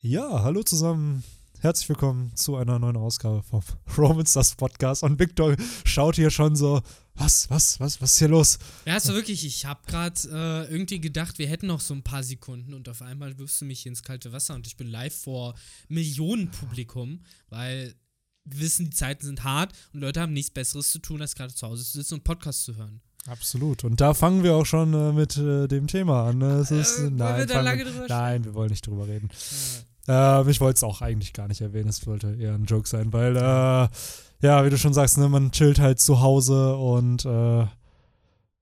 Ja, hallo zusammen. Herzlich willkommen zu einer neuen Ausgabe vom Roman Stars Podcast. Und Victor schaut hier schon so, was, was, was, was ist hier los? Ja, also wirklich, ich habe gerade äh, irgendwie gedacht, wir hätten noch so ein paar Sekunden und auf einmal wirfst du mich ins kalte Wasser und ich bin live vor Millionenpublikum, weil wir wissen, die Zeiten sind hart und Leute haben nichts Besseres zu tun, als gerade zu Hause zu sitzen und Podcast zu hören. Absolut. Und da fangen wir auch schon äh, mit äh, dem Thema an. Ne? Es ist, Äh, nein, wir lange wir- nein, wir wollen nicht drüber reden. Ja. Ähm, ich wollte es auch eigentlich gar nicht erwähnen. Es wollte eher ein Joke sein, weil, äh, ja, wie du schon sagst, ne, man chillt halt zu Hause und äh,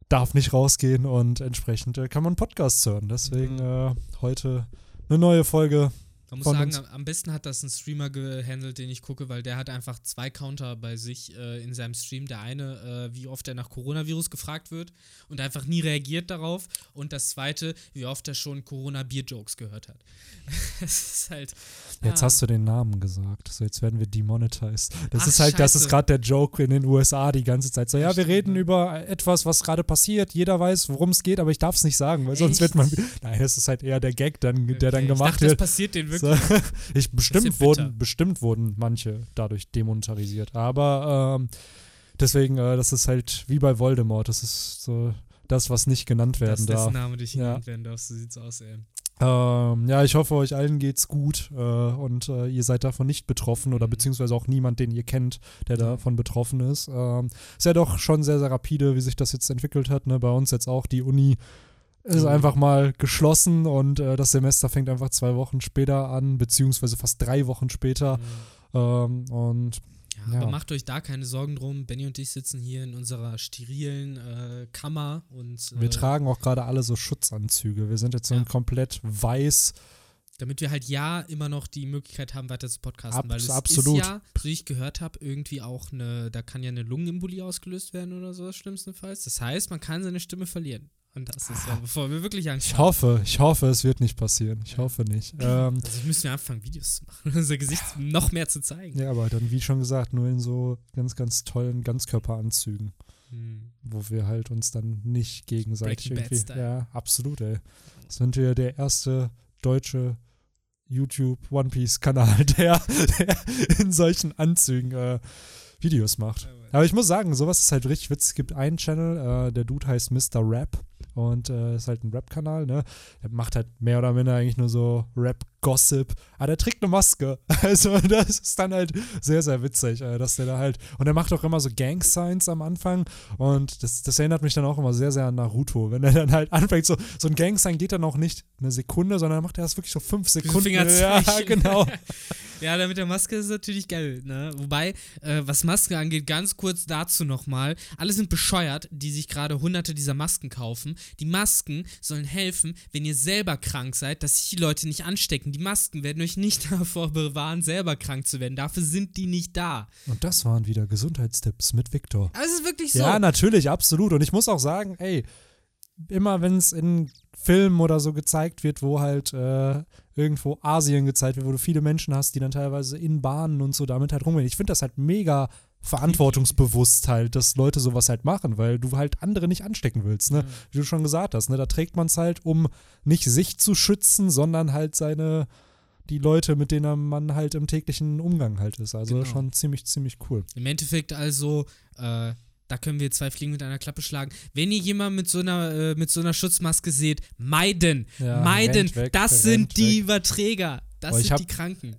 darf nicht rausgehen und entsprechend äh, kann man Podcasts hören. Deswegen äh, heute eine neue Folge. Man muss sagen, am, besten hat das ein Streamer gehandelt, den ich gucke, weil der hat einfach zwei Counter bei sich äh, in seinem Stream. Der eine, äh, wie oft er nach Coronavirus gefragt wird und einfach nie reagiert darauf. Und das zweite, wie oft er schon Corona-Bier-Jokes gehört hat. Es ist halt. Jetzt ah. hast du den Namen gesagt. So, jetzt werden wir demonetized. Das Ach, ist halt, das scheiße. ist gerade der Joke in den USA die ganze Zeit. So, ja, wir reden über etwas, was gerade passiert. Jeder weiß, worum es geht, aber ich darf es nicht sagen, weil sonst wird Echt? man. Nein, das ist halt eher der Gag, dann, der dann gemacht ich dachte, wird. Das passiert denen wirklich. So, ich, bestimmt, wurden, bestimmt wurden manche dadurch demonetarisiert. Aber ähm, deswegen, äh, das ist halt wie bei Voldemort. Das ist so das, was nicht genannt Das werden ist dessen darf. Name, dich Ja. genannt werden darf. So sieht's aus, ey. Ähm, ja, ich hoffe, euch allen geht's gut äh, und äh, ihr seid davon nicht betroffen oder Mhm. beziehungsweise auch niemand, den ihr kennt, der davon betroffen ist. Ähm, ist ja doch schon sehr, sehr rapide, wie sich das jetzt entwickelt hat. Ne? Bei uns jetzt auch die Uni ist Mhm. einfach mal geschlossen und äh, das Semester fängt einfach zwei Wochen später an, beziehungsweise fast drei Wochen später. Ähm, und Ja, Ja. aber macht euch da keine Sorgen drum. Benny und ich sitzen hier in unserer sterilen äh, Kammer und äh, wir tragen auch gerade alle so Schutzanzüge. Wir sind jetzt so Ja. komplett weiß. damit wir halt ja immer noch die Möglichkeit haben, weiter zu podcasten. Abs- weil es absolut. ist ja, so wie ich gehört habe, irgendwie auch eine, da kann ja eine Lungenembolie ausgelöst werden oder so, schlimmstenfalls. Das heißt, man kann seine Stimme verlieren. Und das ist ja, bevor wir wirklich Angst Ich hoffe, ich hoffe, es wird nicht passieren. Ich hoffe nicht. Ähm, Also müssen wir anfangen, Videos zu machen, unser Gesicht noch mehr zu zeigen. Ja, aber dann, wie schon gesagt, nur in so ganz, ganz tollen Ganzkörperanzügen, Hm. wo wir halt uns dann nicht gegenseitig Breaking irgendwie. Ja, absolut, ey. Sind wir der erste deutsche YouTube One Piece Kanal, der, der in solchen Anzügen äh, Videos macht. Aber ich muss sagen, sowas ist halt richtig witzig. Es gibt einen Channel, äh, der Dude heißt Mr. Rap und äh, ist halt ein Rap-Kanal, ne? Der macht halt mehr oder minder eigentlich nur so Rap-Gossip. Aber der trägt eine Maske. Also das ist dann halt sehr, sehr witzig, äh, dass der da halt. Und er macht auch immer so Gang-Signs am Anfang. Und das, das erinnert mich dann auch immer sehr, sehr an Naruto. Wenn er dann halt anfängt, so, so ein Gang-Sign geht dann auch nicht eine Sekunde, sondern dann macht er das wirklich so fünf Sekunden. Ja, genau. Ja, da mit der Maske ist natürlich geil, ne? Wobei, äh, was Maske angeht, ganz kurz dazu nochmal. Alle sind bescheuert, die sich gerade hunderte dieser Masken kaufen. Die Masken sollen helfen, wenn ihr selber krank seid, dass sich die Leute nicht anstecken. Die Masken werden euch nicht davor bewahren, selber krank zu werden. Dafür sind die nicht da. Und das waren wieder Gesundheitstipps mit Victor. Aber es ist wirklich so. Ja, natürlich, absolut. Und ich muss auch sagen, ey, immer wenn es in Filmen oder so gezeigt wird, wo halt äh, irgendwo Asien gezeigt wird, wo du viele Menschen hast, die dann teilweise in Bahnen und so damit halt rumgehen. Ich finde das halt mega verantwortungsbewusst halt, dass Leute sowas halt machen, weil du halt andere nicht anstecken willst, ne? Ja. Wie du schon gesagt hast, ne? Da trägt man es halt, um nicht sich zu schützen, sondern halt seine die Leute, mit denen man halt im täglichen Umgang halt ist. Also Genau. schon ziemlich, ziemlich cool. Im Endeffekt also, äh, da können wir zwei Fliegen mit einer Klappe schlagen. Wenn ihr jemanden mit so einer, äh, mit so einer Schutzmaske seht, meiden. Ja, meiden. weg, das sind die weg. Überträger. Das ich sind hab- die Kranken.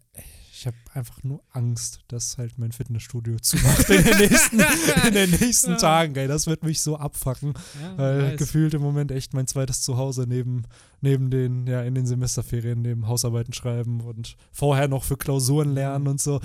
Ich habe einfach nur Angst, dass halt mein Fitnessstudio zumacht in den nächsten, in den nächsten Ja. Tagen. Ey, das wird mich so abfacken, Ja, weiß. gefühlt im Moment echt mein zweites Zuhause neben, neben den, ja, in den Semesterferien, neben Hausarbeiten schreiben und vorher noch für Klausuren lernen und so.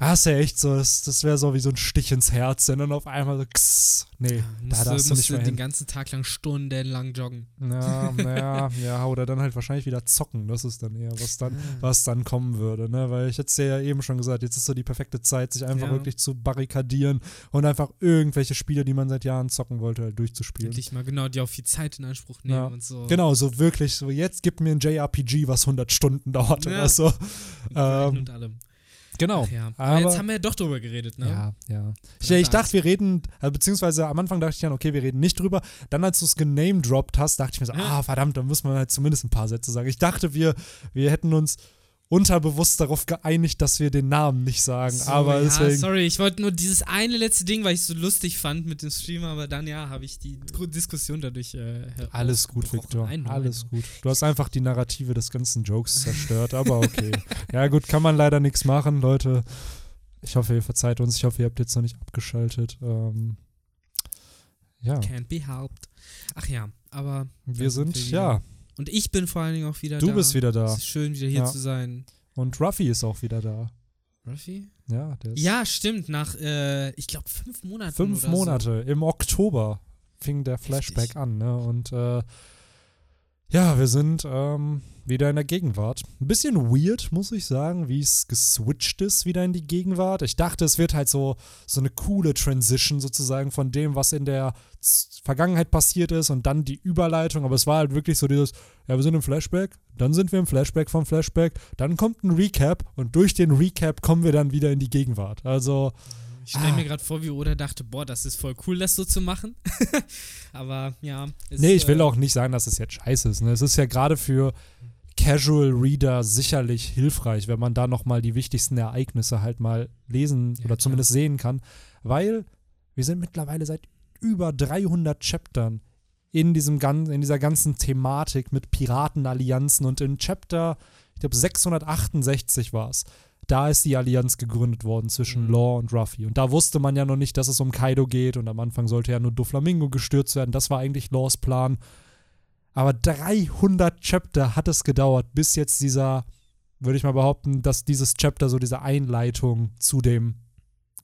Ah, ist ja echt so, das, das wäre so wie so ein Stich ins Herz, und dann auf einmal so, kss, nee, da musst darfst du, du nicht mehr den hin. ganzen Tag lang stundenlang joggen. Ja, ja, ja, oder dann halt wahrscheinlich wieder zocken. Das ist dann eher, was dann, was dann kommen würde, ne? Weil ich jetzt ja eben schon gesagt, jetzt ist so die perfekte Zeit, sich einfach Ja. wirklich zu barrikadieren und einfach irgendwelche Spiele, die man seit Jahren zocken wollte, halt durchzuspielen. Endlich mal genau, die auch viel Zeit in Anspruch nehmen Ja. und so. Genau, so wirklich, so jetzt gib mir ein JRPG, was 100 Stunden dauert Ja. oder so. Ähm, und allem. genau. Ach ja. Aber jetzt haben wir ja doch drüber geredet, ne? Ja, ja. Ich, ich dachte, wir reden, äh, beziehungsweise am Anfang dachte ich dann, okay, wir reden nicht drüber. Dann, als du es genamedroppt hast, dachte ich mir so, Ja. ah, verdammt, da muss man halt zumindest ein paar Sätze sagen. Ich dachte, wir, wir hätten uns unterbewusst darauf geeinigt, dass wir den Namen nicht sagen. So, aber ja, deswegen. sorry, ich wollte nur dieses eine letzte Ding, weil ich es so lustig fand mit dem Stream, aber dann ja, habe ich die Diskussion dadurch. Äh, Alles gut. Victor. I Alles know. gut. Du hast einfach die Narrative des ganzen Jokes zerstört, aber okay. ja, gut, kann man leider nichts machen, Leute. Ich hoffe, ihr verzeiht uns. Ich hoffe, ihr habt jetzt noch nicht abgeschaltet. Ähm, ja, Can't be helped. Ach ja, aber. wir sind, ja, Und ich bin vor allen Dingen auch wieder du da. bist wieder da. Es ist schön, wieder hier Ja. zu sein. Und Ruffy ist auch wieder da. Ruffy? Ja, der ist Ja, stimmt. Nach, äh, ich glaube, fünf Monaten. fünf Monate. Im Oktober fing der Flashback Richtig. an, ne? Und äh, ja, wir sind ähm, wieder in der Gegenwart. Ein bisschen weird, muss ich sagen, wie es geswitcht ist wieder in die Gegenwart. Ich dachte, es wird halt so, so eine coole Transition sozusagen von dem, was in der Vergangenheit passiert ist und dann die Überleitung. Aber es war halt wirklich so dieses, ja, wir sind im Flashback, dann sind wir im Flashback vom Flashback, dann kommt ein Recap und durch den Recap kommen wir dann wieder in die Gegenwart. Also, So. Ich stelle Ah. mir gerade vor, wie Oda dachte, boah, das ist voll cool, das so zu machen. aber ja. es, Nee, ich will äh, auch nicht sagen, dass es jetzt scheiße ist. Ne? Es ist ja gerade für Casual Reader sicherlich hilfreich, wenn man da nochmal die wichtigsten Ereignisse halt mal lesen Ja, oder zumindest sehen kann, weil wir sind mittlerweile seit über 300 Chaptern in, diesem in dieser ganzen Thematik mit Piratenallianzen und in Chapter, ich glaube 668 war es, da ist die Allianz gegründet worden zwischen Mhm. Law und Ruffy. Und da wusste man ja noch nicht, dass es um Kaido geht und am Anfang sollte ja nur Doflamingo gestürzt werden. Das war eigentlich Laws Plan. Aber 300 Chapter hat es gedauert, bis jetzt dieser, würde ich mal behaupten, dass dieses Chapter so diese Einleitung zu dem,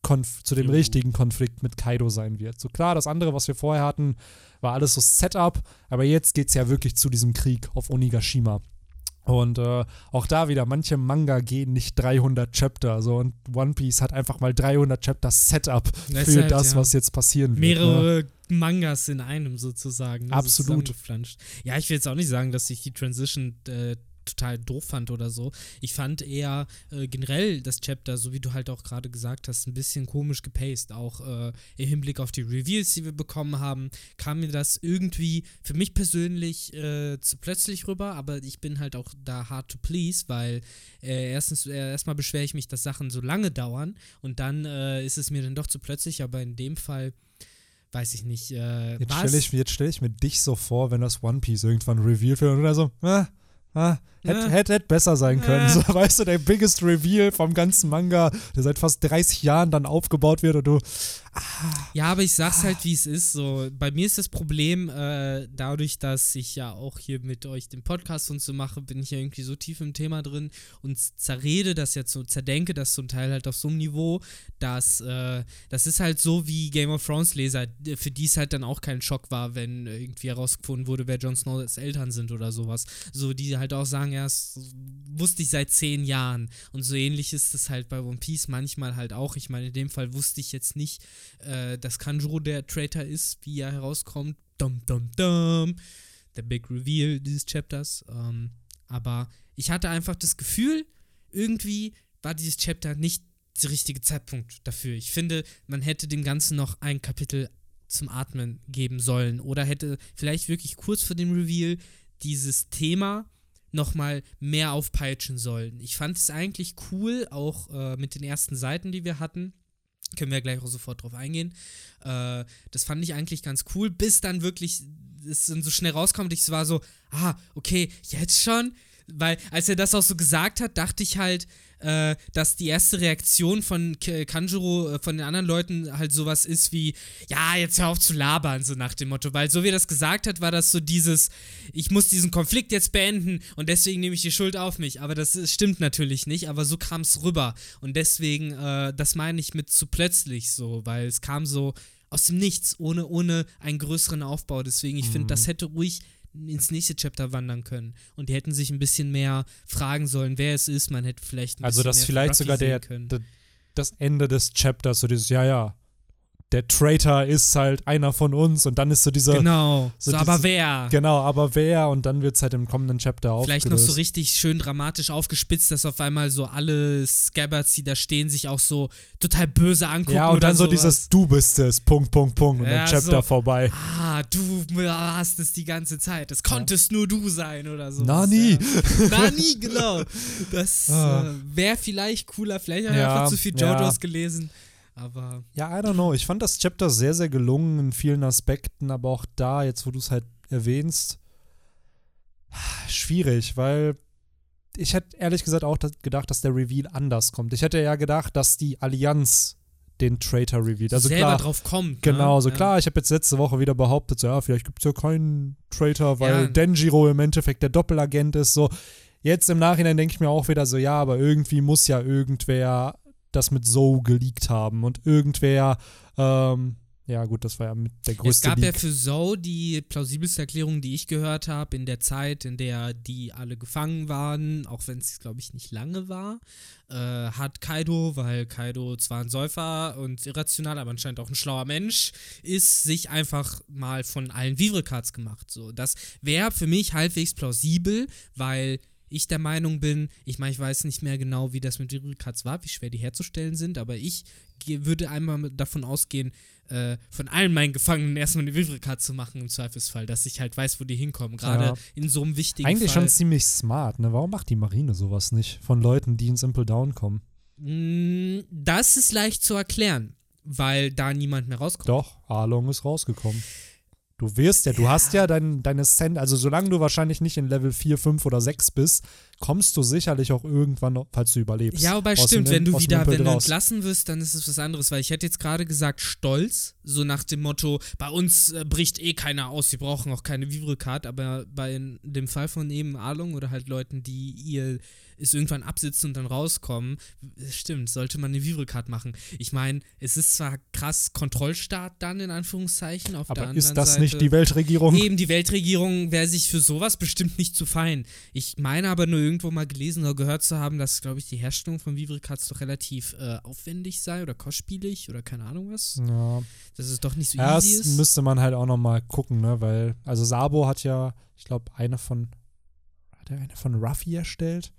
Konf zu dem richtigen Konflikt mit Kaido sein wird. So klar, das andere, was wir vorher hatten, war alles so Setup, aber jetzt geht es ja wirklich zu diesem Krieg auf Onigashima. Und äh, auch da wieder, manche Manga gehen nicht 300 Chapter. So, und One Piece hat einfach mal 300 Chapter Setup Das für halt, das, ja. was jetzt passieren wird. Ne? mehrere Mangas in einem sozusagen. ne, so Absolut. zusammengeflanscht. Ja, ich will jetzt auch nicht sagen, dass ich die Transition äh, total doof fand oder so. Ich fand eher äh, generell das Chapter, so wie du halt auch gerade gesagt hast, ein bisschen komisch gepaced. Auch äh, im Hinblick auf die Reveals, die wir bekommen haben, kam mir das irgendwie für mich persönlich äh, zu plötzlich rüber, aber ich bin halt auch da hard to please, weil äh, erstens äh, erstmal beschwere ich mich, dass Sachen so lange dauern und dann äh, ist es mir dann doch zu plötzlich, aber in dem Fall weiß ich nicht. Äh, Jetzt stelle ich, stell ich mir dich so vor, wenn das One Piece irgendwann revealed wird und er so, ah, ah, hätte Ja. hätt, hätt besser sein können. So, weißt du, der biggest Reveal vom ganzen Manga, der seit fast 30 Jahren dann aufgebaut wird und du, Ja, aber ich sag's halt, wie es ist. So, bei mir ist das Problem, äh, dadurch, dass ich ja auch hier mit euch den Podcast und so mache, bin ich ja irgendwie so tief im Thema drin und zerrede das jetzt so, zerdenke das zum Teil halt auf so einem Niveau, dass äh, das ist halt so wie Game of Thrones Leser, für die es halt dann auch kein Schock war, wenn irgendwie herausgefunden wurde, wer Jon Snows Eltern sind oder sowas. So, die halt auch sagen, ja, das wusste ich seit zehn Jahren. Und so ähnlich ist es halt bei One Piece manchmal halt auch. Ich meine, in dem Fall wusste ich jetzt nicht, äh, dass Kanjuro der Traitor ist, wie er herauskommt. Dum, dum, dum. Der Big Reveal dieses Chapters. Ähm, aber ich hatte einfach das Gefühl, irgendwie war dieses Chapter nicht der richtige Zeitpunkt dafür. Ich finde, man hätte dem Ganzen noch ein Kapitel zum Atmen geben sollen oder hätte vielleicht wirklich kurz vor dem Reveal dieses Thema nochmal mehr aufpeitschen sollen. Ich fand es eigentlich cool, auch äh, mit den ersten Seiten, die wir hatten. Können wir gleich auch sofort drauf eingehen. Äh, das fand ich eigentlich ganz cool, bis dann wirklich es dann so schnell rauskommt. Ich war so, ah, okay, jetzt schon? Weil, als er das auch so gesagt hat, dachte ich halt, äh, dass die erste Reaktion von K Kanjuro, äh, von den anderen Leuten halt sowas ist wie, ja, jetzt hör auf zu labern, so nach dem Motto. Weil so wie er das gesagt hat, war das so dieses, ich muss diesen Konflikt jetzt beenden und deswegen nehme ich die Schuld auf mich. Aber das ist, stimmt natürlich nicht, aber so kam es rüber. Und deswegen, äh, das meine ich mit zu plötzlich so, weil es kam so aus dem Nichts, ohne, ohne einen größeren Aufbau. Deswegen, ich finde, das hätte ruhig ins nächste Chapter wandern können. Und die hätten sich ein bisschen mehr fragen sollen, wer es ist. Man hätte vielleicht ein also bisschen das mehr vielleicht sogar der, der, das Ende des Chapters, so dieses, ja, ja, der Traitor ist halt einer von uns und dann ist so dieser. Genau. so So, aber diese- wer? Genau, aber wer? Und dann wird es halt im kommenden Chapter aufgelöst. Vielleicht noch so richtig schön dramatisch aufgespitzt, dass auf einmal so alle Scabbards, die da stehen, sich auch so total böse angucken. Ja, und dann so sowas. dieses Du bist es, Punkt, Punkt, Punkt. Und Ja, dann Chapter so. vorbei. Ah, du hast es die ganze Zeit. Es konntest nur du sein oder so. Nani. Ja. Nani, genau. Das Ah. äh, wäre vielleicht cooler. Vielleicht habe ich Ja, einfach zu viel ja. JoJo's gelesen. Aber Ja, I don't know. Ich fand das Chapter sehr, sehr gelungen in vielen Aspekten, aber auch da, jetzt wo du es halt erwähnst, schwierig, weil ich hätte ehrlich gesagt auch gedacht, dass der Reveal anders kommt. Ich hätte ja gedacht, dass die Allianz den Traitor revealed. Also selber klar, drauf kommt. Genau, ne? so Ja. klar, ich habe jetzt letzte Woche wieder behauptet, so, ja, vielleicht gibt es ja keinen Traitor, weil Ja. Denjiro im Endeffekt der Doppelagent ist. So, jetzt im Nachhinein denke ich mir auch wieder so, ja, aber irgendwie muss ja irgendwer das mit Zoe geleakt haben und irgendwer, ähm, ja gut, das war ja mit der Es größte gab ja Leak. für Zoe die plausibelste Erklärung, die ich gehört habe, in der Zeit, in der die alle gefangen waren, auch wenn es, glaube ich, nicht lange war, äh, hat Kaido, weil Kaido zwar ein Säufer und irrational, aber anscheinend auch ein schlauer Mensch ist, sich einfach mal von allen Vivre-Cards gemacht. So, das wäre für mich halbwegs plausibel, weil ich der Meinung bin, ich meine, ich weiß nicht mehr genau, wie das mit Vivre-Cards war, wie schwer die herzustellen sind, aber ich würde einmal davon ausgehen, äh, von allen meinen Gefangenen erstmal eine Vivre-Card zu machen im Zweifelsfall, dass ich halt weiß, wo die hinkommen. Gerade Ja. in so einem wichtigen Eigentlich Fall. schon ziemlich smart, ne? Warum macht die Marine sowas nicht? Von Leuten, die ins Simple Down kommen. Mm, Das ist leicht zu erklären, weil da niemand mehr rauskommt. Doch, Arlong ist rausgekommen. Du wirst ja, du hast ja dein, deine Cent, also solange du wahrscheinlich nicht in Level 4, 5 oder 6 bist, kommst du sicherlich auch irgendwann noch, falls du überlebst. Ja, aus stimmt, dem- wenn du wieder, wenn du entlassen wirst, dann ist es was anderes, weil ich hätte jetzt gerade gesagt Stolz, so nach dem Motto, bei uns äh, bricht eh keiner aus, sie brauchen auch keine Vivre-Card, aber bei dem Fall von eben Arlong oder halt Leuten, die ihr es irgendwann absitzen und dann rauskommen, stimmt, sollte man eine Vivre-Card machen. Ich meine, es ist zwar krass Kontrollstaat dann in Anführungszeichen, auf der Aber anderen ist das Seite, nicht die Weltregierung? Eben, die Weltregierung wäre sich für sowas bestimmt nicht zu fein. Ich meine aber nur irgendwo mal gelesen oder gehört zu haben, dass, glaube ich, die Herstellung von Vivre-Cards doch relativ äh, aufwendig sei oder kostspielig oder keine Ahnung was. Ja, Dass es doch nicht so Erst easy ist. müsste man halt auch noch mal gucken, ne, weil, also Sabo hat ja, ich glaube, eine von, hat er eine von Ruffy erstellt?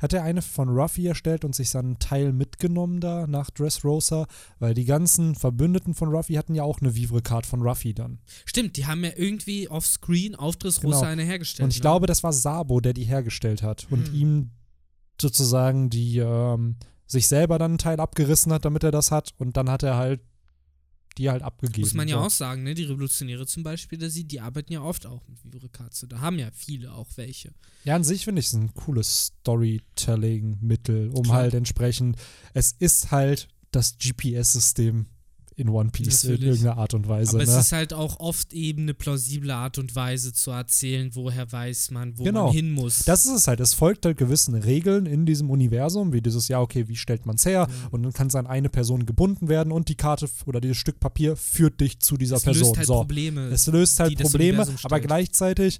Hat er eine von Ruffy erstellt und sich seinen Teil mitgenommen da nach Dressrosa? Weil die ganzen Verbündeten von Ruffy hatten ja auch eine Vivre-Card von Ruffy dann. Stimmt, die haben ja irgendwie offscreen auf Dressrosa Genau. eine hergestellt. Und ich ne? glaube, das war Sabo, der die hergestellt hat und Hm. ihm sozusagen die, ähm, sich selber dann einen Teil abgerissen hat, damit er das hat und dann hat er halt die halt abgegeben. Muss man ja so. auch sagen, ne? Die Revolutionäre zum Beispiel, da sie, die arbeiten ja oft auch mit Vivre-Cards. Da haben ja viele auch welche. Ja, an sich finde ich es ein cooles Storytelling-Mittel, um Klar. halt entsprechend, es ist halt das GPS-System in One Piece in Natürlich. irgendeiner Art und Weise. Aber ne? es ist halt auch oft eben eine plausible Art und Weise zu erzählen, woher weiß man, wo Genau. man hin muss. das ist es halt. Es folgt halt gewissen Regeln in diesem Universum, wie dieses, ja, okay, wie stellt man es her? Ja. Und dann kann es an eine Person gebunden werden und die Karte oder dieses Stück Papier führt dich zu dieser es Person. löst halt so. Probleme. Es löst halt Probleme, aber gleichzeitig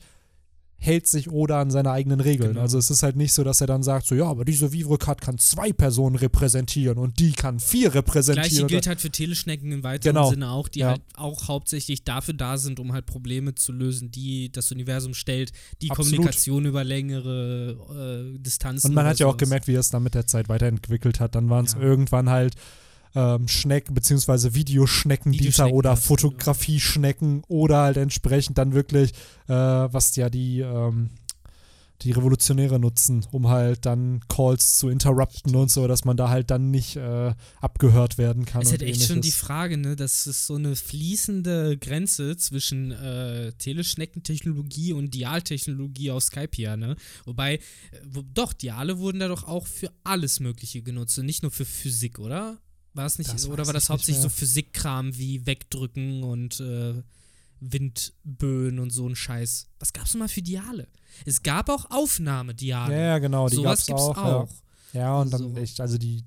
hält sich Oda an seine eigenen Regeln. Genau. Also es ist halt nicht so, dass er dann sagt, so ja, aber diese Vivre-Card kann zwei Personen repräsentieren und die kann vier repräsentieren. Gleiche gilt halt für Teleschnecken im weiteren Genau. Sinne auch, die Ja. halt auch hauptsächlich dafür da sind, um halt Probleme zu lösen, die das Universum stellt, die Absolut. Kommunikation über längere äh, Distanzen. Und man hat ja auch gemerkt, wie er es dann mit der Zeit weiterentwickelt hat. Dann waren es Ja. irgendwann halt ähm, Schnecken, beziehungsweise Videoschnecken, Videoschnecken oder. Fotografie-Schnecken oder halt entsprechend dann wirklich, äh, was ja die, ähm, die Revolutionäre nutzen, um halt dann Calls zu interrupten und so, dass man da halt dann nicht äh, abgehört werden kann. Es ist halt echt schon die. Frage, ne, dass es so eine fließende Grenze zwischen äh, Teleschneckentechnologie und Dialtechnologie aus Skype ne? Wobei, äh, wo, doch, Diale wurden da doch auch für alles Mögliche genutzt und nicht nur für Physik, oder? War es nicht, Das oder weiß war das hauptsächlich so. Physikkram wie Wegdrücken und äh, Windböen und so ein Scheiß? Was gab's denn mal für Diale? Es gab auch Aufnahmediale. Ja, ja, genau, die Sowas gab's auch. auch. Ja. ja, und dann So. echt, also die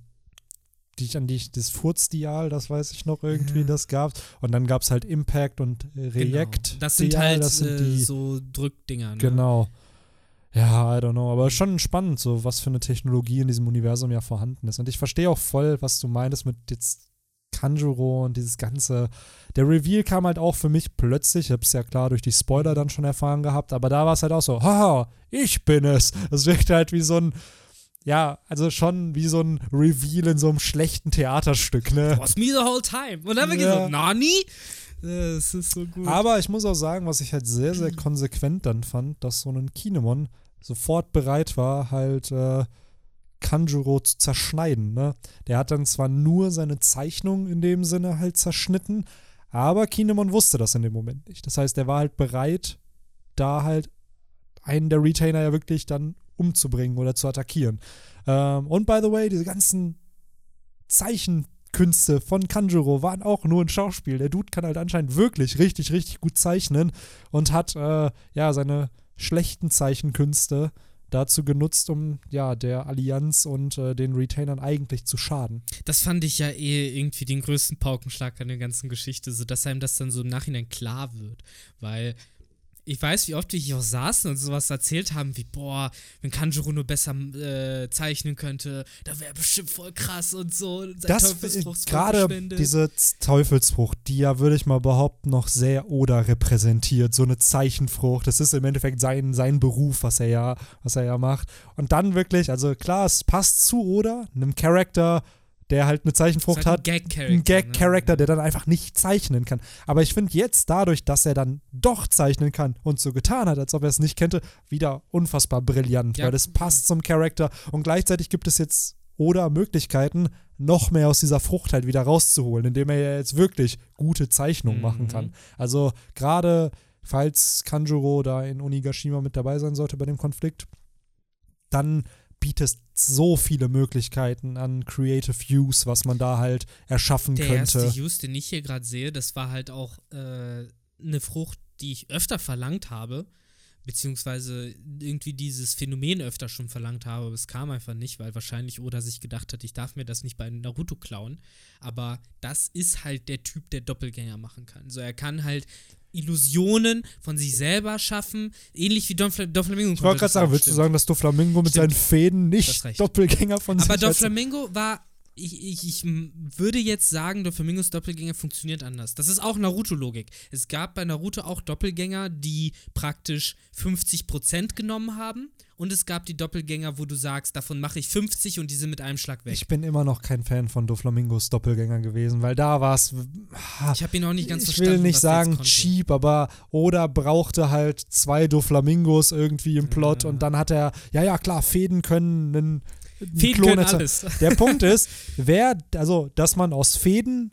die ich an die ich, das Furzdial, das weiß ich noch irgendwie, Ja. das gab's. Und dann gab's halt Impact und äh, React. Genau. Das sind halt das sind äh, die, so Drückdinger. Ne? Genau. Ja, I don't know. Aber schon spannend, so was für eine Technologie in diesem Universum ja vorhanden ist. Und ich verstehe auch voll, was du meintest mit jetzt Kanjuro und dieses ganze. Der Reveal kam halt auch für mich plötzlich. Ich habe es ja klar durch die Spoiler dann schon erfahren gehabt, aber da war es halt auch so, haha, ich bin es. Das wirkt halt wie so ein. Ja, also schon wie so ein Reveal in so einem schlechten Theaterstück, ne? Was me the whole time. Und dann haben wir Ja. gesagt, Nani? Das ist so gut. Aber ich muss auch sagen, was ich halt sehr, sehr konsequent dann fand, dass so ein Kinemon sofort bereit war, halt äh, Kanjuro zu zerschneiden. Ne? Der hat dann zwar nur seine Zeichnung in dem Sinne halt zerschnitten, aber Kinemon wusste das in dem Moment nicht. Das heißt, er war halt bereit, da halt einen der Retainer ja wirklich dann umzubringen oder zu attackieren. Ähm, und by the way, diese ganzen Zeichenkünste von Kanjuro waren auch nur ein Schauspiel. Der Dude kann halt anscheinend wirklich richtig, richtig gut zeichnen und hat äh, ja seine schlechten Zeichenkünste dazu genutzt, um ja der Allianz und äh, den Retainern eigentlich zu schaden. Das fand ich ja eh irgendwie den größten Paukenschlag an der ganzen Geschichte, so dass einem das dann so im Nachhinein klar wird. Weil ich weiß, wie oft wir hier auch saßen und sowas erzählt haben, wie, boah, wenn Kanjuro nur besser äh, zeichnen könnte, da wäre bestimmt voll krass und so. Das voll gerade diese Teufelsfrucht, die ja, würde ich mal behaupten, noch sehr Oda repräsentiert. So eine Zeichenfrucht. Das ist im Endeffekt sein, sein Beruf, was er ja, was er ja macht. Und dann wirklich, also klar, es passt zu Oda, einem Charakter, der halt eine Zeichenfrucht halt hat. ein Gag-Charakter, Ein Gag-Charakter, ne? der dann einfach nicht zeichnen kann. Aber ich finde jetzt dadurch, dass er dann doch zeichnen kann und so getan hat, als ob er es nicht kannte, wieder unfassbar brillant, Ja. weil das passt zum Charakter und gleichzeitig gibt es jetzt oder Möglichkeiten, noch mehr aus dieser Frucht halt wieder rauszuholen, indem er ja jetzt wirklich gute Zeichnungen Mhm. machen kann. Also gerade falls Kanjuro da in Onigashima mit dabei sein sollte bei dem Konflikt, dann bietet so viele Möglichkeiten an Creative Use, was man da halt erschaffen Der könnte. erste Use, den ich hier gerade sehe, das war halt auch äh, eine Frucht, die ich öfter verlangt habe, beziehungsweise irgendwie dieses Phänomen öfter schon verlangt habe, aber es kam einfach nicht, weil wahrscheinlich Oda sich gedacht hat, ich darf mir das nicht bei Naruto klauen. Aber das ist halt der Typ, der Doppelgänger machen kann. So, er kann halt Illusionen von sich selber schaffen, ähnlich wie Don, Fla Don Flamingo. Ich wollte gerade sagen, willst du sagen, dass Doflamingo mit Stimmt. seinen Fäden nicht. Doppelgänger von Aber sich als- Doflamingo war. Ich, ich, ich würde jetzt sagen, Doflamingos Doppelgänger funktioniert anders. Das ist auch Naruto-Logik. Es gab bei Naruto auch Doppelgänger, die praktisch 50% genommen haben. Und es gab die Doppelgänger, wo du sagst, davon mache ich 50 und die sind mit einem Schlag weg. Ich bin immer noch kein Fan von Doflamingos Doppelgänger gewesen, weil da war es. Ich habe ihn auch nicht ganz Ich verstanden. will nicht sagen cheap, aber Oda brauchte halt zwei Doflamingos irgendwie im Plot Ja. und dann hat er, ja, ja, klar, Fäden können einen Fäden Klon können alles. Der Punkt ist, wer, also, dass man aus Fäden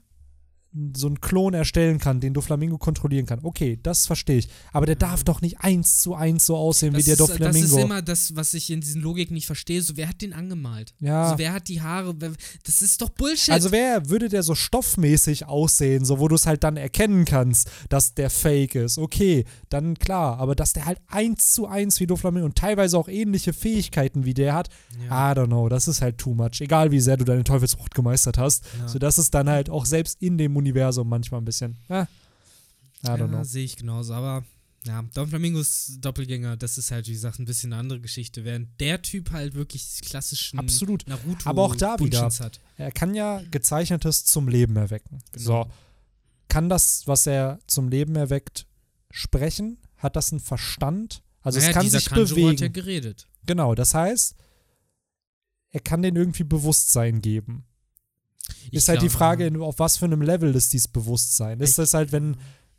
so einen Klon erstellen kann, den Doflamingo kontrollieren kann. Okay, das verstehe ich. Aber der darf doch nicht eins zu eins so aussehen wie Das der ist, das Doflamingo. ist immer das, was ich in diesen Logik nicht verstehe. So, wer hat den angemalt? ja. So, wer hat die Haare? Wer, das ist doch Bullshit. Also wer würde der so stoffmäßig aussehen, so wo du es halt dann erkennen kannst, dass der Fake ist. Okay, dann klar, aber dass der halt eins zu eins wie Doflamingo und teilweise auch ähnliche Fähigkeiten wie der hat, ja. I don't know, das ist halt too much. Egal wie sehr du deine Teufelsfrucht gemeistert hast, Ja. so dass es dann halt auch selbst in dem Universum manchmal ein bisschen, don't ja, know. sehe ich genauso. Aber ja, Don Flamingos Doppelgänger, das ist halt, wie gesagt, ein bisschen eine andere Geschichte. Während der Typ halt wirklich die klassischen Absolut. Naruto Aber auch da wieder. Hat. Er kann ja gezeichnetes zum Leben erwecken. Genau. So, kann das, was er zum Leben erweckt, sprechen? Hat das einen Verstand? Also naja, es kann sich Kanjuro bewegen. hat ja geredet. Genau, das heißt, er kann denen irgendwie Bewusstsein geben. Ist halt die glaube, Frage, in- auf was für einem Level ist dieses Bewusstsein? Ist das halt, wenn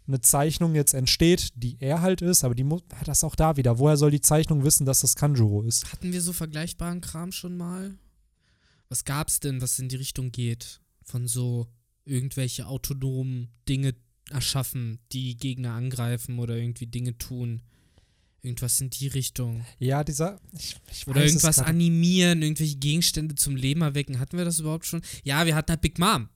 eine Zeichnung jetzt entsteht, die er halt ist, aber die muss, ja, das auch da wieder. Woher soll die Zeichnung wissen, dass das Kanjuro ist? Hatten wir so vergleichbaren Kram schon mal? Was gab's denn, was in die Richtung geht? Von so irgendwelche autonomen Dinge erschaffen, die Gegner angreifen oder irgendwie Dinge tun. Irgendwas in die Richtung. Ja, dieser. Ich, ich Oder es irgendwas animieren, irgendwelche Gegenstände zum Leben erwecken. Hatten wir das überhaupt schon? Ja, wir hatten halt Big Mom.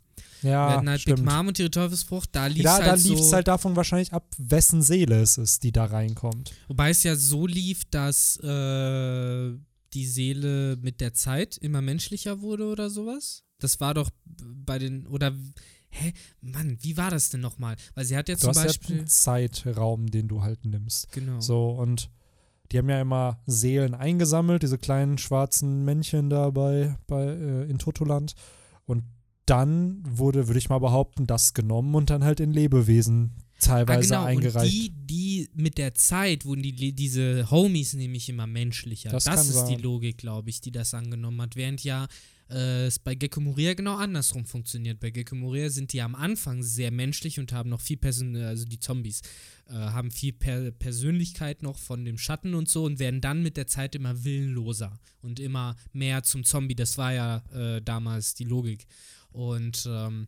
wir Ja, hatten halt stimmt. Big Mom und ihre Teufelsfrucht. Da lief da halt da lief es so. halt davon wahrscheinlich ab, wessen Seele es ist, die da reinkommt. Wobei es ja so lief, dass äh, die Seele mit der Zeit immer menschlicher wurde oder sowas. Das war doch bei den. Oder. Hä? Mann, wie war das denn nochmal? Weil sie hat ja Du zum hast ja Beispiel. einen Zeitraum, den du halt nimmst. genau. So, und die haben ja immer Seelen eingesammelt, diese kleinen schwarzen Männchen da bei, bei äh, in Totoland. Und dann wurde, würde ich mal behaupten, das genommen und dann halt in Lebewesen teilweise ah, genau. eingereicht. Und die, die mit der Zeit wurden die, diese Homies nämlich immer menschlicher. Das Das, ist sein. die Logik, glaube ich, die das angenommen hat. Während ja äh, es bei Gecko Moria genau andersrum funktioniert. Bei Gecko Moria sind die am Anfang sehr menschlich und haben noch viel Persön also die Zombies äh, haben viel per Persönlichkeit noch von dem Schatten und so und werden dann mit der Zeit immer willenloser und immer mehr zum Zombie. Das war ja äh, damals die Logik. Und ähm,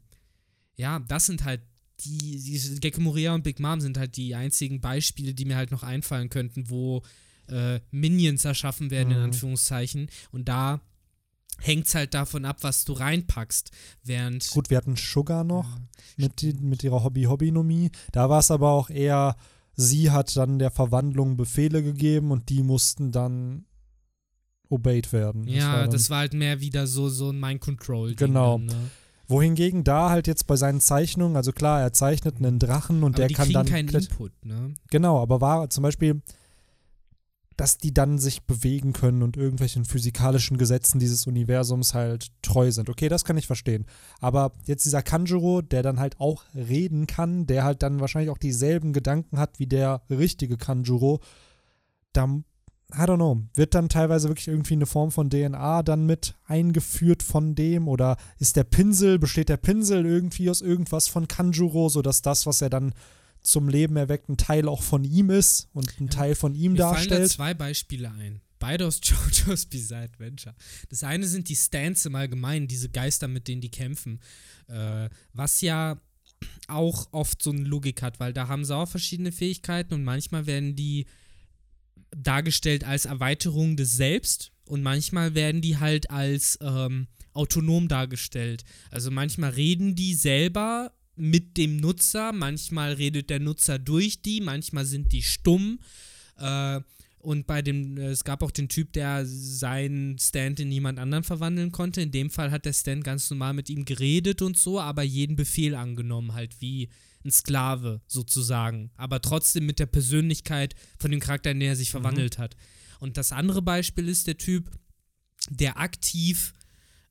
ja, das sind halt die, diese Gecko Moria und Big Mom sind halt die einzigen Beispiele, die mir halt noch einfallen könnten, wo äh, Minions erschaffen werden, in Mhm. Anführungszeichen. Und da hängt es halt davon ab, was du reinpackst. Während. Gut, wir hatten Sugar noch mit, die, mit ihrer Hobby-Hobby-Nomie. Da war es aber auch eher, sie hat dann der Verwandlung Befehle gegeben und die mussten dann obeyed werden. ja, war dann, das war halt mehr wieder so, so ein Mind-Control. Genau. Dann, ne? Wohingegen da halt jetzt bei seinen Zeichnungen, also klar, er zeichnet einen Drachen und Aber der kann dann. keinen Input, ne? Genau, aber war zum Beispiel, dass die dann sich bewegen können und irgendwelchen physikalischen Gesetzen dieses Universums halt treu sind. Okay, das kann ich verstehen. Aber jetzt dieser Kanjuro, der dann halt auch reden kann, der halt dann wahrscheinlich auch dieselben Gedanken hat wie der richtige Kanjuro, da, I don't know, wird dann teilweise wirklich irgendwie eine Form von DNA dann mit eingeführt von dem oder ist der Pinsel, besteht der Pinsel irgendwie aus irgendwas von Kanjuro, sodass das, was er dann zum Leben erweckt, ein Teil auch von ihm ist und ein Ja. Teil von ihm Mir fallen da darstellt. zwei Beispiele ein. Beide aus JoJo's Bizarre Adventure. Das eine sind die Stands im Allgemeinen, diese Geister, mit denen die kämpfen. Äh, was ja auch oft so eine Logik hat, weil da haben sie auch verschiedene Fähigkeiten und manchmal werden die dargestellt als Erweiterung des Selbst und manchmal werden die halt als ähm, autonom dargestellt. Also manchmal reden die selber mit dem Nutzer, manchmal redet der Nutzer durch die, manchmal sind die stumm. Äh, und bei dem, äh, es gab auch den Typ, der seinen Stand in jemand anderen verwandeln konnte. In dem Fall hat der Stand ganz normal mit ihm geredet und so, aber jeden Befehl angenommen, halt wie ein Sklave sozusagen. Aber trotzdem mit der Persönlichkeit von dem Charakter, in den er sich verwandelt hat. Und das andere Beispiel ist der Typ, der aktiv,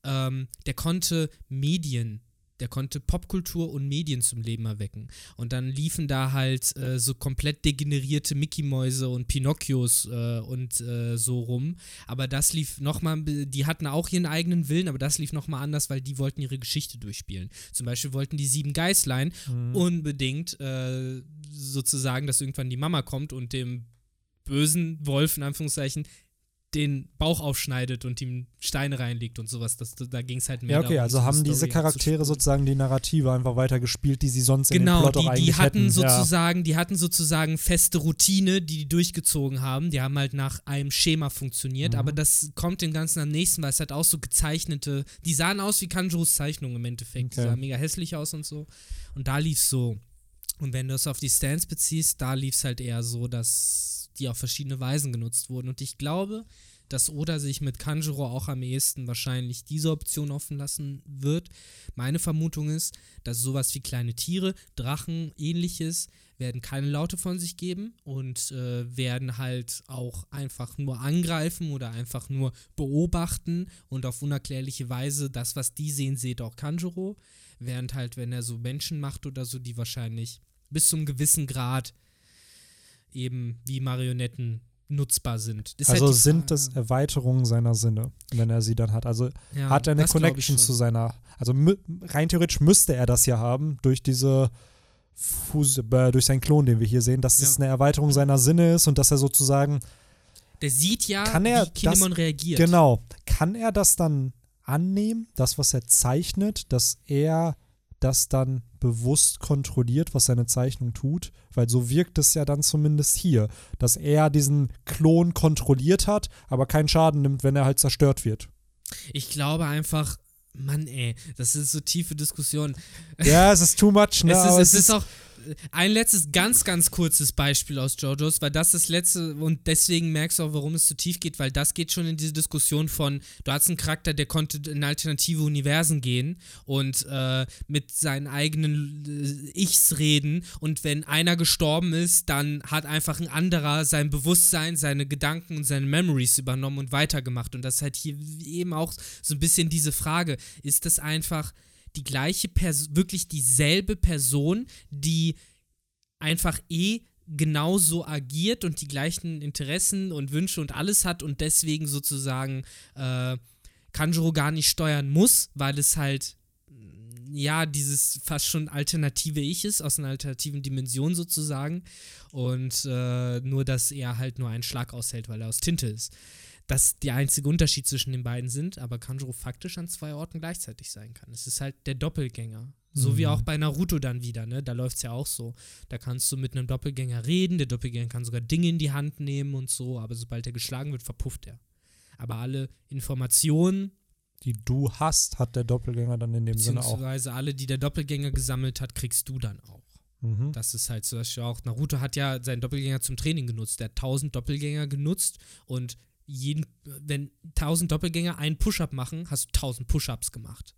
ähm, der konnte Medien, der konnte Popkultur und Medien zum Leben erwecken. Und dann liefen da halt äh, so komplett degenerierte Mickey-Mäuse und Pinocchios äh, und äh, so rum. Aber das lief nochmal, die hatten auch ihren eigenen Willen, aber das lief nochmal anders, weil die wollten ihre Geschichte durchspielen. Zum Beispiel wollten die sieben Geißlein Mhm. unbedingt äh, sozusagen, dass irgendwann die Mama kommt und dem bösen Wolf in Anführungszeichen den Bauch aufschneidet und ihm Steine reinlegt und sowas. Das, da ging es halt mehr Ja, okay, darum, also haben diese Story Charaktere abzuspulen. sozusagen die Narrative einfach weitergespielt, die sie sonst in Genau, dem Plot auch die, eigentlich die hatten hätten. ja. sozusagen, die hatten sozusagen feste Routine, die die durchgezogen haben. Die haben halt nach einem Schema funktioniert, Mhm. aber das kommt dem Ganzen am nächsten, weil es halt auch so gezeichnete, die sahen aus wie Kanjuros Zeichnungen im Endeffekt. Die Okay. sahen mega hässlich aus und so. Und da lief's so. Und wenn du es auf die Stands beziehst, da lief's halt eher so, dass die auf verschiedene Weisen genutzt wurden. Und ich glaube, dass Oda sich mit Kanjuro auch am ehesten wahrscheinlich diese Option offen lassen wird. Meine Vermutung ist, dass sowas wie kleine Tiere, Drachen, ähnliches, werden keine Laute von sich geben und äh, werden halt auch einfach nur angreifen oder einfach nur beobachten und auf unerklärliche Weise das, was die sehen, seht auch Kanjuro. Während halt, wenn er so Menschen macht oder so, die wahrscheinlich bis zu einem gewissen Grad eben wie Marionetten nutzbar sind. Ist Also halt sind das Erweiterungen seiner Sinne, wenn er sie dann hat. Also ja, hat er eine das Connection zu seiner. Also rein theoretisch müsste er das ja haben durch diese Fus äh, durch seinen Klon, den wir hier sehen, dass Ja. es eine Erweiterung seiner Sinne ist und dass er sozusagen Der sieht ja, Kann er wie Kinemon das- reagiert. genau kann er das dann annehmen, das was er zeichnet, dass er das dann bewusst kontrolliert, was seine Zeichnung tut, weil so wirkt es ja dann zumindest hier, dass er diesen Klon kontrolliert hat, aber keinen Schaden nimmt, wenn er halt zerstört wird. Ich glaube einfach, Mann, ey, das ist so tiefe Diskussion. Ja, es ist too much, ne? es, ist, es ist auch äh, ein letztes ganz, ganz kurzes Beispiel aus JoJo's, weil das das letzte und deswegen merkst du auch, warum es so tief geht, weil das geht schon in diese Diskussion von, du hast einen Charakter, der konnte in alternative Universen gehen und äh, mit seinen eigenen äh, Ichs reden und wenn einer gestorben ist, dann hat einfach ein anderer sein Bewusstsein, seine Gedanken und seine Memories übernommen und weitergemacht. Und das ist halt hier eben auch so ein bisschen diese Frage, ist das einfach die gleiche Person, wirklich dieselbe Person, die einfach eh genauso agiert und die gleichen Interessen und Wünsche und alles hat und deswegen sozusagen äh, Kanjuro gar nicht steuern muss, weil es halt ja dieses fast schon alternative Ich ist, aus einer alternativen Dimension sozusagen und äh, nur, dass er halt nur einen Schlag aushält, weil er aus Tinte ist. Das der einzige Unterschied zwischen den beiden sind, aber Kanjuro faktisch an zwei Orten gleichzeitig sein kann. Es ist halt der Doppelgänger. So Mhm. wie auch bei Naruto dann wieder, ne? Da läuft es ja auch so. Da kannst du mit einem Doppelgänger reden, der Doppelgänger kann sogar Dinge in die Hand nehmen und so, aber sobald er geschlagen wird, verpufft er. Aber alle Informationen, Die du hast, hat der Doppelgänger dann in dem Sinne auch. beziehungsweise alle, die der Doppelgänger gesammelt hat, kriegst du dann auch. Mhm. Das ist halt zum Beispiel auch, Naruto hat ja seinen Doppelgänger zum Training genutzt. Der hat 1000 Doppelgänger genutzt und jeden, wenn 1000 Doppelgänger einen Push-Up machen, hast du 1000 Push-Ups gemacht.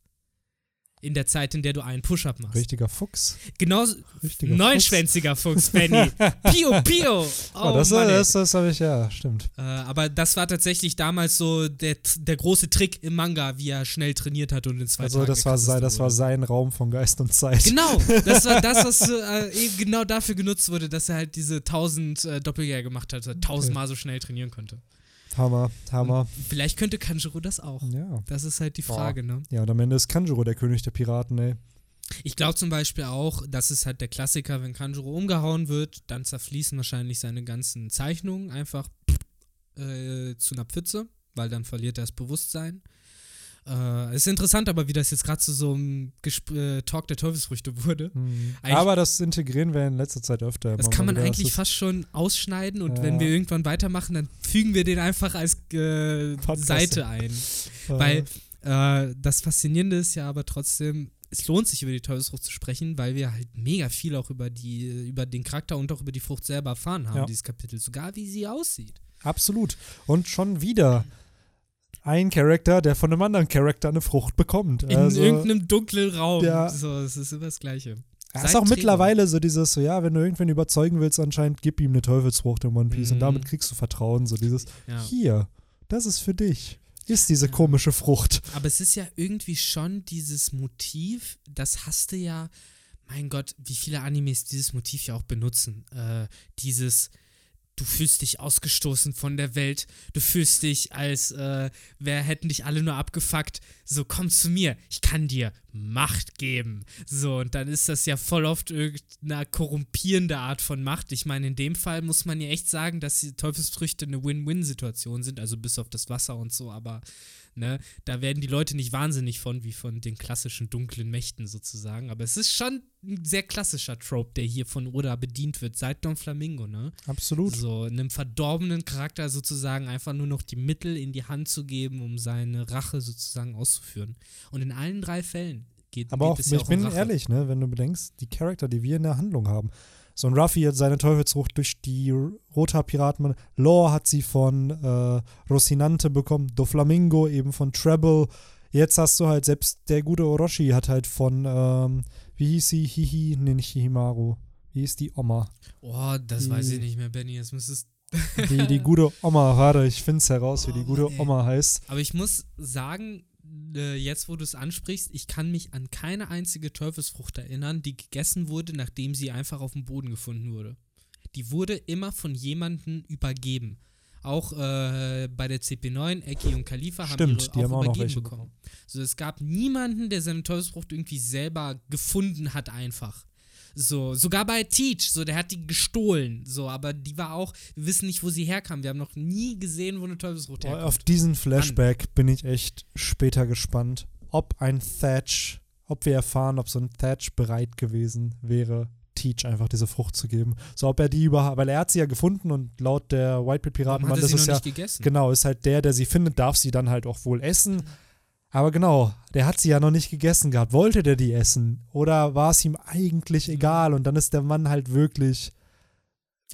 In der Zeit, in der du einen Push-Up machst. Richtiger Fuchs. Genauso, Richtiger neunschwänziger Fuchs, Benny. Pio, Pio. Fuchs. Oh, Oh, das Mann, das, das habe ich, ja, stimmt. Äh, aber das war tatsächlich damals so der, der große Trick im Manga, wie er schnell trainiert hat und in zwei Also Tagen das war, sein, das war sein Raum von Geist und Zeit. Genau, das war das, was äh, eben genau dafür genutzt wurde, dass er halt diese 1000 äh, Doppelgänger gemacht hat, dass er 1000 Mal so schnell trainieren konnte. Hammer, Hammer. Vielleicht könnte Kanjuro das auch. Ja. Das ist halt die Boah. Frage, ne? Ja, und am Ende ist Kanjuro der König der Piraten, ey. Ich glaube zum Beispiel auch, das ist halt der Klassiker, wenn Kanjuro umgehauen wird, dann zerfließen wahrscheinlich seine ganzen Zeichnungen einfach äh, zu einer Pfütze, weil dann verliert er das Bewusstsein. Äh, ist interessant aber, wie das jetzt gerade zu so einem Gesp äh, Talk der Teufelsfrüchte wurde. Mhm. Aber das integrieren wir in letzter Zeit öfter. Das kann man wieder. eigentlich fast schon ausschneiden und Ja. wenn wir irgendwann weitermachen, dann fügen wir den einfach als äh. Seite ein. Weil äh, das Faszinierende ist ja aber trotzdem, es lohnt sich über die Teufelsfrucht zu sprechen, weil wir halt mega viel auch über die, über den Charakter und auch über die Frucht selber erfahren haben, Ja. dieses Kapitel, sogar wie sie aussieht. Absolut. Und schon wieder ein Charakter, der von einem anderen Charakter eine Frucht bekommt. In also, irgendeinem dunklen Raum. Ja. So, es ist immer das Gleiche. Ja, ist auch Träger. mittlerweile so dieses, so ja, wenn du irgendwen überzeugen willst, anscheinend gib ihm eine Teufelsfrucht in One Piece und Mhm. damit kriegst du Vertrauen. So dieses, Ja. hier, das ist für dich. Ist diese Ja. komische Frucht. Aber es ist ja irgendwie schon dieses Motiv, das hast du ja, mein Gott, wie viele Animes dieses Motiv ja auch benutzen. Äh, dieses, du fühlst dich ausgestoßen von der Welt, du fühlst dich als, äh, wer hätten dich alle nur abgefuckt, so komm zu mir, ich kann dir Macht geben. So, und dann ist das ja voll oft irgendeine korrumpierende Art von Macht. Ich meine, in dem Fall muss man ja echt sagen, dass die Teufelsfrüchte eine Win-Win-Situation sind, also bis auf das Wasser und so, aber ne, da werden die Leute nicht wahnsinnig von, wie von den klassischen dunklen Mächten sozusagen. Aber es ist schon ein sehr klassischer Trope, der hier von Oda bedient wird, seit Don Flamingo, ne? Absolut. So, einem verdorbenen Charakter sozusagen einfach nur noch die Mittel in die Hand zu geben, um seine Rache sozusagen auszuführen. Und in allen drei Fällen geht, Aber geht auch, es ja ich auch bin um ehrlich, ne, wenn du bedenkst, die Charakter, die wir in der Handlung haben. So ein Ruffy hat seine Teufelsfrucht durch die Rota Piraten. Lore hat sie von äh, Rocinante bekommen. Doflamingo eben von Treble. Jetzt hast du halt, selbst der gute Orochi hat halt von, ähm, wie hieß sie? Hihi, nee, nicht Hihimaru. Wie hieß die Oma? Oh, das Die- weiß ich nicht mehr, Benny. Jetzt müsstest Die, die gute Oma, warte, ich find's heraus, wie die Oh, gute Mann. Oma heißt. Aber ich muss sagen, äh, jetzt wo du es ansprichst, ich kann mich an keine einzige Teufelsfrucht erinnern, die gegessen wurde, nachdem sie einfach auf dem Boden gefunden wurde. Die wurde immer von jemandem übergeben. Auch äh, bei der CP9, Eki und Khalifa haben Stimmt, ihre die haben auch noch übergeben welche bekommen. So, es gab niemanden, der seine Teufelsfrucht irgendwie selber gefunden hat, einfach. So, sogar bei Teach, so, der hat die gestohlen, so, aber die war auch, wir wissen nicht, wo sie herkam. Wir haben noch nie gesehen, wo eine Teufelsfrucht Boah, herkommt. Auf diesen Flashback bin ich echt später gespannt, ob ein Thatch, ob wir erfahren, ob so ein Thatch bereit gewesen wäre, Teach einfach diese Frucht zu geben. So, ob er die überhaupt, weil er hat sie ja gefunden und laut der Whitebeard Warum Piraten, hat er das sie ist noch ja, nicht gegessen? genau, ist halt der, der sie findet, darf sie dann halt auch wohl essen. Aber genau, der hat sie ja noch nicht gegessen gehabt. Wollte der die essen? Oder war es ihm eigentlich egal? Und dann ist der Mann halt wirklich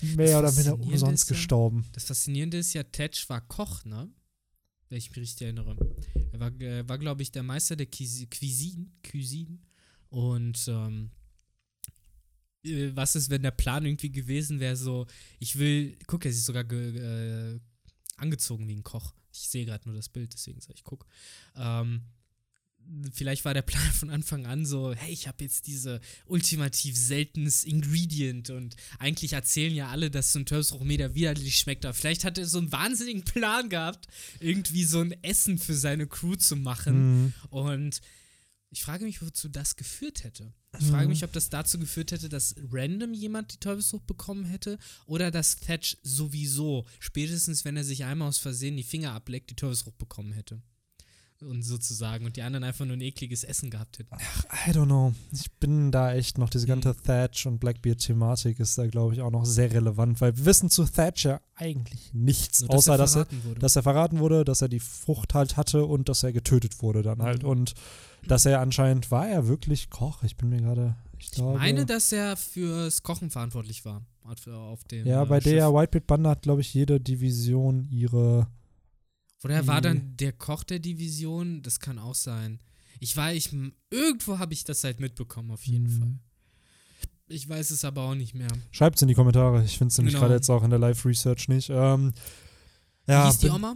mehr oder minder Faszinierende umsonst ja- gestorben. Das Faszinierende ist ja, Tetch war Koch, ne? Wenn ich mich richtig erinnere. Er war, äh, war glaube ich, der Meister der Cuisi- Cuisine. Cuisine. Und ähm, äh, was ist, wenn der Plan irgendwie gewesen wäre, so, ich will, guck, er ist sogar ge, äh, angezogen wie ein Koch. Ich sehe gerade nur das Bild, deswegen sage ich, guck. Ähm, vielleicht war der Plan von Anfang an so, hey, ich habe jetzt diese ultimativ seltenes Ingredient und eigentlich erzählen ja alle, dass so ein Teufelsfruchtmeter widerlich schmeckt, aber vielleicht hat er so einen wahnsinnigen Plan gehabt, irgendwie so ein Essen für seine Crew zu machen Mhm. und ich frage mich, wozu das geführt hätte. Ich frage Mhm. mich, ob das dazu geführt hätte, dass random jemand die Teufelsfrucht bekommen hätte oder dass Thatch sowieso, spätestens wenn er sich einmal aus Versehen die Finger ableckt, die Teufelsfrucht bekommen hätte. Und sozusagen und die anderen einfach nur ein ekliges Essen gehabt hätten. I don't know. Ich bin da echt noch, diese ganze Mhm. Thatch- und Blackbeard-Thematik ist da, glaube ich, auch noch sehr relevant, weil wir wissen zu Thatch ja eigentlich nichts, Nur, außer dass er, verraten wurde. dass er verraten wurde, dass er die Frucht halt hatte und dass er getötet wurde dann halt. Mhm. Und dass er anscheinend, war er wirklich Koch? Ich bin mir gerade, ich ich glaube. meine, dass er fürs Kochen verantwortlich war. Auf, dem, ja, äh, bei der Schiff. Whitebeard-Bande hat, glaube ich, jede Division ihre. Oder war die- dann der Koch der Division? Das kann auch sein. Ich war, ich, irgendwo habe ich das halt mitbekommen, auf jeden Mhm. Fall. Ich weiß es aber auch nicht mehr. Schreibt's in die Kommentare. Ich finde es nämlich Genau. gerade jetzt auch in der Live-Research nicht. Ähm, Wie ja, hieß die Oma?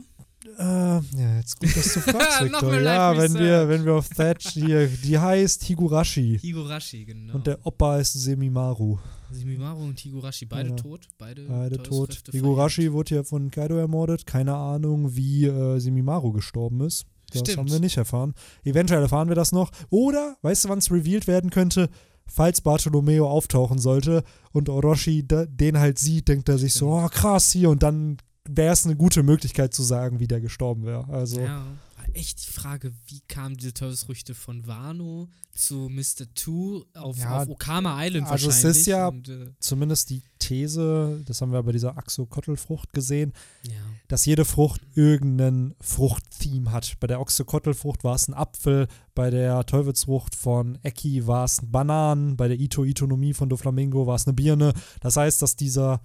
Äh, ja, jetzt gut, dass du fragst, Victor. ja, wenn wir, wenn wir auf Thatch hier, die heißt Higurashi. Higurashi, genau. Und der Opa ist Semimaru. Simimaru und Higurashi, beide Ja. tot. Beide, Beide tot. Higurashi wurde ja von Kaido ermordet. Keine Ahnung, wie äh, Semimaru gestorben ist. Das Stimmt. haben wir nicht erfahren. Eventuell erfahren wir das noch. Oder, weißt du, wann es revealed werden könnte? Falls Bartolomeo auftauchen sollte und Orochi den halt sieht, denkt er sich so, oh krass hier und dann wäre es eine gute Möglichkeit zu sagen, wie der gestorben wäre. Also, Ja, war echt die Frage, wie kamen diese Teufelsfrüchte von Wano zu Mr. Two auf, Ja, auf Okama Island also es wahrscheinlich. ist ja- Und, äh, zumindest die These, das haben wir bei dieser Axolotl-Frucht gesehen, ja. dass jede Frucht irgendein Fruchttheme hat. Bei der Oxycotel-Frucht war es ein Apfel, bei der Teufelsfrucht von Eki war es ein Bananen, bei der Ito-Itonomie von Doflamingo war es eine Birne. Das heißt, dass dieser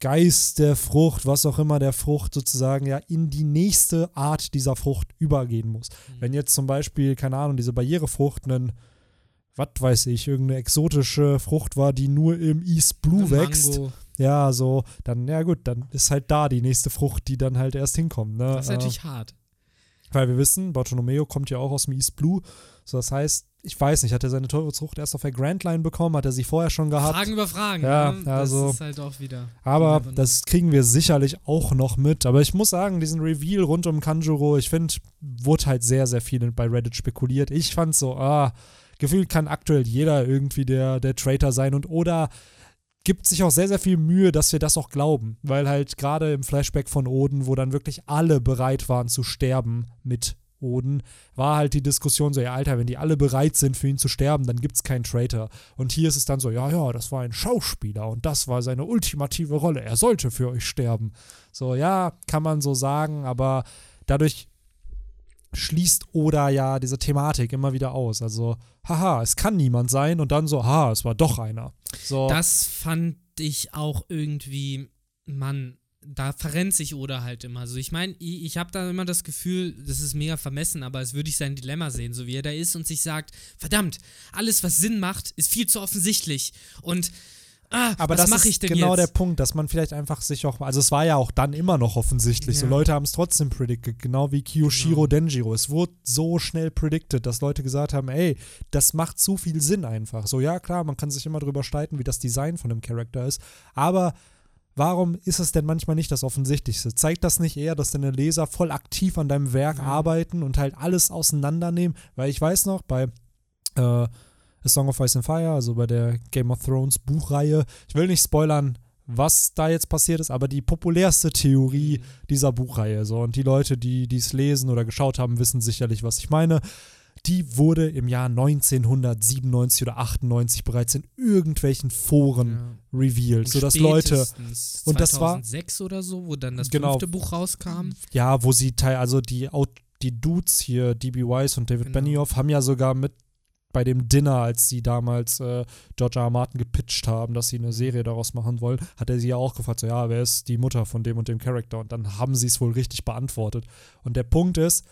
Geist der Frucht, was auch immer der Frucht sozusagen ja in die nächste Art dieser Frucht übergehen muss. Mhm. Wenn jetzt zum Beispiel, keine Ahnung, diese Barrierefrucht einen, was weiß ich, irgendeine exotische Frucht war, die nur im East Blue Ein wächst, Mango, ja, so, dann, ja gut, dann ist halt da die nächste Frucht, die dann halt erst hinkommt. Ne? Das ist Äh, natürlich hart. weil wir wissen, Bartolomeo kommt ja auch aus dem East Blue. So, das heißt, ich weiß nicht, hat er seine Teufelsfrucht erst auf der Grand Line bekommen? Hat er sie vorher schon gehabt? Fragen über Fragen. Ja, ne? also- Das ist halt auch wieder. Aber das kriegen wir sicherlich auch noch mit. Aber ich muss sagen, diesen Reveal rund um Kanjuro, ich finde, wurde halt sehr, sehr viel bei Reddit spekuliert. Ich fand so, ah, gefühlt kann aktuell jeder irgendwie der, der Traitor sein und oder gibt sich auch sehr, sehr viel Mühe, dass wir das auch glauben. Weil halt gerade im Flashback von Oden, wo dann wirklich alle bereit waren zu sterben mit Oden, war halt die Diskussion so, ja Alter, wenn die alle bereit sind für ihn zu sterben, dann gibt es keinen Traitor. Und hier ist es dann so, ja, ja, das war ein Schauspieler und das war seine ultimative Rolle. Er sollte für euch sterben. So, ja, kann man so sagen, aber dadurch schließt Oda ja diese Thematik immer wieder aus. Also, haha, es kann niemand sein und dann so, haha, es war doch einer. So, Das fand ich auch irgendwie, Mann, da verrennt sich Oda halt immer. Also ich meine, ich, ich habe da immer das Gefühl, das ist mega vermessen, aber als würde ich sein Dilemma sehen, so wie er da ist und sich sagt, verdammt, alles, was Sinn macht, ist viel zu offensichtlich. Und ah, aber was das mache ist ich denn genau jetzt? der Punkt, dass man vielleicht einfach sich auch, also es war ja auch dann immer noch offensichtlich, so Ja. Leute haben es trotzdem predicted, genau wie Kiyoshiro Genau. Denjiro. Es wurde so schnell predicted, dass Leute gesagt haben, ey, das macht zu viel Sinn einfach. So, ja klar, man kann sich immer drüber streiten, wie das Design von dem Charakter ist, aber warum ist es denn manchmal nicht das Offensichtlichste? Zeigt das nicht eher, dass deine Leser voll aktiv an deinem Werk Ja. arbeiten und halt alles auseinandernehmen? Weil ich weiß noch, bei äh, A Song of Ice and Fire, also bei der Game of Thrones Buchreihe, ich will nicht spoilern, was da jetzt passiert ist, aber die populärste Theorie dieser Buchreihe, so und die Leute, die es lesen oder geschaut haben, wissen sicherlich, was ich meine. Die wurde im Jahr 1997 oder 98 bereits in irgendwelchen Foren Ja. revealed, Und sodass Leute, und das war- 2006 oder so, wo dann das Genau. fünfte Buch rauskam. ja, wo sie teil, also die, die Dudes hier, DB Weiss und David Genau. Benioff, haben ja sogar mit bei dem Dinner, als sie damals äh, George R. R. Martin gepitcht haben, dass sie eine Serie daraus machen wollen, hat er sie ja auch gefragt, so, ja, wer ist die Mutter von dem und dem Charakter? Und dann haben sie es wohl richtig beantwortet. Und der Punkt ist,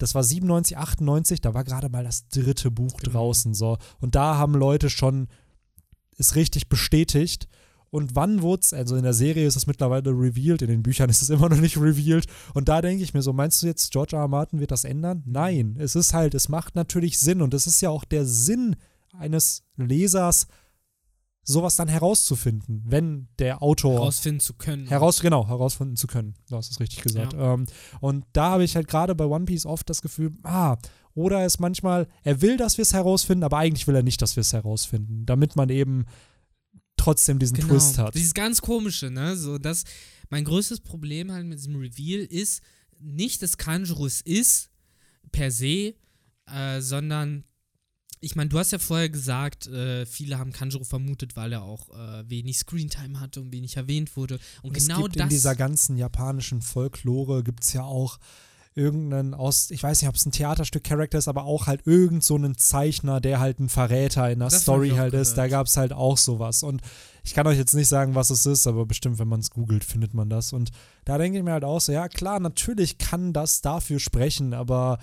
das war 97, 98, da war gerade mal das dritte Buch Genau. draußen, so. Und da haben Leute schon es richtig bestätigt. und wann wurde es, also in der Serie ist es mittlerweile revealed, in den Büchern ist es immer noch nicht revealed. Und da denke ich mir so, meinst du jetzt, George R. R. Martin wird das ändern? Nein, es ist halt, es macht natürlich Sinn und es ist ja auch der Sinn eines Lesers, sowas dann herauszufinden, wenn der Autor herausfinden zu können. Heraus, genau, herausfinden zu können. Du hast es richtig gesagt. Ja. Ähm, und da habe ich halt gerade bei One Piece oft das Gefühl, ah, oder ist manchmal, er will, dass wir es herausfinden, aber eigentlich will er nicht, dass wir es herausfinden, damit man eben trotzdem diesen genau. Twist hat. Dieses ganz komische, ne? So, das, mein größtes Problem halt mit diesem Reveal ist nicht, dass Kanjuro es ist, per se, äh, sondern ich meine, du hast ja vorher gesagt, äh, viele haben Kanjuro vermutet, weil er auch äh, wenig Screentime hatte und wenig erwähnt wurde. Und es genau das. In dieser ganzen japanischen Folklore gibt es ja auch irgendeinen aus, ich weiß nicht, ob es ein Theaterstück-Charakter ist, aber auch halt irgend so einen Zeichner, der halt ein Verräter in der das Story halt ist. Da gab es halt auch sowas. Und ich kann euch jetzt nicht sagen, was es ist, aber bestimmt, wenn man es googelt, findet man das. Und da denke ich mir halt auch so, ja klar, natürlich kann das dafür sprechen, aber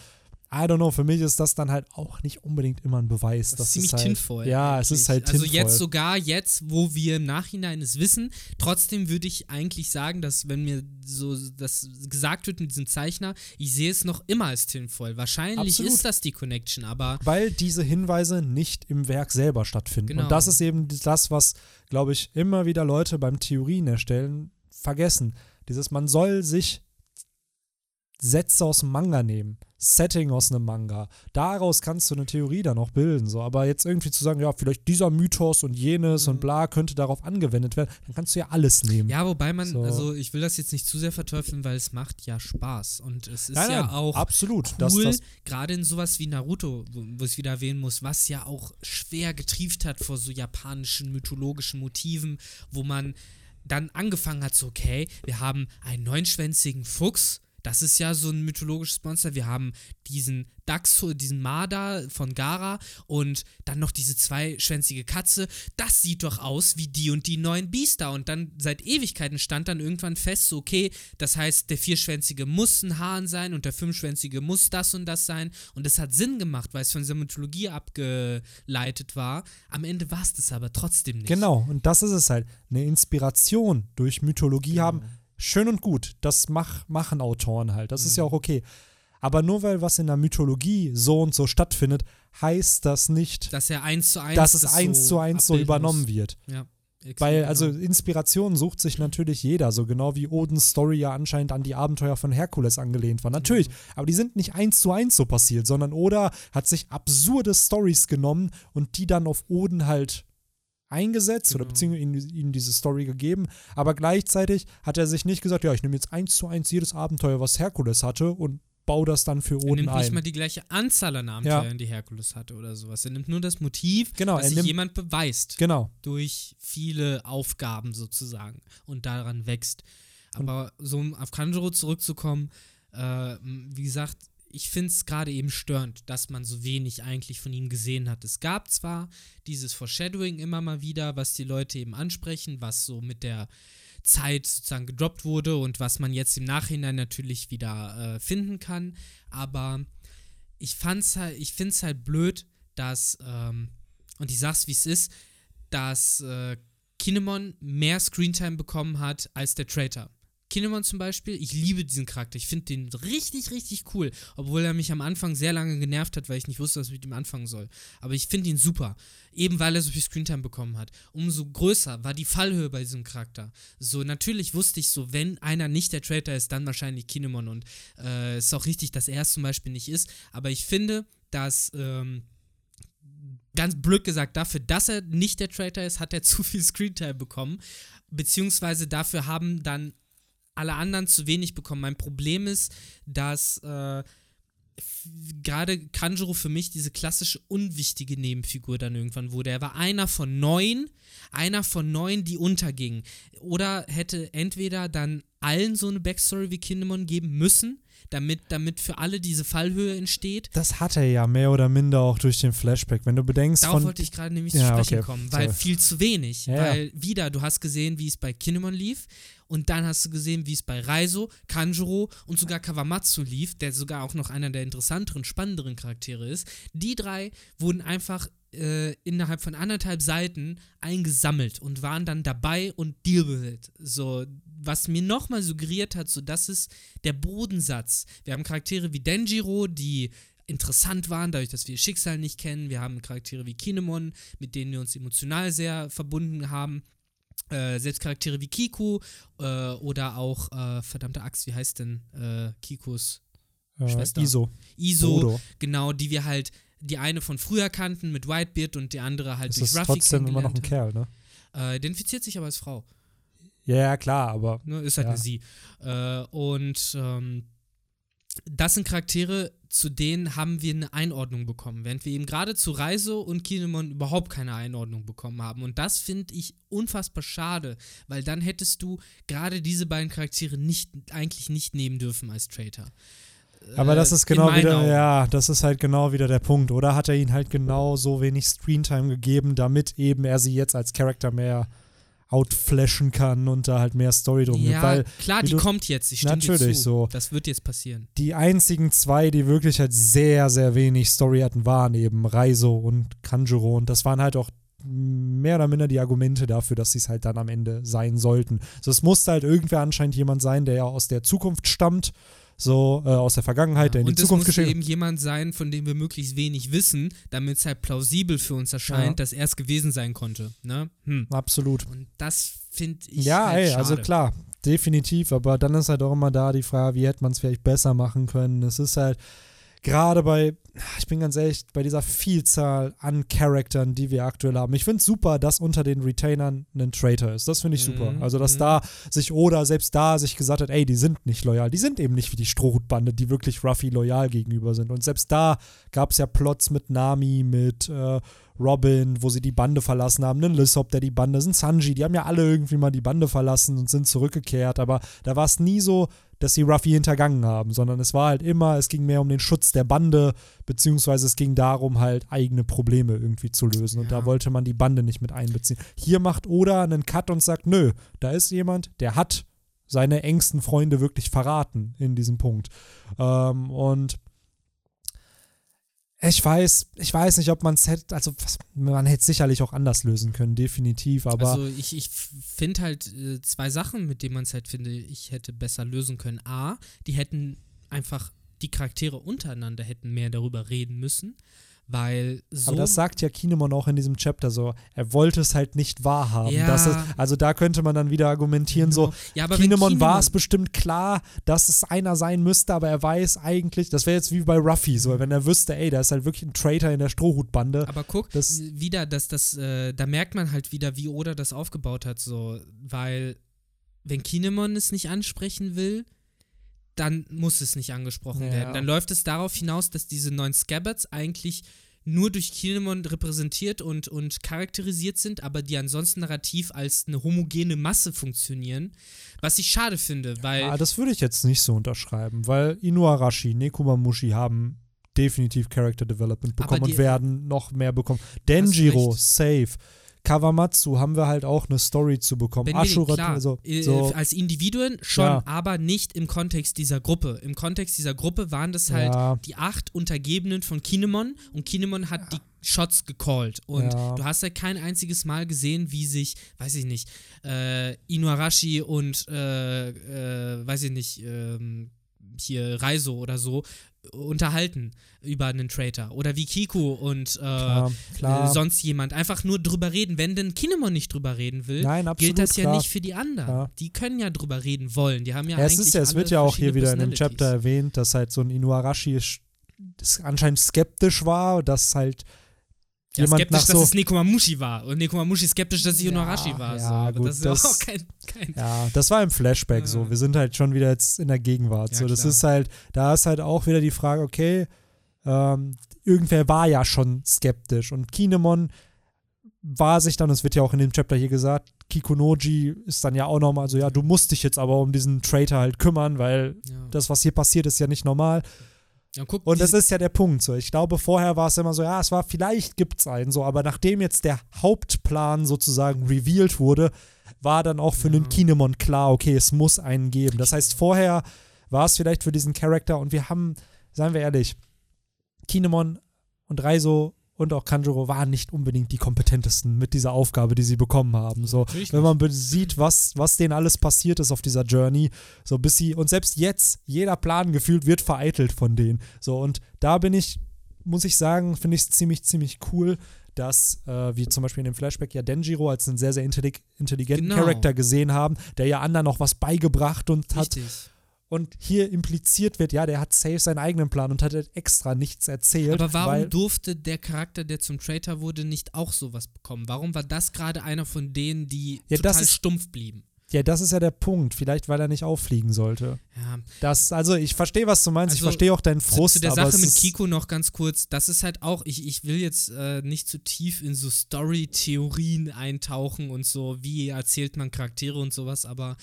I don't know, für mich ist das dann halt auch nicht unbedingt immer ein Beweis. Das ist ziemlich halt, tinvoll. Ja, eigentlich. es ist halt tinvoll. Also jetzt sogar, jetzt, wo wir im Nachhinein es wissen, trotzdem würde ich eigentlich sagen, dass wenn mir so das gesagt wird mit diesem Zeichner, ich sehe es noch immer als tinvoll. Wahrscheinlich Absolut. ist das die Connection, aber... Weil diese Hinweise nicht im Werk selber stattfinden. Genau. Und das ist eben das, was, glaube ich, immer wieder Leute beim Theorien erstellen vergessen. Dieses, man soll sich Sätze aus dem Manga nehmen. Setting aus einem Manga. Daraus kannst du eine Theorie dann auch bilden. So. Aber jetzt irgendwie zu sagen, ja, vielleicht dieser Mythos und jenes mhm. und bla könnte darauf angewendet werden, dann kannst du ja alles nehmen. Ja, wobei man, so. also ich will das jetzt nicht zu sehr verteufeln, weil es macht ja Spaß. Und es ist nein, ja auch absolut. cool, gerade in sowas wie Naruto, wo, wo ich wieder erwähnen muss, was ja auch schwer getrieft hat vor so japanischen mythologischen Motiven, wo man dann angefangen hat, so, okay, wir haben einen neunschwänzigen Fuchs, das ist ja so ein mythologisches Monster. Wir haben diesen Dachs, diesen Marder von Gara und dann noch diese zweischwänzige Katze. Das sieht doch aus wie die und die neuen Biester. Und dann seit Ewigkeiten stand dann irgendwann fest, so, okay, das heißt, der vierschwänzige muss ein Hahn sein und der fünfschwänzige muss das und das sein. Und das hat Sinn gemacht, weil es von dieser Mythologie abgeleitet war. Am Ende war es das aber trotzdem nicht. Genau, und das ist es halt. Eine Inspiration durch Mythologie genau. haben schön und gut. Das mach, machen Autoren halt. Das mhm. ist ja mhm. auch okay. Aber nur weil was in der Mythologie so und so stattfindet, heißt das nicht, dass er eins zu eins, dass es eins so zu eins so übernommen muss. wird. Ja. Weil, also Inspiration sucht sich natürlich jeder, so genau wie Odins Story ja anscheinend an die Abenteuer von Herkules angelehnt war. Natürlich, mhm. aber die sind nicht eins zu eins so passiert, sondern Oda hat sich absurde Stories genommen und die dann auf Oden halt eingesetzt genau. oder beziehungsweise ihm diese Story gegeben, aber gleichzeitig hat er sich nicht gesagt, ja, ich nehme jetzt eins zu eins jedes Abenteuer, was Herkules hatte und baue das dann für Oden ein. Er nimmt nicht mal die gleiche Anzahl an Abenteuern, ja. die Herkules hatte oder sowas. Er nimmt nur das Motiv, genau, dass sich jemand beweist. Genau. Durch viele Aufgaben sozusagen und daran wächst. Aber und so um auf Kanjuro zurückzukommen, äh, wie gesagt, ich finde es gerade eben störend, dass man so wenig eigentlich von ihm gesehen hat. Es gab zwar dieses Foreshadowing immer mal wieder, was die Leute eben ansprechen, was so mit der Zeit sozusagen gedroppt wurde und was man jetzt im Nachhinein natürlich wieder äh, finden kann, aber ich fand's halt, ich finde es halt blöd, dass, ähm, und ich sag's wie es ist, dass äh, Kinemon mehr Screentime bekommen hat als der Traitor. Kinemon zum Beispiel, ich liebe diesen Charakter. Ich finde den richtig, richtig cool. Obwohl er mich am Anfang sehr lange genervt hat, weil ich nicht wusste, was ich mit ihm anfangen soll. Aber ich finde ihn super. Eben weil er so viel Screentime bekommen hat. Umso größer war die Fallhöhe bei diesem Charakter. So, natürlich wusste ich so, wenn einer nicht der Traitor ist, dann wahrscheinlich Kinemon. Und äh, ist auch richtig, dass er es zum Beispiel nicht ist. Aber ich finde, dass. Ähm, ganz blöd gesagt, dafür, dass er nicht der Traitor ist, hat er zu viel Screentime bekommen. Beziehungsweise dafür haben dann alle anderen zu wenig bekommen. Mein Problem ist, dass äh, gerade Kanjuro für mich diese klassische unwichtige Nebenfigur dann irgendwann wurde. Er war einer von neun, einer von neun, die untergingen. Oder hätte entweder dann allen so eine Backstory wie Kinemon geben müssen, damit, damit für alle diese Fallhöhe entsteht. Das hat er ja mehr oder minder auch durch den Flashback. Wenn du bedenkst. Darauf wollte ich gerade nämlich ja, zu sprechen okay. kommen, weil Sorry. viel zu wenig. Ja, weil wieder, du hast gesehen, wie es bei Kinemon lief und dann hast du gesehen, wie es bei Raizo, Kanjuro und sogar Kawamatsu lief, der sogar auch noch einer der interessanteren, spannenderen Charaktere ist. Die drei wurden einfach äh, innerhalb von anderthalb Seiten eingesammelt und waren dann dabei und deal with it. So, was mir nochmal suggeriert hat, so das ist der Bodensatz. Wir haben Charaktere wie Denjiro, die interessant waren, dadurch, dass wir ihr Schicksal nicht kennen. Wir haben Charaktere wie Kinemon, mit denen wir uns emotional sehr verbunden haben. Äh, selbst Charaktere wie Kiku äh, oder auch, äh, verdammte Axt, wie heißt denn äh, Kikus Äh, Schwester. ISO. Iso, Frodo. genau, die wir halt, die eine von früher kannten mit Whitebeard und die andere halt Das durch ist Ruffy trotzdem immer noch ein Kerl, ne? Äh, identifiziert sich aber als Frau. Ja, ja, klar, aber Ne? Ist halt Ja. eine Sie. Äh, und ähm, das sind Charaktere, zu denen haben wir eine Einordnung bekommen, während wir eben gerade zu Reiso und Kinemon überhaupt keine Einordnung bekommen haben. Und das finde ich unfassbar schade, weil dann hättest du gerade diese beiden Charaktere nicht, eigentlich nicht nehmen dürfen als Traitor. Aber das Äh, ist genau wieder, Augen. ja, das ist halt genau wieder der Punkt. Oder hat er ihnen halt genau so wenig Screentime gegeben, damit eben er sie jetzt als Charakter mehr outflashen kann und da halt mehr Story drum gibt. Ja, Weil klar, die du- kommt jetzt. Ich stimme Natürlich so. Das wird jetzt passieren. die einzigen zwei, die wirklich halt sehr, sehr wenig Story hatten, waren eben Reiso und Kanjuro. Und das waren halt auch mehr oder minder die Argumente dafür, dass sie es halt dann am Ende sein sollten. Also es musste halt irgendwer anscheinend jemand sein, der ja aus der Zukunft stammt, so äh, aus der Vergangenheit, der in die und es Zukunft muss eben jemand sein, von dem wir möglichst wenig wissen, damit es halt plausibel für uns erscheint, Ja. dass er es gewesen sein konnte. Ne? Hm. Absolut. Und das finde ich. Ja, halt ey, schade. also klar, definitiv, aber dann ist halt auch immer da die Frage, wie hätte man es vielleicht besser machen können. Es ist halt gerade bei, ich bin ganz ehrlich, bei dieser Vielzahl an Charaktern, die wir aktuell haben. Ich finde es super, dass unter den Retainern ein Traitor ist. Das finde ich super. Mhm, Also, dass mhm. da sich oder selbst da sich gesagt hat, ey, die sind nicht loyal. Die sind eben nicht wie die Strohhutbande, die wirklich Ruffy loyal gegenüber sind. Und selbst da gab es ja Plots mit Nami, mit äh, Robin, wo sie die Bande verlassen haben, einen Lissop, der die Bande, sind Sanji, die haben ja alle irgendwie mal die Bande verlassen und sind zurückgekehrt, aber da war es nie so, dass sie Ruffy hintergangen haben, sondern es war halt immer, es ging mehr um den Schutz der Bande, beziehungsweise es ging darum, halt eigene Probleme irgendwie zu lösen und Ja. da wollte man die Bande nicht mit einbeziehen. Hier macht Oda einen Cut und sagt, nö, da ist jemand, der hat seine engsten Freunde wirklich verraten in diesem Punkt. Ähm, und ich weiß, ich weiß nicht, ob man es hätte, also man hätte sicherlich auch anders lösen können, definitiv, aber also ich, ich finde halt äh, zwei Sachen, mit denen man es halt finde, ich hätte besser lösen können. A, die hätten einfach die Charaktere untereinander hätten mehr darüber reden müssen, weil so Aber das sagt ja Kinemon auch in diesem Chapter so. Er wollte es halt nicht wahrhaben. Ja. Es, also da könnte man dann wieder argumentieren, so, ja, aber wenn Kinemon war Kinemon- es bestimmt klar, dass es einer sein müsste, aber er weiß eigentlich, das wäre jetzt wie bei Ruffy, so, wenn er wüsste, ey, da ist halt wirklich ein Traitor in der Strohhutbande. Aber guck, Das- wieder, dass das, äh, da merkt man halt wieder, wie Oda das aufgebaut hat, so, weil wenn Kinemon es nicht ansprechen will, dann muss es nicht angesprochen Ja. werden. Dann läuft es darauf hinaus, dass diese neuen Scabbards eigentlich nur durch Kinemon repräsentiert und, und charakterisiert sind, aber die ansonsten narrativ als eine homogene Masse funktionieren. Was ich schade finde, weil. Ah, das würde ich jetzt nicht so unterschreiben, weil Inuarashi, Nekomamushi haben definitiv Character Development bekommen und werden noch mehr bekommen. Denjiro, safe. Kawamatsu haben wir halt auch eine Story zu bekommen. Ashura, klar, also, äh, so, als Individuen schon, Ja. aber nicht im Kontext dieser Gruppe. Im Kontext dieser Gruppe waren das halt ja, die acht Untergebenen von Kinemon und Kinemon hat die Shots gecallt. Und Ja. du hast halt kein einziges Mal gesehen, wie sich, weiß ich nicht, äh, Inuarashi und, äh, äh, weiß ich nicht, ähm, hier Reiso oder so unterhalten über einen Traitor. Oder wie Kiku und äh, klar, klar. äh, sonst jemand. Einfach nur drüber reden. Wenn denn Kinemon nicht drüber reden will, Nein, absolut gilt das ja klar. nicht für die anderen. Die können ja drüber reden wollen. Die haben ja, Ja, es ist ja, es wird ja auch hier wieder in dem. Chapter erwähnt, dass halt so ein Inuarashi anscheinend skeptisch war, dass halt Ja, jemand skeptisch, nach dass so es Nekomamushi war. Und Nekomamushi skeptisch, dass es Ja, Inuarashi war. ja, so. Aber gut, das ist ja das- auch kein. kein Ja, das war im Flashback Ja. so. Wir sind halt schon wieder jetzt in der Gegenwart. Ja, so, das klar. ist halt, da ist halt auch wieder die Frage, okay, ähm, irgendwer war ja schon skeptisch und Kinemon war sich dann, es wird ja auch in dem Chapter hier gesagt, Kikunoji ist dann ja auch nochmal so, ja, du musst dich jetzt aber um diesen Traitor halt kümmern, weil ja. das, was hier passiert, ist ja nicht normal. Ja, guck, Und das ist ja der Punkt. So. Ich glaube, vorher war es immer so, ja, es war, vielleicht gibt es einen so, aber nachdem jetzt der Hauptplan sozusagen revealed wurde, war dann auch für Ja. den Kinemon klar, okay, es muss einen geben. Das heißt, vorher war es vielleicht für diesen Charakter und wir haben, seien wir ehrlich, Kinemon und Reiso und auch Kanjuro waren nicht unbedingt die kompetentesten mit dieser Aufgabe, die sie bekommen haben. So, Natürlich wenn man sieht, was, was denen alles passiert ist auf dieser Journey, so bis sie, und selbst jetzt, jeder Plan gefühlt wird vereitelt von denen. So, und da bin ich, muss ich sagen, finde ich es ziemlich, ziemlich cool, dass äh, wir zum Beispiel in dem Flashback ja Denjiro als einen sehr, sehr intellig intelligenten Genau. Charakter gesehen haben, der ja anderen noch was beigebracht und hat Richtig. Und hier impliziert wird, ja, der hat safe seinen eigenen Plan und hat halt extra nichts erzählt. Aber warum durfte der Charakter, der zum Traitor wurde, nicht auch sowas bekommen? Warum war das gerade einer von denen, die Ja, das total ist- stumpf blieben? Ja, das ist ja der Punkt. Vielleicht, weil er nicht auffliegen sollte. Ja, Das, also ich verstehe, was du meinst. ich Also, verstehe auch deinen Frust. zu der Sache mit Kiko noch ganz kurz, das ist halt auch, ich, ich will jetzt äh, nicht zu tief in so Story-Theorien eintauchen und so, wie erzählt man Charaktere und sowas, aber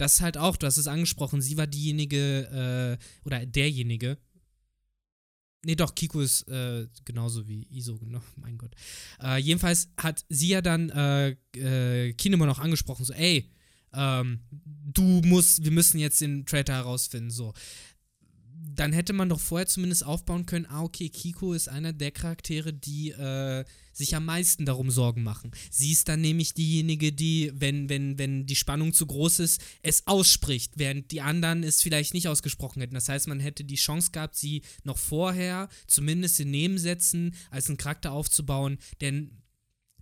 das ist halt auch, du hast es angesprochen, sie war diejenige, äh, oder derjenige, Nee, doch, Kiko ist äh, genauso wie Iso, genau, mein Gott. Äh, jedenfalls hat sie ja dann äh, äh, Kinemon noch angesprochen, so, ey, ähm, du musst, wir müssen jetzt den Traitor herausfinden, so. Dann hätte man doch vorher zumindest aufbauen können, ah, okay, Kiko ist einer der Charaktere, die äh, sich am meisten darum Sorgen machen. Sie ist dann nämlich diejenige, die, wenn, wenn, wenn die Spannung zu groß ist, es ausspricht, während die anderen es vielleicht nicht ausgesprochen hätten. Das heißt, man hätte die Chance gehabt, sie noch vorher, zumindest in Nebensätzen, als einen Charakter aufzubauen, der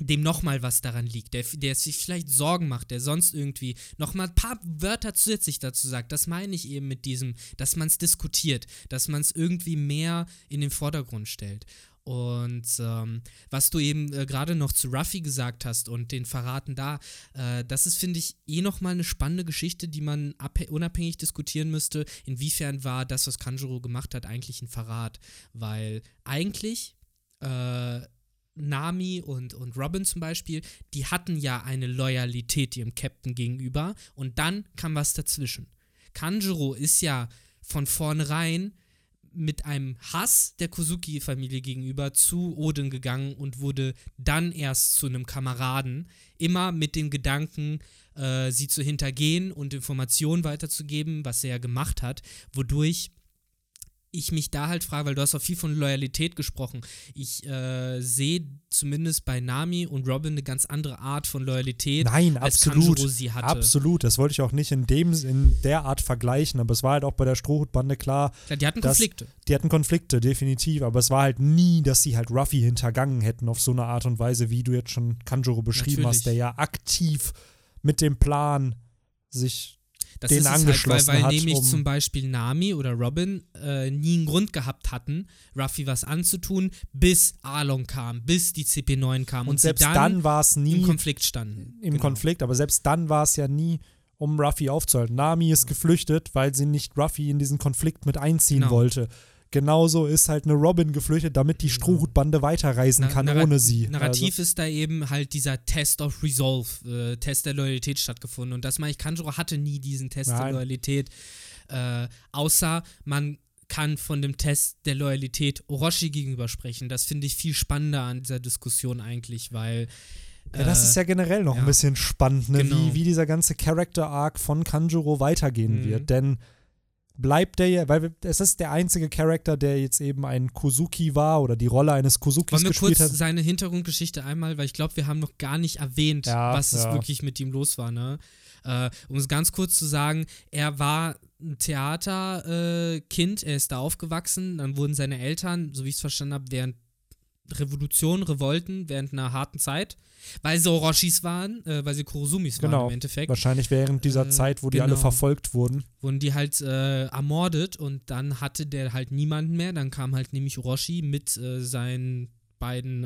dem nochmal was daran liegt, der, der sich vielleicht Sorgen macht, der sonst irgendwie nochmal ein paar Wörter zusätzlich dazu sagt. Das meine ich eben mit diesem, dass man es diskutiert, dass man es irgendwie mehr in den Vordergrund stellt. Und ähm, was du eben äh, gerade noch zu Ruffy gesagt hast und den Verraten da, äh, das ist, finde ich, eh nochmal eine spannende Geschichte, die man abhä- unabhängig diskutieren müsste. Inwiefern war das, was Kanjuro gemacht hat, eigentlich ein Verrat? Weil eigentlich äh, Nami und, und Robin zum Beispiel, die hatten ja eine Loyalität ihrem Captain gegenüber und dann kam was dazwischen. Kanjuro ist ja von vornherein mit einem Hass der Kozuki-Familie gegenüber zu Odin gegangen und wurde dann erst zu einem Kameraden, immer mit dem Gedanken, äh, sie zu hintergehen und Informationen weiterzugeben, was er ja gemacht hat, wodurch ich mich da halt frage, weil du hast auch viel von Loyalität gesprochen. Ich äh, sehe zumindest bei Nami und Robin eine ganz andere Art von Loyalität, Nein, als absolut. Kanjuro sie hatte. Absolut. Das wollte ich auch nicht in dem in der Art vergleichen, aber es war halt auch bei der Strohhutbande klar, Klar, die hatten das- Konflikte. die hatten Konflikte, definitiv, aber es war halt nie, dass sie halt Ruffy hintergangen hätten auf so eine Art und Weise, wie du jetzt schon Kanjuro beschrieben Natürlich. hast, der ja aktiv mit dem Plan sich Das den ist es angeschlossen halt, weil, weil hat, nämlich um- zum Beispiel Nami oder Robin äh, nie einen Grund gehabt hatten, Ruffy was anzutun, bis Arlong kam, bis die CP9 kam und, und selbst dann, dann, war es nie im Konflikt standen. im Genau. Konflikt, aber selbst dann war es ja nie, um Ruffy aufzuhalten. Nami ist geflüchtet, weil sie nicht Ruffy in diesen Konflikt mit einziehen Genau. wollte. Genauso ist halt eine Robin geflüchtet, damit die Genau. Strohhutbande weiterreisen Na- kann Narrat- ohne sie. Also Narrativ ist da eben halt dieser Test of Resolve, äh, Test der Loyalität stattgefunden. Und das meine ich, Kanjuro hatte nie diesen Test der Nein. Loyalität. Äh, außer man kann von dem Test der Loyalität Orochi gegenüber sprechen. Das finde ich viel spannender an dieser Diskussion eigentlich, weil. Ja, das ist ja generell noch ja. ein bisschen spannend, ne? Genau. wie, wie dieser ganze Character-Arc von Kanjuro weitergehen Mhm. wird. Denn bleibt der ja, weil es ist der einzige Charakter, der jetzt eben ein Kozuki war oder die Rolle eines Kozukis Wollen wir gespielt kurz hat. seine Hintergrundgeschichte einmal, weil ich glaube, wir haben noch gar nicht erwähnt, Ja, was es ja. wirklich mit ihm los war. Ne? Äh, um es ganz kurz zu sagen, er war ein Theaterkind, äh, er ist da aufgewachsen, dann wurden seine Eltern, so wie ich es verstanden habe, während Revolution, Revolten, während einer harten Zeit, weil sie Orochis waren, äh, weil sie Kurosumis waren Genau. im Endeffekt, Wahrscheinlich während dieser Äh, Zeit, wo die alle genau. verfolgt wurden. wurden die halt äh, ermordet und dann hatte der halt niemanden mehr. Dann kam halt nämlich Orochi mit äh, seinen beiden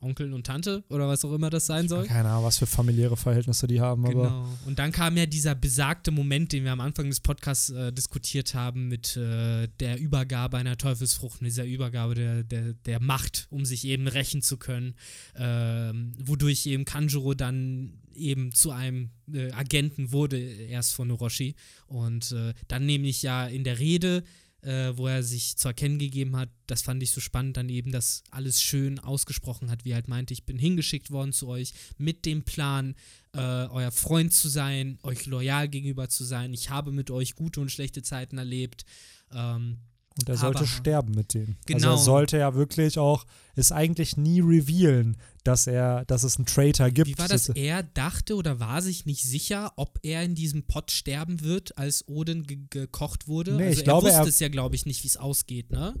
Onkeln und Tante oder was auch immer das sein soll. Keine Ahnung, was für familiäre Verhältnisse die haben, aber Genau. Und dann kam ja dieser besagte Moment, den wir am Anfang des Podcasts äh, diskutiert haben, mit äh, der Übergabe einer Teufelsfrucht, dieser Übergabe der, der, der Macht, um sich eben rächen zu können, ähm, wodurch eben Kanjuro dann eben zu einem äh, Agenten wurde, erst von Orochi. Und äh, dann nämlich ja in der Rede äh, wo er sich zu erkennen gegeben hat, das fand ich so spannend, dann eben das alles schön ausgesprochen hat, wie er halt meinte, ich bin hingeschickt worden zu euch mit dem Plan, äh, euer Freund zu sein, euch loyal gegenüber zu sein. Ich habe mit euch gute und schlechte Zeiten erlebt. Ähm, Und er sollte Aber- sterben mit denen. Also Genau. er sollte ja wirklich auch es eigentlich nie revealen, dass er, dass es einen Traitor gibt. Wie war das? Er dachte oder war sich nicht sicher, ob er in diesem Pott sterben wird, als Odin ge gekocht wurde. Nee, also ich glaube, er wusste er- es ja, glaube ich, nicht, wie es ausgeht, ne?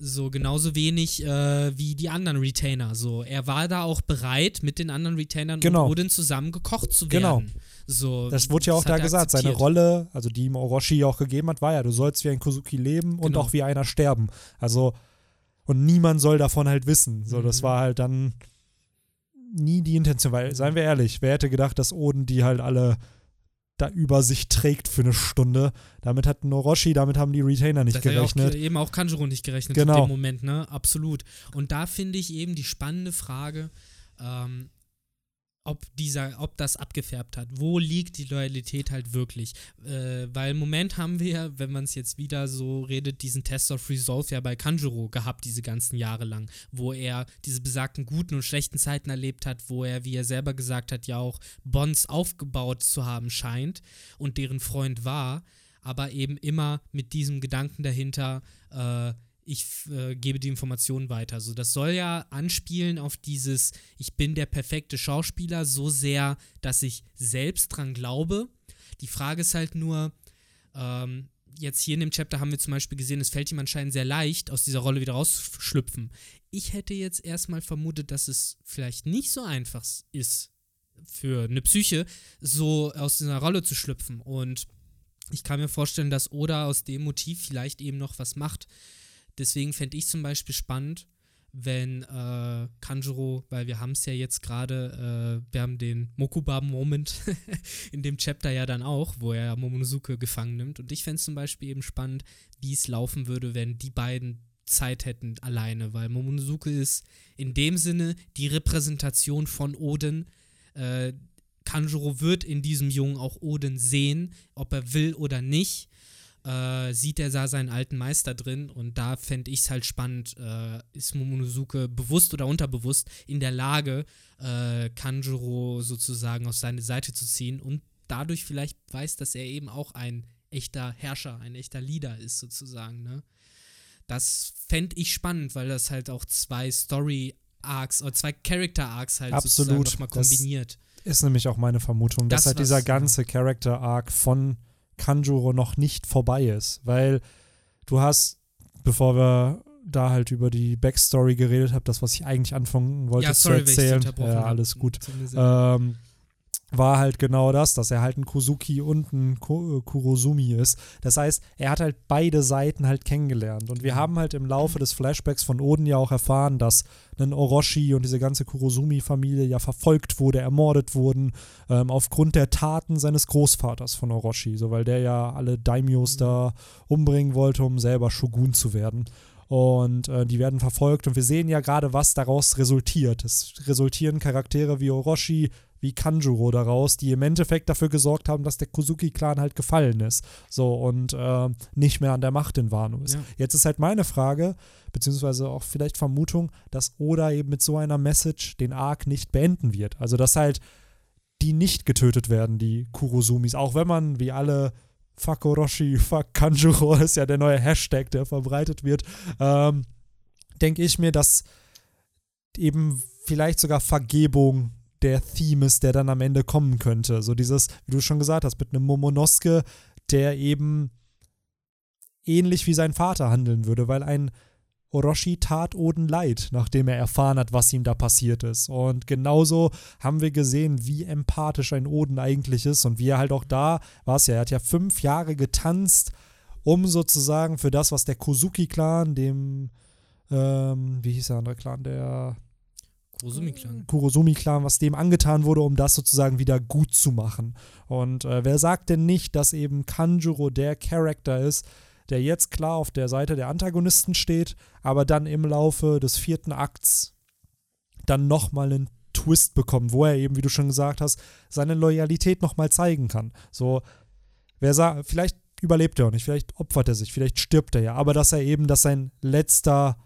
So genauso wenig äh, wie die anderen Retainer. So, er war da auch bereit, mit den anderen Retainern Genau. und Odin zusammen gekocht zu Genau. So, Das wurde ja auch da gesagt. Seine. Rolle, also die ihm Orochi auch gegeben hat, war ja, du sollst wie ein Kozuki leben und Genau. auch wie einer sterben. Also, und niemand soll davon halt wissen. So, das Mhm. war halt dann nie die Intention, weil, seien wir ehrlich, wer hätte gedacht, dass Oden die halt alle da über sich trägt für eine Stunde. Damit hat ein Orochi, damit haben die Retainer nicht Das hat ja auch, gerechnet. eben auch Kanjuro nicht gerechnet Genau. in dem Moment, ne? Absolut. Und da finde ich eben die spannende Frage, ähm, ob dieser, ob das abgefärbt hat. Wo liegt die Loyalität halt wirklich? Äh, weil im Moment haben wir, wenn man es jetzt wieder so redet, diesen Test of Resolve ja bei Kanjuro gehabt, diese ganzen Jahre lang, wo er diese besagten guten und schlechten Zeiten erlebt hat, wo er, wie er selber gesagt hat, ja auch Bonds aufgebaut zu haben scheint und deren Freund war, aber eben immer mit diesem Gedanken dahinter, äh, ich äh, gebe die Informationen weiter. So, das soll ja anspielen auf dieses, ich bin der perfekte Schauspieler, so sehr, dass ich selbst dran glaube. Die Frage ist halt nur, ähm, jetzt hier in dem Chapter haben wir zum Beispiel gesehen, es fällt ihm anscheinend sehr leicht, aus dieser Rolle wieder rauszuschlüpfen. Ich hätte jetzt erstmal vermutet, dass es vielleicht nicht so einfach ist, für eine Psyche so aus dieser Rolle zu schlüpfen. Und ich kann mir vorstellen, dass Oda aus dem Motiv vielleicht eben noch was macht. Deswegen fände ich zum Beispiel spannend, wenn äh, Kanjuro, weil wir haben es ja jetzt gerade, äh, wir haben den Mokuba-Moment in dem Chapter ja dann auch, wo er Momonosuke gefangen nimmt. Und ich fände es zum Beispiel eben spannend, wie es laufen würde, wenn die beiden Zeit hätten alleine, weil Momonosuke ist in dem Sinne die Repräsentation von Odin. Äh, Kanjuro wird in diesem Jungen auch Odin sehen, ob er will oder nicht. Äh, sieht er da seinen alten Meister drin und da fände ich es halt spannend, äh, ist Momonosuke bewusst oder unterbewusst in der Lage, äh, Kanjuro sozusagen auf seine Seite zu ziehen und dadurch vielleicht weiß, dass er eben auch ein echter Herrscher, ein echter Leader ist sozusagen, ne? Das fände ich spannend, weil das halt auch zwei Story-Arcs oder zwei Character-Arcs halt sozusagen Absolut. nochmal Das- kombiniert. Ist nämlich auch meine Vermutung, dass Das halt was, dieser ganze Character-Arc von Kanjuro noch nicht vorbei ist. Weil du hast, bevor wir da halt über die Backstory geredet haben, das, was ich eigentlich anfangen wollte ja, zu sorry, dich erzählen, ja, alles gut, ähm, war halt genau das, dass er halt ein Kuzuki und ein äh, Kurosumi ist. Das heißt, er hat halt beide Seiten halt kennengelernt. Und wir haben halt im Laufe des Flashbacks von Oden ja auch erfahren, dass ein Orochi und diese ganze Kurosumi-Familie ja verfolgt wurde, ermordet wurden, ähm, aufgrund der Taten seines Großvaters von Orochi, so weil der ja alle Daimyos Mhm. da umbringen wollte, um selber Shogun zu werden. Und äh, die werden verfolgt und wir sehen ja gerade, was daraus resultiert. Es resultieren Charaktere wie Orochi, wie Kanjuro daraus, die im Endeffekt dafür gesorgt haben, dass der Kozuki-Clan halt gefallen ist. So und äh, nicht mehr an der Macht in Wano ist. Ja. Jetzt ist halt meine Frage, beziehungsweise auch vielleicht Vermutung, dass Oda eben mit so einer Message den Arc nicht beenden wird. Also dass halt die nicht getötet werden, die Kurosumis. Auch wenn man, wie alle, fuck Orochi, fuck Kanjuro, ist ja der neue Hashtag, der verbreitet wird, ähm, denke ich mir, dass eben vielleicht sogar Vergebung der Theme ist, der dann am Ende kommen könnte. So dieses, wie du schon gesagt hast, mit einem Momonosuke, der eben ähnlich wie sein Vater handeln würde, weil ein Orochi tat Oden leid, nachdem er erfahren hat, was ihm da passiert ist. Und genauso haben wir gesehen, wie empathisch ein Oden eigentlich ist und wie er halt auch da war es ja. Er hat ja fünf Jahre getanzt, um sozusagen für das, was der Kozuki-Clan, dem, ähm, wie hieß der andere Clan, der Kurosumi-Clan. Kurosumi-Clan, was dem angetan wurde, um das sozusagen wieder gut zu machen. Und äh, wer sagt denn nicht, dass eben Kanjuro der Charakter ist, der jetzt klar auf der Seite der Antagonisten steht, aber dann im Laufe des vierten Akts dann nochmal einen Twist bekommt, wo er eben, wie du schon gesagt hast, seine Loyalität nochmal zeigen kann. So, wer sagt, vielleicht überlebt er auch nicht, vielleicht opfert er sich, vielleicht stirbt er ja, aber dass er eben, dass sein letzter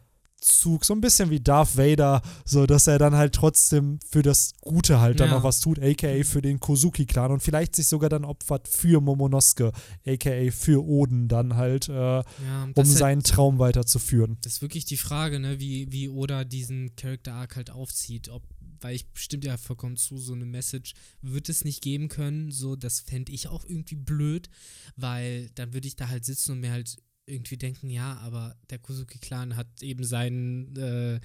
Zug, so ein bisschen wie Darth Vader, so dass er dann halt trotzdem für das Gute halt dann Ja. noch was tut, aka für den Kozuki-Clan und vielleicht sich sogar dann opfert für Momonosuke, aka für Oden dann halt, äh, Ja, um halt- seinen Traum weiterzuführen. Das ist wirklich die Frage, ne, wie, wie Oda diesen Character Arc halt aufzieht. Ob, weil ich bestimmt ja vollkommen zu, so eine Message wird es nicht geben können. So, das fände ich auch irgendwie blöd, weil dann würde ich da halt sitzen und mir halt irgendwie denken, ja, aber der Kozuki-Clan hat eben seinen, äh,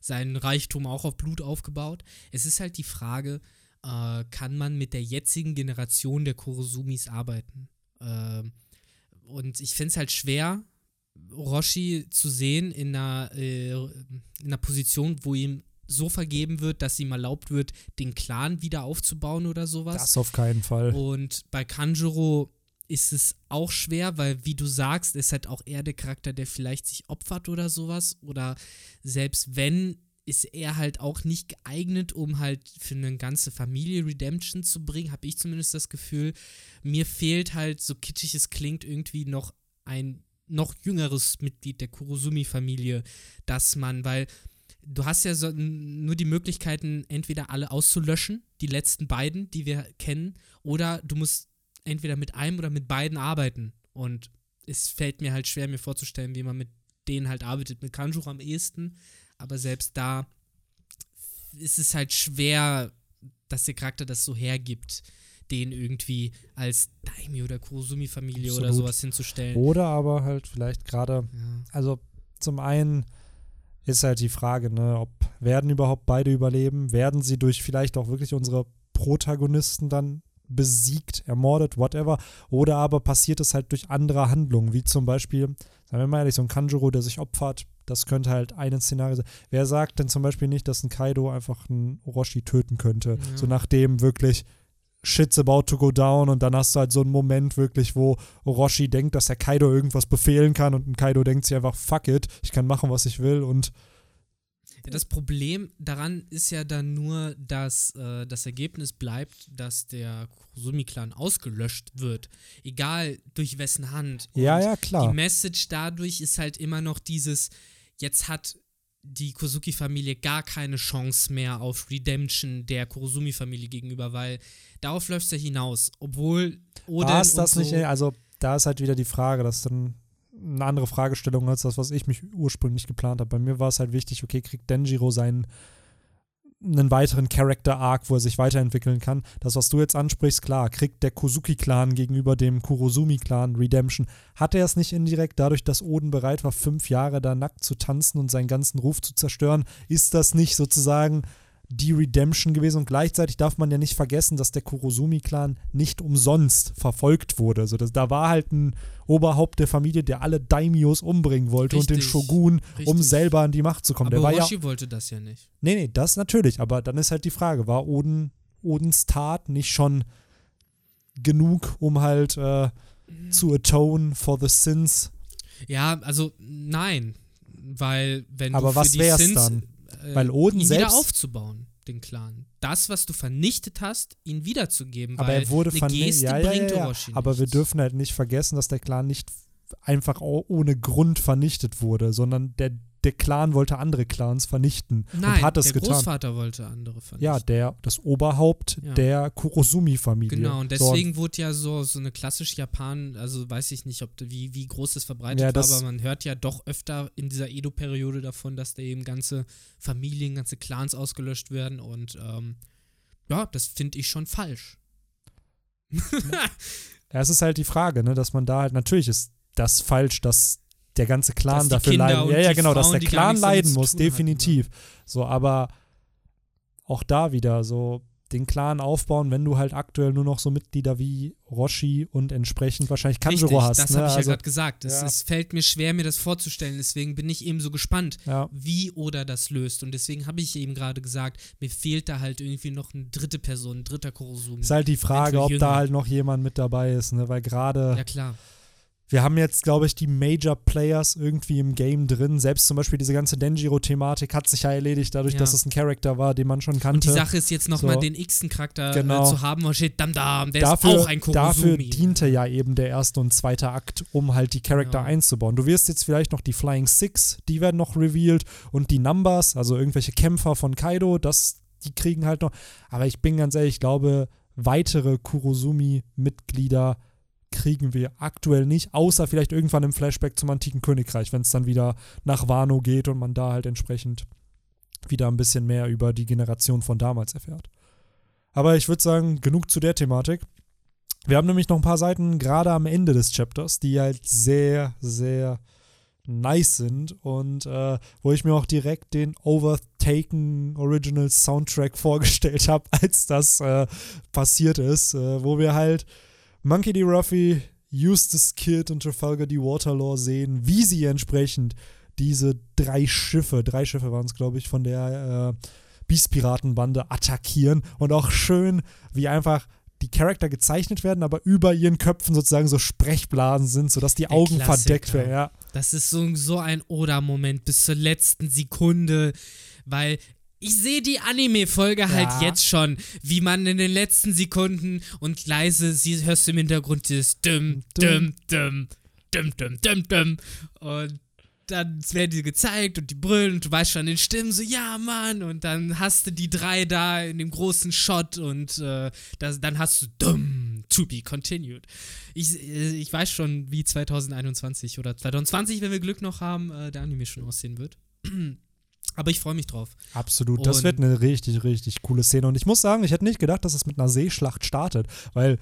seinen Reichtum auch auf Blut aufgebaut. Es ist halt die Frage, äh, kann man mit der jetzigen Generation der Kurosumis arbeiten? Ähm, und ich finde es halt schwer, Orochi zu sehen in einer, äh, in einer Position, wo ihm so vergeben wird, dass ihm erlaubt wird, den Clan wieder aufzubauen oder sowas. Das auf keinen Fall. Und bei Kanjuro ist es auch schwer, weil, wie du sagst, ist halt auch er der Charakter, der vielleicht sich opfert oder sowas. Oder selbst wenn, ist er halt auch nicht geeignet, um halt für eine ganze Familie Redemption zu bringen, habe ich zumindest das Gefühl. Mir fehlt halt, so kitschig es klingt, irgendwie noch ein noch jüngeres Mitglied der Kurosumi-Familie, dass man, weil du hast ja so, nur die Möglichkeiten, entweder alle auszulöschen, die letzten beiden, die wir kennen, oder du musst entweder mit einem oder mit beiden arbeiten. Und es fällt mir halt schwer, mir vorzustellen, wie man mit denen halt arbeitet. Mit Kanjuro am ehesten, aber selbst da ist es halt schwer, dass der Charakter das so hergibt, den irgendwie als Daimyo oder Kurosumi-Familie oder sowas hinzustellen. Oder aber halt vielleicht gerade Ja. also zum einen ist halt die Frage, ne, ob werden überhaupt beide überleben? Werden sie durch vielleicht auch wirklich unsere Protagonisten dann besiegt, ermordet, whatever? Oder aber passiert es halt durch andere Handlungen, wie zum Beispiel, sagen wir mal ehrlich, so ein Kanjuro, der sich opfert, das könnte halt ein Szenario sein. Wer sagt denn zum Beispiel nicht, dass ein Kaido einfach einen Orochi töten könnte? Ja. So nachdem wirklich shit's about to go down und dann hast du halt so einen Moment wirklich, wo Orochi denkt, dass er Kaido irgendwas befehlen kann und ein Kaido denkt sich einfach, fuck it, ich kann machen, was ich will und Ja, das Problem daran ist ja dann nur, dass äh, das Ergebnis bleibt, dass der Kurosumi-Clan ausgelöscht wird. Egal durch wessen Hand. Und ja, ja, Die klar. Message dadurch ist halt immer noch dieses, jetzt hat die Kozuki-Familie gar keine Chance mehr auf Redemption der Kurosumi-Familie gegenüber, weil darauf läuft es ja hinaus. Obwohl Oden War es das und nicht, so, also da ist halt wieder die Frage, das ist dann eine andere Fragestellung als das, was ich mich ursprünglich geplant habe. Bei mir war es halt wichtig, okay, kriegt Denjiro seinen einen weiteren Character-Arc, wo er sich weiterentwickeln kann. Das, was du jetzt ansprichst, klar, kriegt der Kozuki-Clan gegenüber dem Kurosumi-Clan Redemption. Hat er es nicht indirekt, dadurch, dass Oden bereit war, fünf Jahre da nackt zu tanzen und seinen ganzen Ruf zu zerstören, ist das nicht sozusagen die Redemption gewesen und gleichzeitig darf man ja nicht vergessen, dass der Kurosumi-Clan nicht umsonst verfolgt wurde. Also das, da war halt ein Oberhaupt der Familie, der alle Daimios umbringen wollte und den Richtig, Shogun, um richtig. selber an die Macht zu kommen. Aber der war ja wollte das ja nicht. Nee, nee, das natürlich, aber dann ist halt die Frage, war Oden, Odens Tat nicht schon genug, um halt äh, zu atone for the sins? Ja, also nein, weil wenn Aber du für was die wär's Sins, dann? Äh, Weil Oden ihn selbst- wieder aufzubauen, den Clan. Das, was du vernichtet hast, ihn wiederzugeben, Aber weil er wurde vernichtet. Ja, ja, ja, Aber wir dürfen halt nicht vergessen, dass der Clan nicht einfach ohne Grund vernichtet wurde, sondern der, der Clan wollte andere Clans vernichten Nein, und hat es der getan. Großvater wollte andere vernichten. Ja, der, das Oberhaupt Ja. der Kurosumi-Familie. Genau, und So, deswegen wurde ja so, so eine klassische Japan, also weiß ich nicht, ob wie, wie groß das verbreitet Ja, war, das- aber man hört ja doch öfter in dieser Edo-Periode davon, dass da eben ganze Familien, ganze Clans ausgelöscht werden und ähm, ja, das finde ich schon falsch. Ja, es ist halt die Frage, ne, dass man da halt, natürlich ist das falsch, dass der ganze Clan dafür leiden. Ja, ja, genau, dass der Clan leiden muss, tun hatten, definitiv. So, aber auch da wieder so den Clan aufbauen, wenn du halt aktuell nur noch so Mitglieder wie Roshi und entsprechend wahrscheinlich Kanjuro Richtig, hast. das ne? habe ich ja also, gerade gesagt. Es, ja. es fällt mir schwer, mir das vorzustellen. Deswegen bin ich eben so gespannt, ja. wie Oda das löst. Und deswegen habe ich eben gerade gesagt, mir fehlt da halt irgendwie noch eine dritte Person, ein dritter Kurosumi. Ist halt die Frage, ob jünger. da halt noch jemand mit dabei ist, ne? weil gerade ja, klar. Wir haben jetzt, glaube ich, die Major Players irgendwie im Game drin. Selbst zum Beispiel diese ganze Denjiro-Thematik hat sich ja erledigt, dadurch, Ja. dass es ein Charakter war, den man schon kannte. Und die Sache ist jetzt nochmal So. den x-ten Charakter Genau. äh, zu haben, wo steht Dam Dam, der dafür, ist auch ein Kurosumi. dafür diente ja eben der erste und zweite Akt, um halt die Charakter Ja. einzubauen. Du wirst jetzt vielleicht noch die Flying Six, die werden noch revealed und die Numbers, also irgendwelche Kämpfer von Kaido, das, die kriegen halt noch. Aber ich bin ganz ehrlich, ich glaube, weitere Kurosumi-Mitglieder kriegen wir aktuell nicht, außer vielleicht irgendwann im Flashback zum antiken Königreich, wenn es dann wieder nach Wano geht und man da halt entsprechend wieder ein bisschen mehr über die Generation von damals erfährt. Aber ich würde sagen, genug zu der Thematik. Wir haben nämlich noch ein paar Seiten gerade am Ende des Chapters, die halt sehr, sehr nice sind und äh, wo ich mir auch direkt den Overtaken Original Soundtrack vorgestellt habe, als das äh, passiert ist, äh, wo wir halt Monkey D. Ruffy, Eustace Kid und Trafalgar D. Waterlaw sehen, wie sie entsprechend diese drei Schiffe, drei Schiffe waren es, glaube ich, von der äh, Beast-Piratenbande attackieren und auch schön, wie einfach die Charakter gezeichnet werden, aber über ihren Köpfen sozusagen so Sprechblasen sind, sodass die Augen Klassiker. verdeckt werden. Ja. Das ist so, so ein Oda-Moment bis zur letzten Sekunde, weil ich sehe die Anime-Folge halt Ja. jetzt schon, wie man in den letzten Sekunden und leise, sie hörst du im Hintergrund dieses Düm, Düm, Düm, Düm, Düm, Düm, Düm. Und dann werden die gezeigt und die brüllen und du weißt schon in den Stimmen so, ja Mann, und dann hast du die drei da in dem großen Shot und äh, das, dann hast du Dumm, to be continued. Ich, äh, ich weiß schon, wie 2021 oder 2020, wenn wir Glück noch haben, äh, der Anime schon aussehen wird. Aber ich freue mich drauf. Absolut. Das Und- wird eine richtig, richtig coole Szene. Und ich muss sagen, ich hätte nicht gedacht, dass es mit einer Seeschlacht startet, weil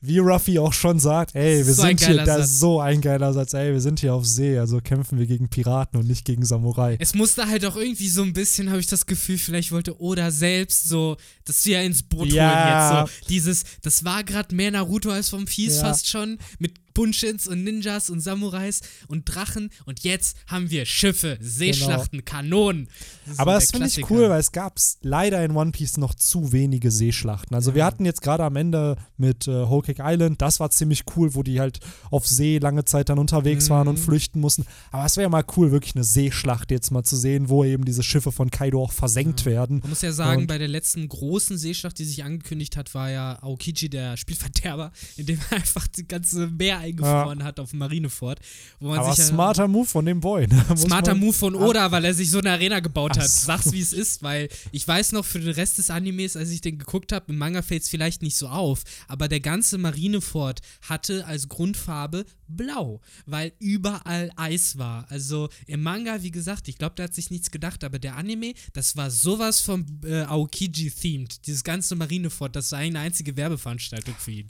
wie Ruffy auch schon sagt, ey, wir So sind hier, das ist so ein geiler Satz, ey, wir sind hier auf See, also kämpfen wir gegen Piraten und nicht gegen Samurai. Es musste halt auch irgendwie so ein bisschen, habe ich das Gefühl, vielleicht wollte Oda selbst so, das wir ins Boot Ja. holen jetzt so. Dieses, das war gerade mehr Naruto als vom Fies Ja. fast schon, mit Bunshins und Ninjas und Samurais und Drachen und jetzt haben wir Schiffe, Seeschlachten, Kanonen. Das Aber das finde ich cool, weil es gab leider in One Piece noch zu wenige Seeschlachten. Also wir Ja. hatten jetzt gerade am Ende mit äh, Whole Cake Island, das war ziemlich cool, wo die halt auf See lange Zeit dann unterwegs waren und Mhm. flüchten mussten. Aber es wäre ja mal cool, wirklich eine Seeschlacht jetzt mal zu sehen, wo eben diese Schiffe von Kaido auch versenkt werden. Man muss ja sagen, Und- bei der letzten großen Seeschlacht, die sich angekündigt hat, war ja Aokiji der Spielverderber, indem er einfach das ganze Meer eingefroren hat auf dem Marineford. Wo man Aber sich ja, smarter Move von dem Boy. ne? Smarter Move von Oda, weil er sich so eine Arena gebaut hat. so. Sag's, wie es ist, weil ich weiß noch, für den Rest des Animes, als ich den geguckt habe, im Manga fällt es vielleicht nicht so auf, aber der ganze Marineford hatte als Grundfarbe blau, weil überall Eis war. Also im Manga, wie gesagt, ich glaube, da hat sich nichts gedacht, aber der Anime, das war sowas vom äh, Aokiji-themed. Dieses ganze Marineford, das war eine einzige Werbeveranstaltung für ihn.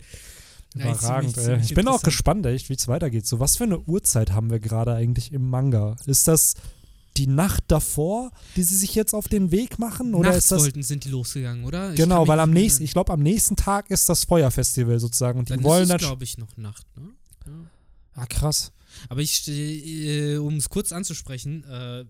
Ja, Überragend, ziemlich Ich bin auch gespannt, echt, wie es weitergeht. So, was für eine Uhrzeit haben wir gerade eigentlich im Manga? Ist das die Nacht davor, die sie sich jetzt auf den Weg machen? Oder Nachts ist das. wollten, sind die losgegangen, oder? Ich Genau, weil am nächsten, ich glaube, am nächsten Tag ist das Feuerfestival sozusagen. Und die Dann wollen ist es, glaube ich, noch Nacht, ne? Ja. ah, krass. Aber ich, äh, um es kurz anzusprechen, äh,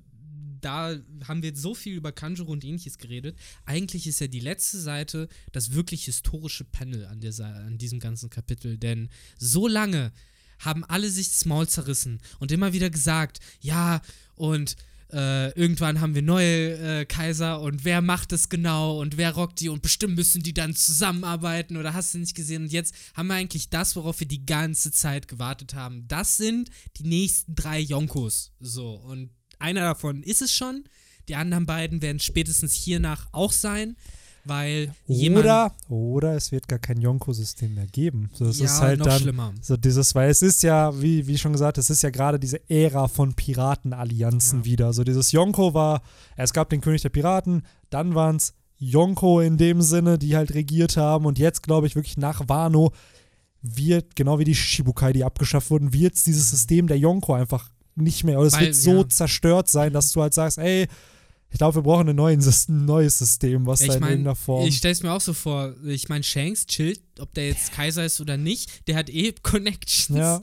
da haben wir jetzt so viel über Kanjuro und ähnliches geredet. Eigentlich ist ja die letzte Seite das wirklich historische Panel an, der, an diesem ganzen Kapitel. Denn so lange haben alle sich das Maul zerrissen und immer wieder gesagt, ja, und äh, irgendwann haben wir neue äh, Kaiser und wer macht es genau und wer rockt die und bestimmt müssen die dann zusammenarbeiten oder hast du nicht gesehen und jetzt haben wir eigentlich das, worauf wir die ganze Zeit gewartet haben. Das sind die nächsten drei Yonkos. So und einer davon ist es schon, die anderen beiden werden spätestens hiernach auch sein, weil jemand Oder, oder es wird gar kein Yonko-System mehr geben. So, es ja, ist halt noch dann. schlimmer. So dieses, weil es ist ja, wie, wie schon gesagt, es ist ja gerade diese Ära von Piratenallianzen Ja. wieder. So dieses Yonko war, es gab den König der Piraten, dann waren es Yonko in dem Sinne, die halt regiert haben und jetzt glaube ich wirklich nach Wano wird, genau wie die Shichibukai, die abgeschafft wurden, wird dieses System der Yonko einfach nicht mehr, oder es wird so ja. zerstört sein, dass du halt sagst, ey, ich glaube, wir brauchen ein neues, Sys- ein neues System, was da Ich in meine, irgendeiner Form. ich stell's mir auch so vor, ich meine, Shanks chillt, ob der jetzt Kaiser ist oder nicht, der hat eh Connections. Ja.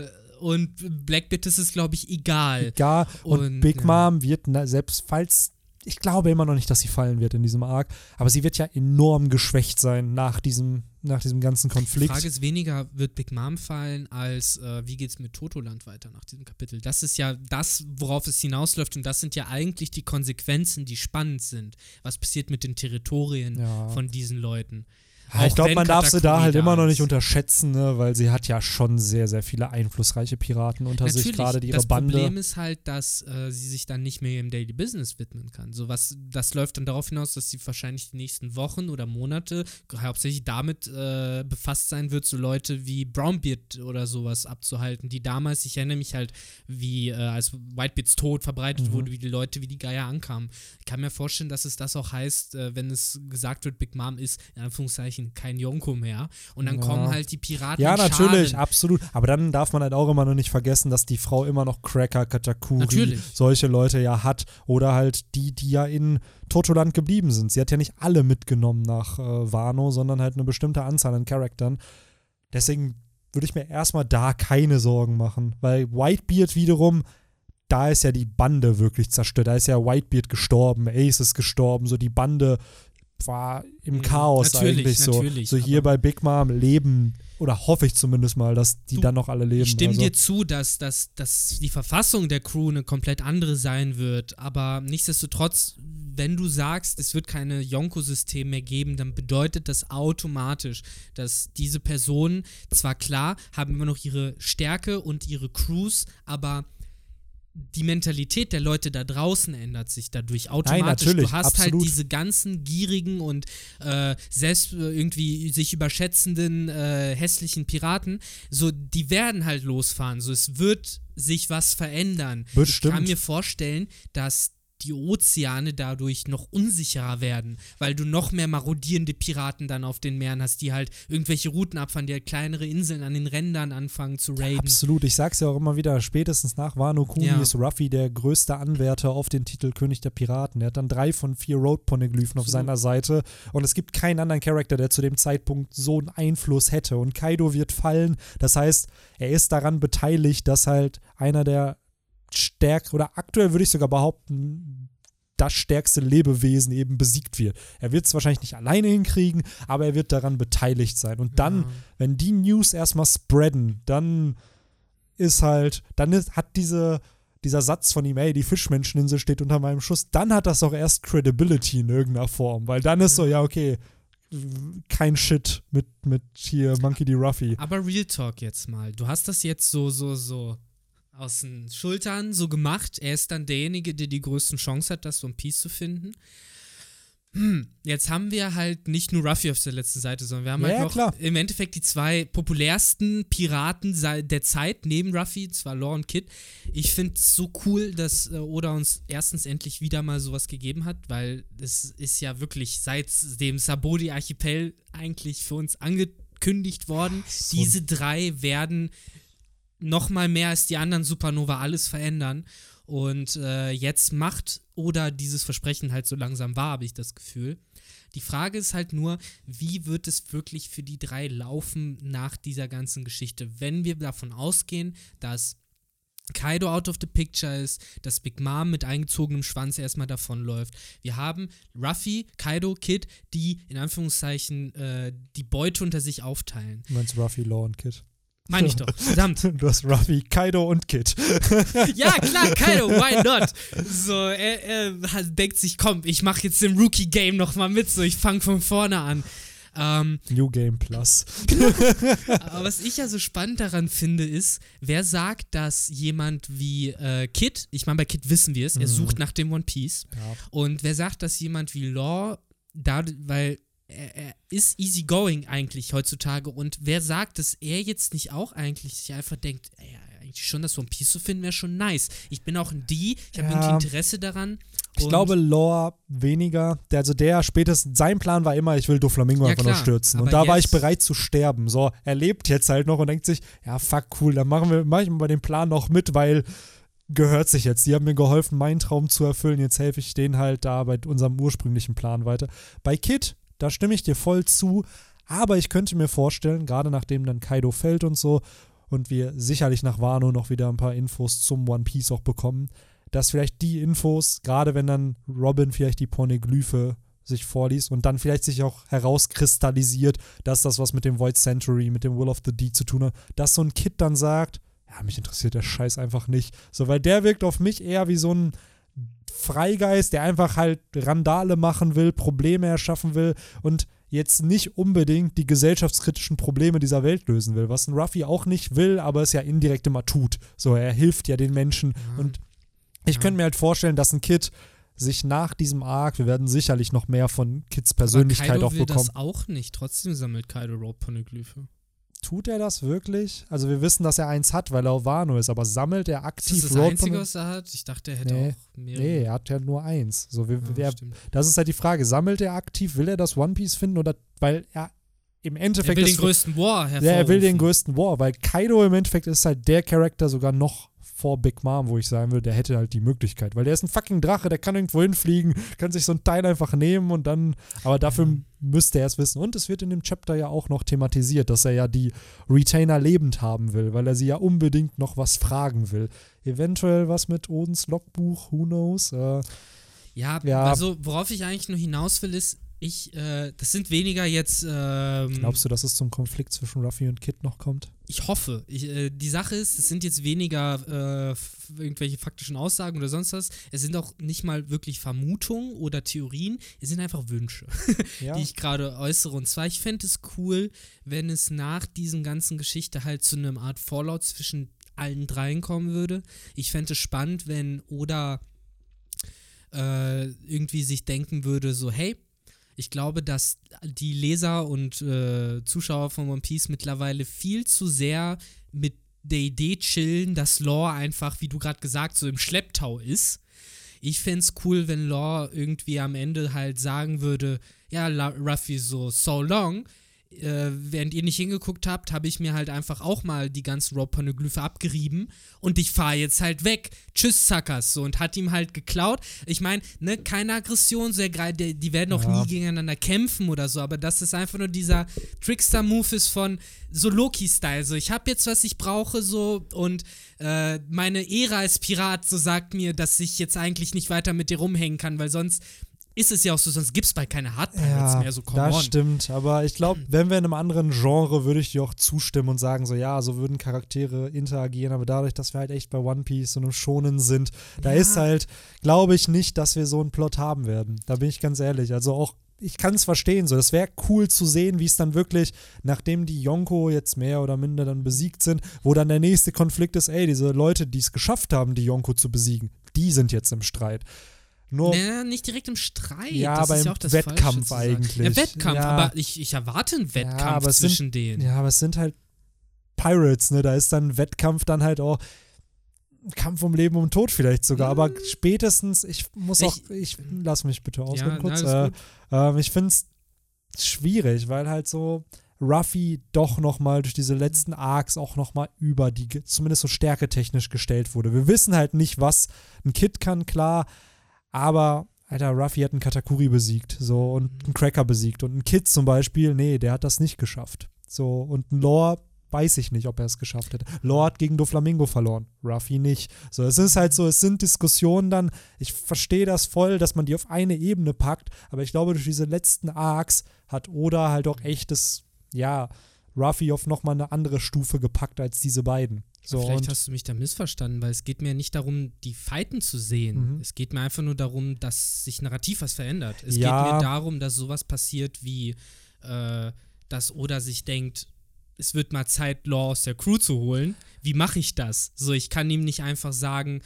Äh, und Black Bit ist es, glaube ich, egal. Egal. Und, Und, Big ja. Mom wird, na, selbst falls, ich glaube immer noch nicht, dass sie fallen wird in diesem Arc, aber sie wird ja enorm geschwächt sein nach diesem, nach diesem ganzen Konflikt. Die Frage ist weniger, wird Big Mom fallen, als äh, wie geht es mit Totoland weiter nach diesem Kapitel? Das ist ja das, worauf es hinausläuft und das sind ja eigentlich die Konsequenzen, die spannend sind. Was passiert mit den Territorien Ja. von diesen Leuten? Ja, ich glaube, man darf sie da halt immer noch nicht unterschätzen, ne? weil sie hat ja schon sehr, sehr viele einflussreiche Piraten unter sich, Natürlich, gerade die ihre das Bande. Problem ist halt, dass äh, sie sich dann nicht mehr im Daily Business widmen kann. So was, das läuft dann darauf hinaus, dass sie wahrscheinlich die nächsten Wochen oder Monate hauptsächlich damit äh, befasst sein wird, so Leute wie Brownbeard oder sowas abzuhalten, die damals, ich erinnere mich halt, wie äh, als Whitebeards Tod verbreitet Mhm. wurde, wie die Leute wie die Geier ankamen. Ich kann mir vorstellen, dass es das auch heißt, äh, wenn es gesagt wird, Big Mom ist in Anführungszeichen kein Yonko mehr und dann Ja. kommen halt die Piraten Ja, natürlich, Scharen. absolut. Aber dann darf man halt auch immer noch nicht vergessen, dass die Frau immer noch Cracker, Katakuri, Natürlich. solche Leute ja hat. Oder halt die, die ja in Totoland geblieben sind. Sie hat ja nicht alle mitgenommen nach äh, Wano, sondern halt eine bestimmte Anzahl an Charaktern. Deswegen würde ich mir erstmal da keine Sorgen machen. Weil Whitebeard wiederum, da ist ja die Bande wirklich zerstört. Da ist ja Whitebeard gestorben, Ace ist gestorben, so die Bande war im Mhm, Chaos natürlich, eigentlich so. natürlich, so hier bei Big Mom leben, oder hoffe ich zumindest mal, dass die Du, dann noch alle leben. Ich stimme also, dir zu, dass, dass, dass die Verfassung der Crew eine komplett andere sein wird, aber nichtsdestotrotz, wenn du sagst, es wird keine Yonko-System mehr geben, dann bedeutet das automatisch, dass diese Personen zwar klar haben immer noch ihre Stärke und ihre Crews, aber die Mentalität der Leute da draußen ändert sich dadurch automatisch. natürlich, du hast absolut. halt diese ganzen gierigen und äh, selbst äh, irgendwie sich überschätzenden äh, hässlichen Piraten, so die werden halt losfahren. So es wird sich was verändern. Bestimmt. Ich kann mir vorstellen, dass die Ozeane dadurch noch unsicherer werden, weil du noch mehr marodierende Piraten dann auf den Meeren hast, die halt irgendwelche Routen abfahren, die halt kleinere Inseln an den Rändern anfangen zu raiden. Absolut, ich sag's ja auch immer wieder, spätestens nach Wano Kuni Ja. ist Ruffy der größte Anwärter auf den Titel König der Piraten. Er hat dann drei von vier Road-Poneglyphen auf Absolut. seiner Seite und es gibt keinen anderen Charakter, der zu dem Zeitpunkt so einen Einfluss hätte. Und Kaido wird fallen, das heißt, er ist daran beteiligt, dass halt einer der stärk oder aktuell würde ich sogar behaupten, das stärkste Lebewesen eben besiegt wird. Er wird es wahrscheinlich nicht alleine hinkriegen, aber er wird daran beteiligt sein. Und dann, Ja. wenn die News erstmal spreaden, dann ist halt, dann ist, hat diese, dieser Satz von ihm, ey, die Fischmenscheninsel steht unter meinem Schuss, dann hat das auch erst Credibility in irgendeiner Form, weil dann ist so, ja, okay, kein Shit mit, mit hier Monkey D. Ruffy. Aber Real Talk jetzt mal. Du hast das jetzt so, so, so aus den Schultern so gemacht. Er ist dann derjenige, der die größten Chance hat, das One Piece zu finden. Hm, jetzt haben wir halt nicht nur Ruffy auf der letzten Seite, sondern wir haben Ja, halt noch klar. im Endeffekt die zwei populärsten Piraten der Zeit neben Ruffy, zwar Law und Kid. Ich finde es so cool, dass äh, Oda uns erstens endlich wieder mal sowas gegeben hat, weil es ist ja wirklich seit dem Sabodi-Archipel eigentlich für uns angekündigt worden. so Diese drei werden noch mal mehr als die anderen Supernova alles verändern. Und äh, jetzt macht Oda dieses Versprechen halt so langsam wahr, habe ich das Gefühl. Die Frage ist halt nur, wie wird es wirklich für die drei laufen nach dieser ganzen Geschichte? Wenn wir davon ausgehen, dass Kaido out of the picture ist, dass Big Mom mit eingezogenem Schwanz erstmal davonläuft. Wir haben Ruffy, Kaido, Kid, die in Anführungszeichen äh, die Beute unter sich aufteilen. Du meinst Ruffy, Law und Kid. Meine ich doch, verdammt. Du hast Ruffy, Kaido und Kid. Ja, klar, Kaido, why not? So, er, er denkt sich, komm, ich mach jetzt im Rookie-Game nochmal mit, so, ich fange von vorne an. Ähm, New Game Plus. aber was ich ja so spannend daran finde, ist, wer sagt, dass jemand wie äh, Kid, ich meine, bei Kid wissen wir es, er Mhm. sucht nach dem One Piece. Ja. Und wer sagt, dass jemand wie Law, da, weil er, er ist easygoing eigentlich heutzutage und wer sagt, dass er jetzt nicht auch eigentlich sich einfach denkt, ey, eigentlich schon das One Piece zu finden, wäre schon nice. Ich bin auch ein D, ich habe Ja. Interesse daran. Ich glaube, Lore weniger. Der, also der spätestens, sein Plan war immer, ich will Doflamingo Ja, einfach nur klar, stürzen. Und da war ich bereit zu sterben. So, er lebt jetzt halt noch und denkt sich, ja, fuck, cool, dann machen wir, mach ich mal dem Plan noch mit, weil gehört sich jetzt. Die haben mir geholfen, meinen Traum zu erfüllen. Jetzt helfe ich denen halt da bei unserem ursprünglichen Plan weiter. Bei Kid, da stimme ich dir voll zu. Aber ich könnte mir vorstellen, gerade nachdem dann Kaido fällt und so, und wir sicherlich nach Wano noch wieder ein paar Infos zum One Piece auch bekommen, dass vielleicht die Infos, gerade wenn dann Robin vielleicht die Pornoglyphe sich vorliest und dann vielleicht sich auch herauskristallisiert, dass das was mit dem Void Century, mit dem Will of the Deed zu tun hat, dass so ein Kid dann sagt, ja, mich interessiert der Scheiß einfach nicht. So, weil der wirkt auf mich eher wie so ein Freigeist, der einfach halt Randale machen will, Probleme erschaffen will und jetzt nicht unbedingt die gesellschaftskritischen Probleme dieser Welt lösen will, was ein Ruffy auch nicht will, aber es ja indirekt immer tut. So, er hilft ja den Menschen Ja. und ich Ja. könnte mir halt vorstellen, dass ein Kid sich nach diesem Arc, wir werden sicherlich noch mehr von Kids Aber Persönlichkeit Kaido auch will bekommen. das auch nicht. Trotzdem sammelt Kaido Rope-Poneglyphe. Tut er das wirklich? Also wir wissen, dass er eins hat, weil er auf Wano ist, aber sammelt er Ist aktiv das das Road Einzige, was er hat? Ich dachte, er hätte Nee. auch mehrere. Nee, er hat ja nur eins. So, wir, Ja, wer, stimmt. das ist halt die Frage. Sammelt er aktiv? Will er das One Piece finden? Oder weil er im Er Endeffekt. will das- den größten War hervorrufen. ja, er will den größten War, weil Kaido im Endeffekt ist halt der Charakter sogar noch vor Big Mom, wo ich sagen würde, der hätte halt die Möglichkeit. Weil der ist ein fucking Drache, der kann irgendwo hinfliegen, kann sich so ein Teil einfach nehmen und dann. Aber dafür Ja. müsste er es wissen. Und es wird in dem Chapter ja auch noch thematisiert, dass er ja die Retainer lebend haben will, weil er sie ja unbedingt noch was fragen will. Eventuell was mit Odins Logbuch, who knows? Äh, Ja, Ja. also worauf ich eigentlich nur hinaus will, ist, ich, äh, das sind weniger jetzt, ähm, glaubst du, dass es zum Konflikt zwischen Ruffy und Kid noch kommt? ich hoffe. Ich, äh, die Sache ist, es sind jetzt weniger äh, irgendwelche faktischen Aussagen oder sonst was. Es sind auch nicht mal wirklich Vermutungen oder Theorien. Es sind einfach Wünsche, Ja. die ich gerade äußere. Und zwar, ich fände es cool, wenn es nach diesen ganzen Geschichte halt zu einem Art Fallout zwischen allen dreien kommen würde. Ich fände es spannend, wenn Oda äh, irgendwie sich denken würde, so, hey, ich glaube, dass die Leser und äh, Zuschauer von One Piece mittlerweile viel zu sehr mit der Idee chillen, dass Lore einfach, wie du gerade gesagt, so im Schlepptau ist. Ich fände es cool, wenn Lore irgendwie am Ende halt sagen würde, ja, Ruffy, so, so long. Äh, während ihr nicht hingeguckt habt, habe ich mir halt einfach auch mal die ganzen Rope-Poneglyphe abgerieben und ich fahre jetzt halt weg. Tschüss, Suckers. So, und hat ihm halt geklaut. Ich meine, ne, keine Aggression, so, die, die werden auch Ja. nie gegeneinander kämpfen oder so, aber das ist einfach nur dieser Trickster-Move ist von so Loki-Style. So, ich habe jetzt, was ich brauche, so, und äh, meine Ära als Pirat so sagt mir, dass ich jetzt eigentlich nicht weiter mit dir rumhängen kann, weil sonst ist es ja auch so, sonst gibt es bald keine Hard Pirates Ja, mehr, so come das on. stimmt. Aber ich glaube, wenn wir in einem anderen Genre, würde ich dir auch zustimmen und sagen, so ja, so würden Charaktere interagieren. Aber dadurch, dass wir halt echt bei One Piece so einem Schonen sind, da Ja. ist halt, glaube ich nicht, dass wir so einen Plot haben werden. Da bin ich ganz ehrlich. Also auch, ich kann es verstehen. So, das wäre cool zu sehen, wie es dann wirklich, nachdem die Yonko jetzt mehr oder minder dann besiegt sind, wo dann der nächste Konflikt ist, ey, diese Leute, die es geschafft haben, die Yonko zu besiegen, die sind jetzt im Streit. Nur Naja, nicht direkt im Streit. Ja, das aber ist im ja auch das Wettkampf Falsche eigentlich. Ja, Wettkampf, Ja. aber ich, ich erwarte einen Wettkampf aber es sind- zwischen denen. Ja, aber es sind halt Pirates, ne? Da ist dann Wettkampf dann halt auch Kampf um Leben und Tod vielleicht sogar. Aber spätestens, ich muss Ich- auch, ich lass mich bitte ausreden Ja, kurz. Äh, ähm, ich finde es schwierig, weil halt so Ruffy doch nochmal durch diese letzten Arcs auch nochmal über die, zumindest so stärketechnisch gestellt wurde. Wir wissen halt nicht, was ein Kid kann, klar, aber Alter, Ruffy hat einen Katakuri besiegt, so, und einen Cracker besiegt. Und ein Kid zum Beispiel, nee, der hat das nicht geschafft. So, und ein Lore weiß ich nicht, ob er es geschafft hätte. Lore hat gegen Doflamingo verloren, Ruffy nicht. So, es ist halt so, es sind Diskussionen dann, ich verstehe das voll, dass man die auf eine Ebene packt, aber ich glaube, durch diese letzten Arcs hat Oda halt auch echtes, ja, Ruffy auf nochmal eine andere Stufe gepackt als diese beiden. So, Vielleicht hast du mich da missverstanden, weil es geht mir nicht darum, die Fighten zu sehen. Mhm. Es geht mir einfach nur darum, dass sich narrativ was verändert. Es Ja. geht mir darum, dass sowas passiert wie, äh, dass Oda sich denkt, es wird mal Zeit, Law aus der Crew zu holen. Wie mache ich das? So, ich kann ihm nicht einfach sagen,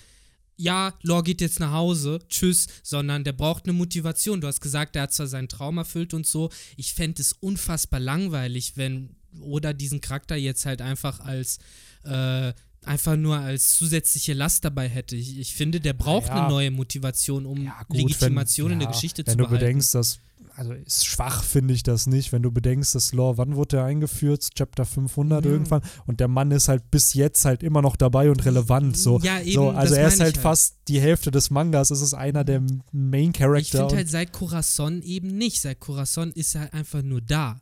ja, Law geht jetzt nach Hause, tschüss, sondern der braucht eine Motivation. Du hast gesagt, er hat zwar seinen Traum erfüllt und so. Ich fände es unfassbar langweilig, wenn Oda diesen Charakter jetzt halt einfach als äh, einfach nur als zusätzliche Last dabei hätte. Ich, ich finde, der braucht Ja. eine neue Motivation, um Ja, gut, Legitimation wenn, in der Geschichte wenn zu du behalten. bedenkst, dass, also ist schwach finde ich das nicht, wenn du bedenkst, dass Lore, wann wurde der eingeführt? Chapter 500 Ja. irgendwann und der Mann ist halt bis jetzt halt immer noch dabei und relevant, so. Ja, eben, so also er ist halt ich halt. fast die Hälfte des Mangas, es ist einer der Main ich Character. finde und- halt seit Corazon eben nicht. Seit Corazon ist er einfach nur da.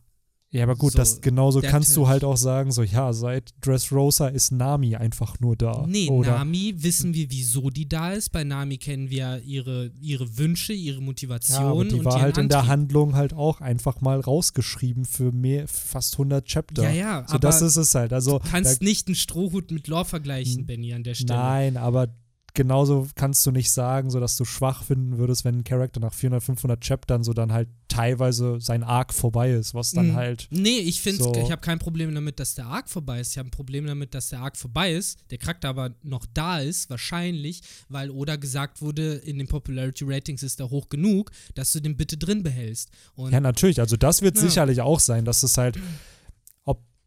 Ja, aber gut, So, das genauso kannst du halt auch sagen, so ja, seit Dressrosa ist Nami einfach nur da. Nee, oder Nami wissen wir, wieso die da ist. Bei Nami kennen wir ihre, ihre Wünsche, ihre Motivation. ja, aber die und war halt in der Antrieb. Handlung halt auch einfach mal rausgeschrieben für mehr, fast 100 Chapter. Ja, ja, so aber das ist es halt. Also du kannst da, nicht einen Strohhut mit Lore vergleichen, Benny, an der Stelle. nein, aber genauso kannst du nicht sagen, so dass du schwach finden würdest, wenn ein Charakter nach 400, 500 Chaptern so dann halt teilweise sein Arc vorbei ist, was dann Mhm. halt Nee, ich finde, So. ich habe kein Problem damit, dass der Arc vorbei ist. Ich habe ein Problem damit, dass der Arc vorbei ist, der Charakter aber noch da ist, wahrscheinlich, weil Oda gesagt wurde, in den Popularity Ratings ist er hoch genug, dass du den bitte drin behältst. Und Ja, natürlich. Also das wird Ja. sicherlich auch sein, dass es halt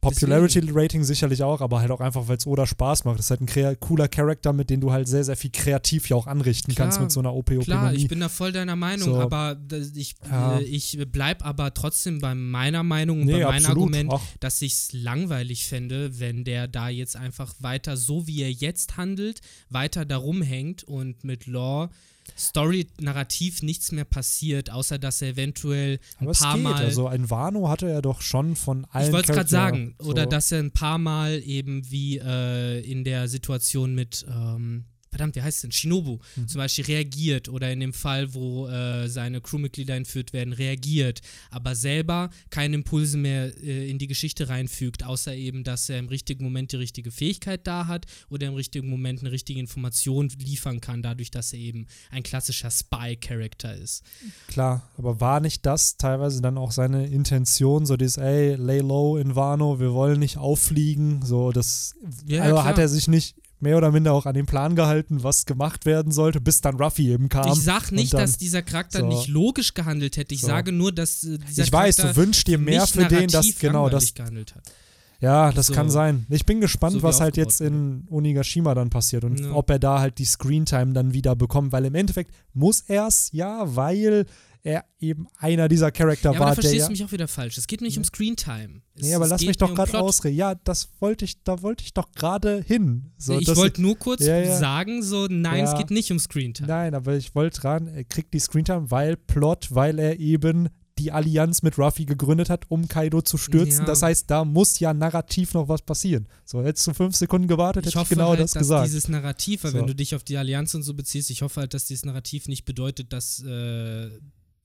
ob Popularity Rating sicherlich auch, aber halt auch einfach, weil es Oda Spaß macht. Das ist halt ein cooler Charakter, mit dem du halt sehr, sehr viel kreativ ja auch anrichten Klar, kannst mit so einer op op Klar, ich bin da voll deiner Meinung, So. aber ich, Ja. äh, ich bleib aber trotzdem bei meiner Meinung und Nee, bei meinem. Argument, Ach, dass ich es langweilig fände, wenn der da jetzt einfach weiter so wie er jetzt handelt, weiter darum hängt und mit Law Story narrativ nichts mehr passiert, außer dass er eventuell ein aber es paar geht. Mal Also ein Wano hatte er doch schon von allen ich wollte es gerade sagen. Oder so. dass er ein paar Mal eben wie äh, in der Situation mit, ähm, verdammt, wie heißt es denn? Shinobu Mhm. zum Beispiel reagiert oder in dem Fall, wo äh, seine Crewmitglieder entführt werden, reagiert, aber selber keine Impulse mehr äh, in die Geschichte reinfügt, außer eben, dass er im richtigen Moment die richtige Fähigkeit da hat oder im richtigen Moment eine richtige Information liefern kann, dadurch, dass er eben ein klassischer Spy-Charakter ist. Klar, aber war nicht das teilweise dann auch seine Intention, so dieses, ey, lay low in Wano, wir wollen nicht auffliegen, so das, Ja, also klar. hat er sich nicht mehr oder minder auch an den Plan gehalten, was gemacht werden sollte, bis dann Ruffy eben kam. Ich sag nicht, dann- dass dieser Charakter so. nicht logisch gehandelt hätte. Ich So. sage nur, dass äh, dieser ich weiß, Charakter du wünschst dir mehr für den, dass genau das gehandelt hat. Ja, das So. kann sein. Ich bin gespannt, So was halt jetzt in Onigashima dann passiert und Ja. ob er da halt die Screentime dann wieder bekommt, weil im Endeffekt muss er es ja, weil er eben einer dieser Charakter Ja, aber da war, der verstehst ja. du mich auch wieder falsch. Es geht nicht um Screentime. Es- Nee, aber lass mich doch gerade ausreden. Ja, das wollte ich, da wollte ich doch gerade hin. So, ich wollte nur kurz Ja, ja. sagen, so, nein, es geht nicht um Screentime. Nein, aber ich wollte dran, er kriegt die Screentime, weil Plot, weil er eben die Allianz mit Ruffy gegründet hat, um Kaido zu stürzen. Ja. Das heißt, da muss ja narrativ noch was passieren. So, hättest du fünf Sekunden gewartet, Ich hätte ich genau halt, das dass gesagt. dieses Narrativ, weil So. wenn du dich auf die Allianz und so beziehst, ich hoffe halt, dass dieses Narrativ nicht bedeutet, dass äh,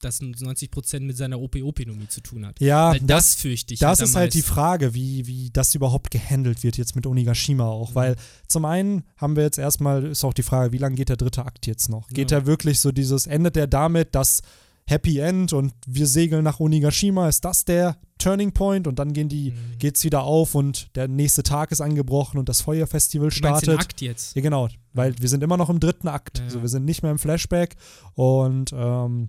das 90% mit seiner OP-OP-Nomie zu tun hat. Ja, weil das, das, fürchte ich. das halt ist halt die. Frage, wie, wie das überhaupt gehandelt wird jetzt mit Onigashima auch. Mhm. Weil zum einen haben wir jetzt erstmal, ist auch die Frage, wie lange geht der dritte Akt jetzt noch? Geht Ja. er wirklich so dieses, endet er damit, dass Happy End und wir segeln nach Onigashima, ist das der Turning Point und dann gehen die, Mhm. geht's wieder auf und der nächste Tag ist angebrochen und das Feuerfestival meinst den startet. Akt jetzt. Ja, genau, weil wir sind immer noch im dritten Akt. Ja. Also wir sind nicht mehr im Flashback und ähm,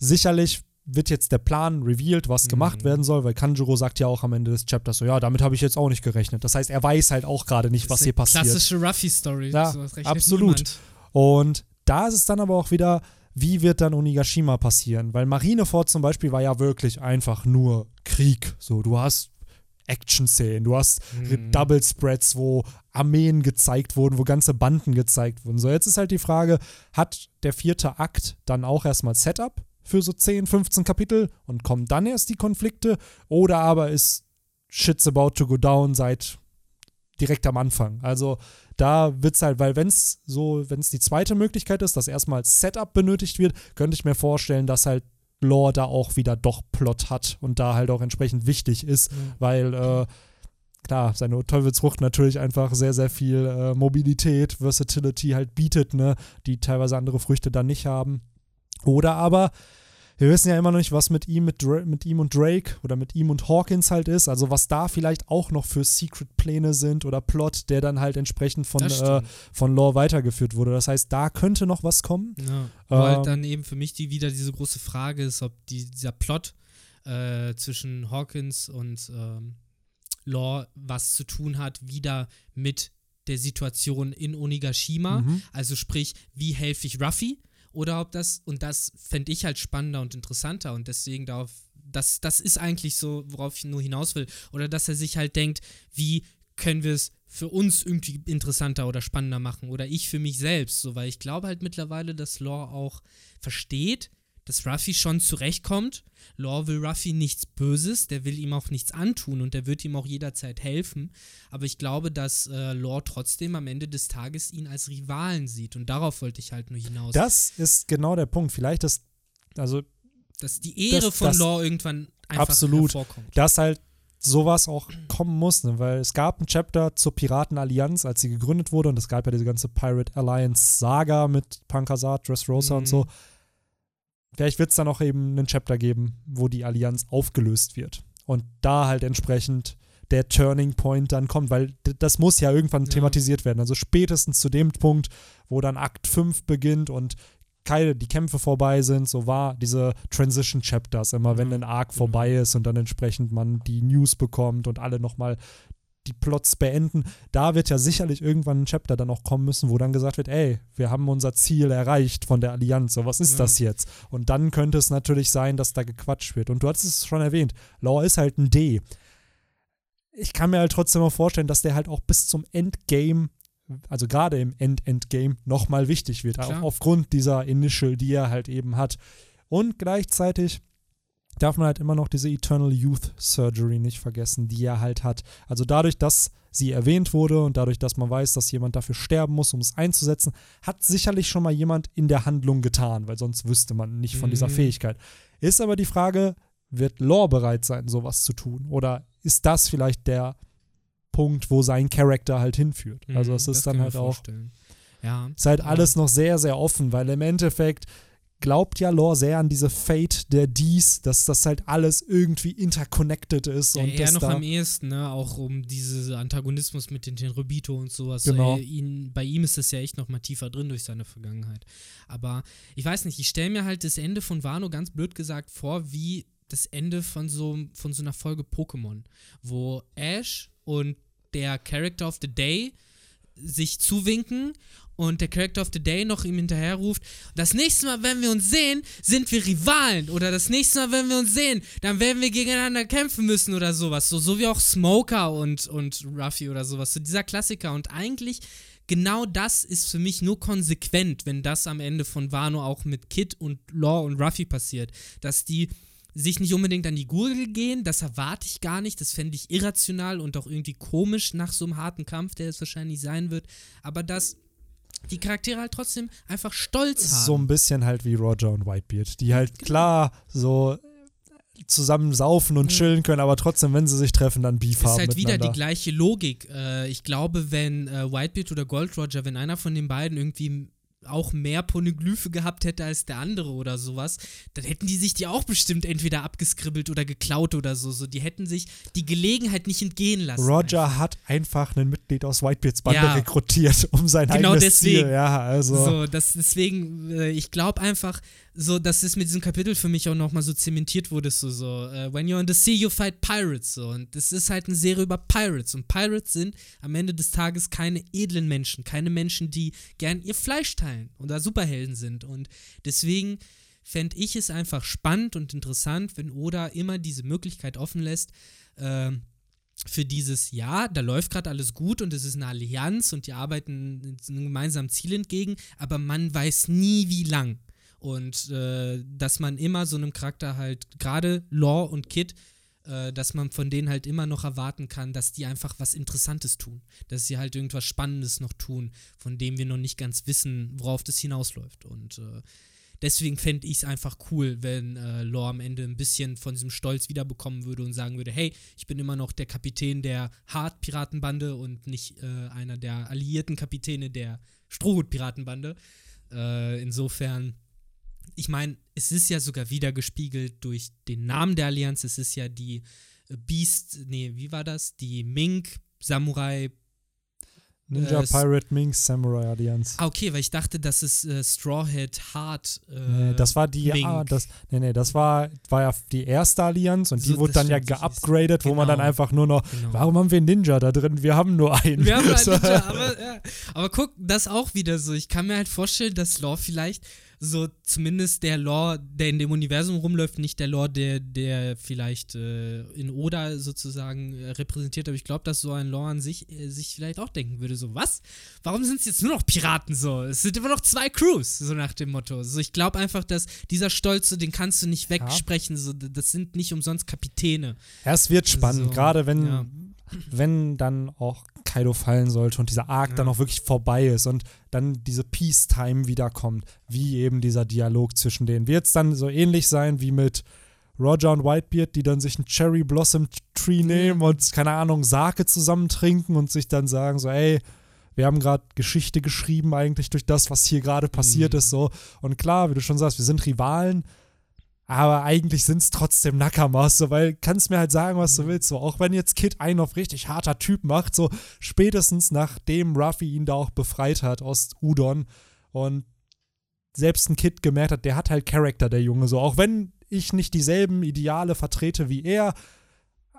sicherlich wird jetzt der Plan revealed, was gemacht Mhm. werden soll, weil Kanjuro sagt ja auch am Ende des Chapters so, ja, damit habe ich jetzt auch nicht gerechnet. Das heißt, er weiß halt auch gerade nicht, was hier passiert. Klassische Ruffy-Story. Ja, So, absolut. niemand. Und da ist es dann aber auch wieder, wie wird dann Onigashima passieren? Weil Marineford zum Beispiel war ja wirklich einfach nur Krieg. So, du hast Action-Szenen, du hast Mhm. Double Spreads, wo Armeen gezeigt wurden, wo ganze Banden gezeigt wurden. So, jetzt ist halt die Frage, hat der vierte Akt dann auch erstmal Setup für so 10, 15 Kapitel und kommen dann erst die Konflikte? Oder aber ist Shit's about to go down seit direkt am Anfang? Also da wird es halt, weil wenn es so, wenn es die zweite Möglichkeit ist, dass erstmal Setup benötigt wird, könnte ich mir vorstellen, dass halt Lore da auch wieder doch Plot hat und da halt auch entsprechend wichtig ist, Ja. weil äh, klar, seine Teufelsfrucht natürlich einfach sehr, sehr viel äh, Mobilität, Versatility halt bietet, ne, die teilweise andere Früchte dann nicht haben. Oder aber, wir wissen ja immer noch nicht, was mit ihm, mit, Dra mit ihm und Drake oder mit ihm und Hawkins halt ist, also was da vielleicht auch noch für Secret-Pläne sind oder Plot, der dann halt entsprechend von, äh, von Lore weitergeführt wurde. Das heißt, da könnte noch was kommen. Ja. Halt Ähm, dann eben für mich die wieder diese große Frage ist, ob die, dieser Plot äh, zwischen Hawkins und ähm, Law was zu tun hat, wieder mit der Situation in Onigashima. Mhm. Also sprich, wie helfe ich Ruffy? Oder ob das, und das fände ich halt spannender und interessanter und deswegen darauf, das, das ist eigentlich so, worauf ich nur hinaus will. Oder dass er sich halt denkt, wie können wir es für uns irgendwie interessanter oder spannender machen oder ich für mich selbst, so, weil ich glaube halt mittlerweile, dass Law auch versteht, dass Ruffy schon zurechtkommt. Law will Ruffy nichts Böses, der will ihm auch nichts antun und der wird ihm auch jederzeit helfen. Aber ich glaube, dass äh, Law trotzdem am Ende des Tages ihn als Rivalen sieht und darauf wollte ich halt nur hinaus. Das ist genau der Punkt. Vielleicht ist, also. Dass die Ehre das, von das, Law irgendwann einfach absolut, hervorkommt. Dass halt sowas auch kommen muss, ne? weil es gab ein Chapter zur Piratenallianz, als sie gegründet wurde und es gab ja diese ganze Pirate Alliance Saga mit Pankasat, Dressrosa mhm. und so. Vielleicht wird es dann auch eben einen Chapter geben, wo die Allianz aufgelöst wird und da halt entsprechend der Turning Point dann kommt, weil das muss ja irgendwann ja. thematisiert werden. Also spätestens zu dem Punkt, wo dann Akt 5 beginnt und keine, die Kämpfe vorbei sind, so war diese Transition Chapters immer, wenn ein Arc vorbei ist und dann entsprechend man die News bekommt und alle nochmal die Plots beenden. Da wird ja sicherlich irgendwann ein Chapter dann auch kommen müssen, wo dann gesagt wird, ey, wir haben unser Ziel erreicht von der Allianz, so was ist ja. das jetzt? Und dann könnte es natürlich sein, dass da gequatscht wird. Und du hattest es schon erwähnt, Law ist halt ein D. Ich kann mir halt trotzdem mal vorstellen, dass der halt auch bis zum Endgame also gerade im End-Endgame, nochmal wichtig wird. Auch aufgrund dieser Initial, die er halt eben hat. Und gleichzeitig darf man halt immer noch diese Eternal Youth Surgery nicht vergessen, die er halt hat. Also dadurch, dass sie erwähnt wurde und dadurch, dass man weiß, dass jemand dafür sterben muss, um es einzusetzen, hat sicherlich schon mal jemand in der Handlung getan, weil sonst wüsste man nicht von mhm. dieser Fähigkeit. Ist aber die Frage, wird Law bereit sein, sowas zu tun? Oder ist das vielleicht der Punkt, wo sein Charakter halt hinführt. Mhm, also es ist dann halt auch. Ja. Ist halt alles noch sehr, sehr offen, weil im Endeffekt glaubt ja Lore sehr an diese Fate der Dies, dass das halt alles irgendwie interconnected ist. Ja, und eher noch am ehesten, ne? Auch um diesen Antagonismus mit den Tenrobito und sowas. Genau. So, ihn, bei ihm ist das ja echt noch mal tiefer drin durch seine Vergangenheit. Aber ich weiß nicht, ich stelle mir halt das Ende von Wano ganz blöd gesagt vor, wie das Ende von so, von so einer Folge Pokémon, wo Ash und der Character of the Day sich zuwinken und der Character of the Day noch ihm hinterher ruft, das nächste Mal, wenn wir uns sehen, sind wir Rivalen. Oder das nächste Mal, wenn wir uns sehen, dann werden wir gegeneinander kämpfen müssen oder sowas, so, so wie auch Smoker und, und Ruffy oder sowas, so dieser Klassiker. Und eigentlich genau das ist für mich nur konsequent, wenn das am Ende von Wano auch mit Kid und Law und Ruffy passiert, dass die sich nicht unbedingt an die Gurgel gehen, das erwarte ich gar nicht. Das fände ich irrational und auch irgendwie komisch nach so einem harten Kampf, der es wahrscheinlich sein wird. Aber dass die Charaktere halt trotzdem einfach stolz haben. So ein bisschen halt wie Roger und Whitebeard, die halt klar so zusammen saufen und chillen können, aber trotzdem, wenn sie sich treffen, dann Beef haben. Es ist halt wieder die gleiche Logik. Äh, ich glaube, wenn äh, Whitebeard oder Gold Roger, wenn einer von den beiden irgendwie auch mehr Poneglyphe gehabt hätte als der andere oder sowas, dann hätten die sich die auch bestimmt entweder abgeskribbelt oder geklaut oder so. so. Die hätten sich die Gelegenheit nicht entgehen lassen. Roger einfach. hat einfach ein Mitglied aus Whitebeards Bande ja. rekrutiert, um sein genau eigenes deswegen. Ziel. Ja, also. So, das, deswegen, äh, ich glaube einfach, so, dass es mit diesem Kapitel für mich auch nochmal so zementiert wurde, so, so, uh, when you're in the sea, you fight pirates, so. Und das ist halt eine Serie über Pirates. Und Pirates sind am Ende des Tages keine edlen Menschen, keine Menschen, die gern ihr Fleisch teilen oder Superhelden sind. Und deswegen fände ich es einfach spannend und interessant, wenn Oda immer diese Möglichkeit offen lässt, äh, für dieses Ja, da läuft gerade alles gut und es ist eine Allianz und die arbeiten einem gemeinsamen Ziel entgegen, aber man weiß nie, wie lang. Und äh, dass man immer so einem Charakter halt, gerade Law und Kid, äh, dass man von denen halt immer noch erwarten kann, dass die einfach was Interessantes tun. Dass sie halt irgendwas Spannendes noch tun, von dem wir noch nicht ganz wissen, worauf das hinausläuft. Und äh, deswegen fände ich es einfach cool, wenn äh, Law am Ende ein bisschen von diesem Stolz wiederbekommen würde und sagen würde, hey, ich bin immer noch der Kapitän der Hart-Piratenbande und nicht äh, einer der alliierten Kapitäne der Strohhut-Piratenbande. Äh, insofern ich meine, es ist ja sogar wieder gespiegelt durch den Namen der Allianz. Es ist ja die äh, Beast, nee, wie war das? Die Mink Samurai Ninja äh, Pirate Mink Samurai Allianz. Ah, okay, weil ich dachte, das ist äh, Strawhead Hard. Äh, nee, das war die, Mink. ah, das, nee, nee, das war, war ja die erste Allianz und so, die wurde dann ja geupgradet, wo man dann genau. einfach nur noch, genau. warum haben wir Ninja da drin? Wir haben nur einen. Wir haben einen Ninja, aber, ja. aber guck, das auch wieder so. Ich kann mir halt vorstellen, dass Law vielleicht so zumindest der Lore, der in dem Universum rumläuft, nicht der Lore, der, der vielleicht äh, in Oda sozusagen äh, repräsentiert, aber ich glaube, dass so ein Lore an sich äh, sich vielleicht auch denken würde, so was? Warum sind es jetzt nur noch Piraten so? Es sind immer noch zwei Crews, so nach dem Motto. So, ich glaube einfach, dass dieser Stolz, so, den kannst du nicht wegsprechen, so, das sind nicht umsonst Kapitäne. Ja, es wird spannend, So, gerade wenn, ja. wenn dann auch Kaido fallen sollte und dieser Arc Ja. dann auch wirklich vorbei ist und dann diese Peace-Time wiederkommt, wie eben dieser Dialog zwischen denen. Wird es dann so ähnlich sein wie mit Roger und Whitebeard, die dann sich ein Cherry Blossom Tree nehmen und, keine Ahnung, Sake zusammen trinken und sich dann sagen so, ey, wir haben gerade Geschichte geschrieben eigentlich durch das, was hier gerade passiert Mhm. ist so. Und klar, wie du schon sagst, wir sind Rivalen, aber eigentlich sind es trotzdem Nakamas, so, weil kannst mir halt sagen, was du willst, so, auch wenn jetzt Kid einen auf richtig harter Typ macht, so spätestens nachdem Ruffy ihn da auch befreit hat aus Udon und selbst ein Kid gemerkt hat, der hat halt Charakter, der Junge, so, auch wenn ich nicht dieselben Ideale vertrete wie er,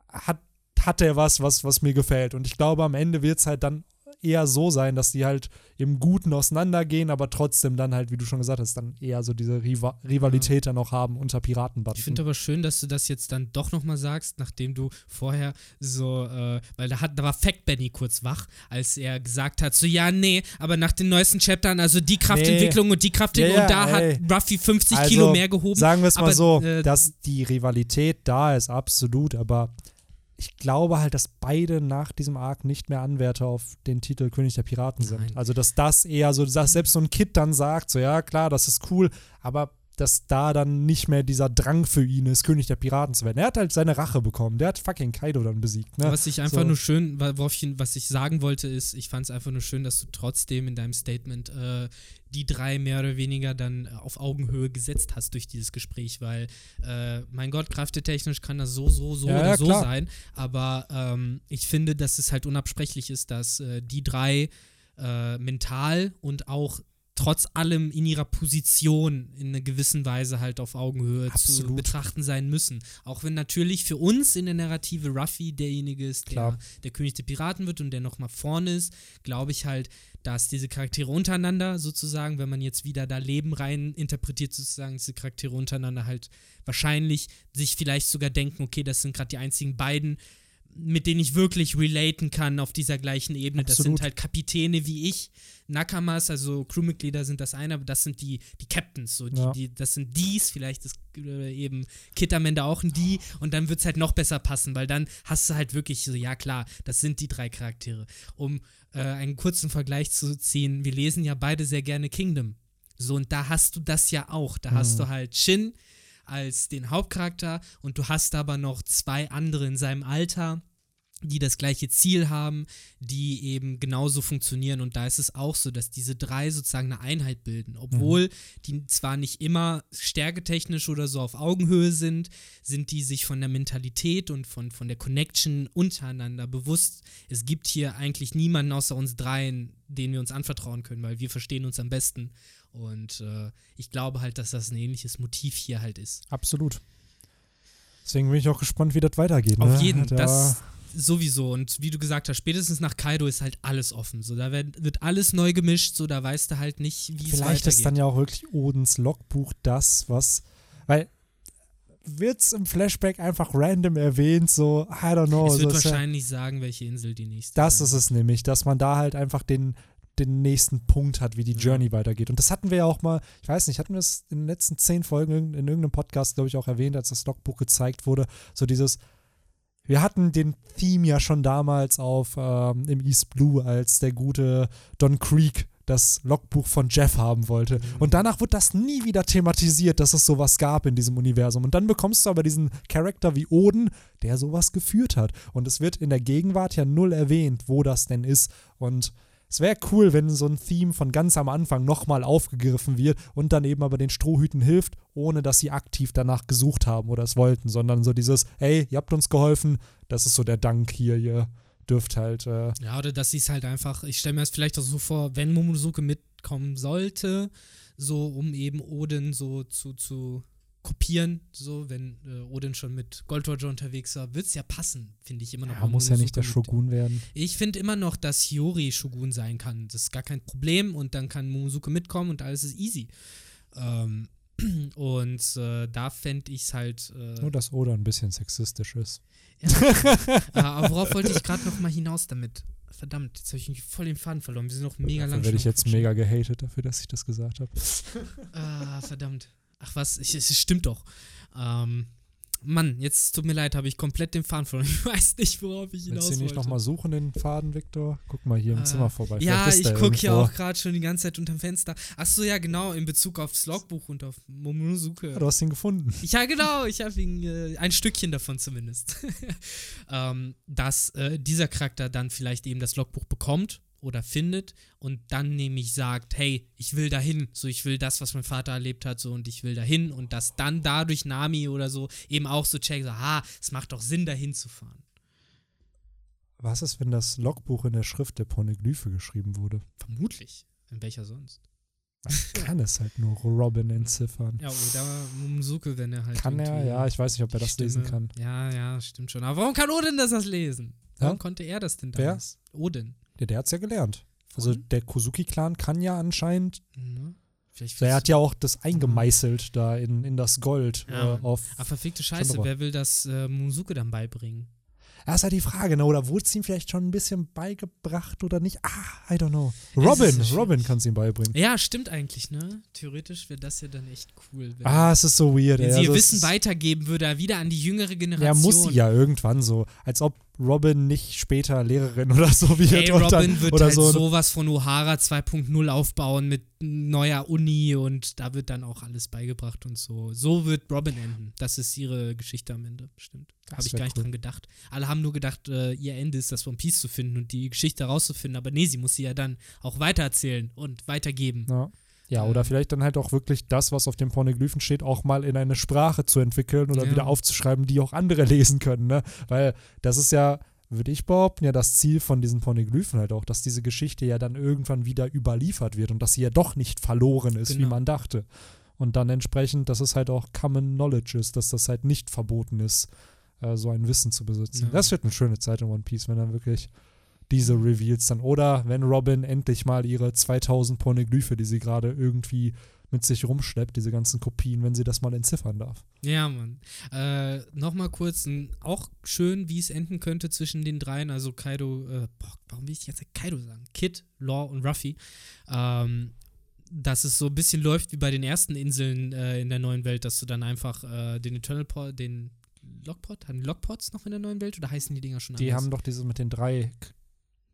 hat, hat er was, was, was mir gefällt. Und ich glaube, am Ende wird es halt dann eher so sein, dass die halt im Guten auseinandergehen, aber trotzdem dann halt, wie du schon gesagt hast, dann eher so diese Riva Rivalität dann auch haben unter Piratenbanden. Ich finde aber schön, dass du das jetzt dann doch nochmal sagst, nachdem du vorher so, äh, weil da, hat, da war Fact Benny kurz wach, als er gesagt hat, so ja, nee, aber nach den neuesten Chaptern, also die Kraftentwicklung und die Kraftentwicklung, Ja, ja, und da ey. hat Ruffy 50 Also, Kilo mehr gehoben. Sagen wir es mal aber, so, äh, dass die Rivalität da ist, absolut, aber ich glaube halt, dass beide nach diesem Arc nicht mehr Anwärter auf den Titel König der Piraten sind. Nein. Also, dass das eher so, dass selbst so ein Kid dann sagt, so ja, klar, das ist cool, aber dass da dann nicht mehr dieser Drang für ihn ist, König der Piraten zu werden. Er hat halt seine Rache bekommen. Der hat fucking Kaido dann besiegt. Ne? Was ich einfach So. nur schön, worauf ich, was ich sagen wollte, ist, ich fand es einfach nur schön, dass du trotzdem in deinem Statement äh, die drei mehr oder weniger dann äh, auf Augenhöhe gesetzt hast durch dieses Gespräch, weil, äh, mein Gott, kraftetechnisch kann das so, so, so Ja, oder ja, so klar. sein, aber ähm, ich finde, dass es halt unabsprechlich ist, dass äh, die drei äh, mental und auch trotz allem in ihrer Position in einer gewissen Weise halt auf Augenhöhe zu Absolut. betrachten sein müssen. Auch wenn natürlich für uns in der Narrative Ruffy derjenige ist, der, Klar. der König der Piraten wird und der nochmal vorne ist, glaube ich halt, dass diese Charaktere untereinander sozusagen, wenn man jetzt wieder da Leben rein interpretiert, sozusagen diese Charaktere untereinander halt wahrscheinlich sich vielleicht sogar denken, okay, das sind gerade die einzigen beiden, mit denen ich wirklich relaten kann auf dieser gleichen Ebene. Das Absolut. sind halt Kapitäne wie ich. Nakamas, also Crewmitglieder sind das eine, aber das sind die, die Captains, so die, Ja. die, das sind Dies, vielleicht ist äh, eben Kid am Ende auch ein Die und dann wird es halt noch besser passen, weil dann hast du halt wirklich so, ja klar, das sind die drei Charaktere. Um äh, einen kurzen Vergleich zu ziehen, wir lesen ja beide sehr gerne Kingdom. So, und da hast du das ja auch. Da hast Mhm. du halt Shin als den Hauptcharakter und du hast aber noch zwei andere in seinem Alter, die das gleiche Ziel haben, die eben genauso funktionieren. Und da ist es auch so, dass diese drei sozusagen eine Einheit bilden. Obwohl die zwar nicht immer stärketechnisch oder so auf Augenhöhe sind, sind die sich von der Mentalität und von, von der Connection untereinander bewusst. Es gibt hier eigentlich niemanden außer uns dreien, den wir uns anvertrauen können, weil wir verstehen uns am besten. Und äh, ich glaube halt, dass das ein ähnliches Motiv hier halt ist. Absolut. Deswegen bin ich auch gespannt, wie das weitergeht. Auf ne? jeden, Da- das sowieso. Und wie du gesagt hast, spätestens nach Kaido ist halt alles offen. So, da wird, wird alles neu gemischt, so da weißt du halt nicht, wie es Vielleicht weitergeht. ist dann ja auch wirklich Odens Logbuch das, was. Weil wird es im Flashback einfach random erwähnt, so, I don't know. es wird ist ja- wahrscheinlich sagen, welche Insel die nächste Das sein ist es nämlich, dass man da halt einfach den, den nächsten Punkt hat, wie die. Journey weitergeht. Und das hatten wir ja auch mal, ich weiß nicht, hatten wir es in den letzten zehn Folgen in, in irgendeinem Podcast, glaube ich, auch erwähnt, als das Logbuch gezeigt wurde. So dieses, wir hatten den Theme ja schon damals auf ähm, im East Blue, als der gute Don Creek das Logbuch von Jeff haben wollte. Mhm. Und danach wird das nie wieder thematisiert, dass es sowas gab in diesem Universum. Und dann bekommst du aber diesen Charakter wie Oden, der sowas geführt hat. Und es wird in der Gegenwart ja null erwähnt, wo das denn ist. Und es wäre cool, wenn so ein Theme von ganz am Anfang nochmal aufgegriffen wird und dann eben aber den Strohhüten hilft, ohne dass sie aktiv danach gesucht haben oder es wollten, sondern so dieses, hey, ihr habt uns geholfen, das ist so der Dank hier, ihr dürft halt, äh, Ja, oder dass sie es halt einfach, ich stelle mir das vielleicht auch so vor, wenn Momonosuke mitkommen sollte, so um eben Odin so zu, zu kopieren, so wenn äh, Odin schon mit Gold Roger unterwegs war, wird es ja passen, finde ich immer noch. ja, muss ja nicht der mit- Shogun werden. Ich finde immer noch, dass Hiyori Shogun sein kann. Das ist gar kein Problem und dann kann Momosuke mitkommen und alles ist easy. Ähm, und äh, da fände ich es halt. Äh, Nur, dass Oda ein bisschen sexistisch ist. ja, äh, aber worauf wollte ich gerade noch mal hinaus damit? Verdammt, jetzt habe ich irgendwie voll den Faden verloren. Wir sind noch mega lang. Dann werde ich jetzt mega gehatet dafür, dass ich das gesagt habe. Ah, verdammt. Ach was, es stimmt doch. Ähm, Mann, jetzt tut mir leid, habe ich komplett den Faden verloren. Ich weiß nicht, worauf ich hinaus Willst du ihn nicht wollte. nochmal suchen, den Faden, Viktor? Guck mal hier im Ah, Zimmer vorbei. Ja, ich gucke hier auch gerade schon die ganze Zeit unterm Fenster. Ach so, ja, genau, in Bezug aufs Logbuch und auf Momonosuke. Ah, du hast ihn gefunden. Ja, genau, ich habe ihn, äh, ein Stückchen davon zumindest. ähm, dass äh, dieser Charakter dann vielleicht eben das Logbuch bekommt oder findet und dann nämlich sagt, hey, ich will dahin, so ich will das, was mein Vater erlebt hat, so und ich will dahin und dass dann dadurch Nami oder so eben auch so checkt, so, ha, es macht doch Sinn, dahin zu fahren. Was ist, wenn das Logbuch in der Schrift der Pornoglyphe geschrieben wurde? Vermutlich. In welcher sonst? Man kann es halt nur Robin entziffern. Ja, oder Momonosuke, wenn er halt. Kann er? Ja, ich weiß nicht, ob er das lesen Stimme- kann. Ja, ja, stimmt schon. Aber warum kann Odin das, das lesen? Warum Ja? konnte er das denn Wer? damals? Odin. Ja, der hat es ja gelernt. Also der Kozuki-Clan kann ja anscheinend, Ne? Vielleicht der hat ja auch das eingemeißelt da in, in das Gold Ja, äh, auf. Ah, verfickte Scheiße, wer will das äh, Momonosuke dann beibringen? Das ist halt die Frage, ne? Oder wurde es ihm vielleicht schon ein bisschen beigebracht oder nicht? Ah, I don't know. Robin, schwierig. Robin kann es ihm beibringen. Ja, stimmt eigentlich, ne? Theoretisch wäre das ja dann echt cool. Wenn, Ah, es ist so weird, wenn ey. sie ihr Also Wissen weitergeben würde, wieder an die jüngere Generation. Ja, muss sie ja irgendwann so. Als ob Robin nicht später Lehrerin oder so wird. Ey, und Robin dann, wird oder halt so. sowas von Ohara 2.0 aufbauen mit neuer Uni und da wird dann auch alles beigebracht und so. So wird Robin enden. Das ist ihre Geschichte am Ende, stimmt. Habe ich gar nicht cool. dran gedacht. Alle haben nur gedacht, äh, ihr Ende ist das One Piece zu finden und die Geschichte herauszufinden, aber nee, sie muss sie ja dann auch weitererzählen und weitergeben. Ja. Ja, oder vielleicht dann halt auch wirklich das, was auf den Pornoglyphen steht, auch mal in eine Sprache zu entwickeln oder Ja. wieder aufzuschreiben, die auch andere lesen können, ne? Weil das ist ja, würde ich behaupten, ja das Ziel von diesen Pornoglyphen halt auch, dass diese Geschichte ja dann irgendwann wieder überliefert wird und dass sie ja doch nicht verloren ist, wie Genau. man dachte. Und dann entsprechend, dass es halt auch Common Knowledge ist, dass das halt nicht verboten ist, äh, so ein Wissen zu besitzen. Ja. Das wird eine schöne Zeit in One Piece, wenn dann wirklich diese Reveals dann. Oder wenn Robin endlich mal ihre 2000 Pornoglyphe, die sie gerade irgendwie mit sich rumschleppt, diese ganzen Kopien, wenn sie das mal entziffern darf. Ja, Mann. Äh, Nochmal kurz, auch schön, wie es enden könnte zwischen den dreien, also Kaido, äh, boah, warum will ich jetzt Kaido sagen? Kid, Law und Ruffy. Ähm, dass es so ein bisschen läuft wie bei den ersten Inseln äh, in der neuen Welt, dass du dann einfach äh, den Eternal Pod, den Lockpot, haben die Lockpots noch in der neuen Welt oder heißen die Dinger schon Die anders? haben doch diese mit den drei,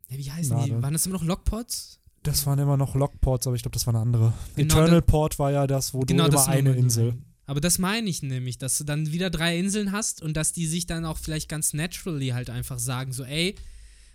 ja, wie heißen Nadeln. die? Waren das immer noch Lockpots? das waren immer noch Lockports, aber ich glaube, das war eine andere. Genau, Eternal Port war ja das, wo du Genau, immer eine immer die Insel. Aber das meine ich nämlich, dass du dann wieder drei Inseln hast und dass die sich dann auch vielleicht ganz naturally halt einfach sagen, so, ey,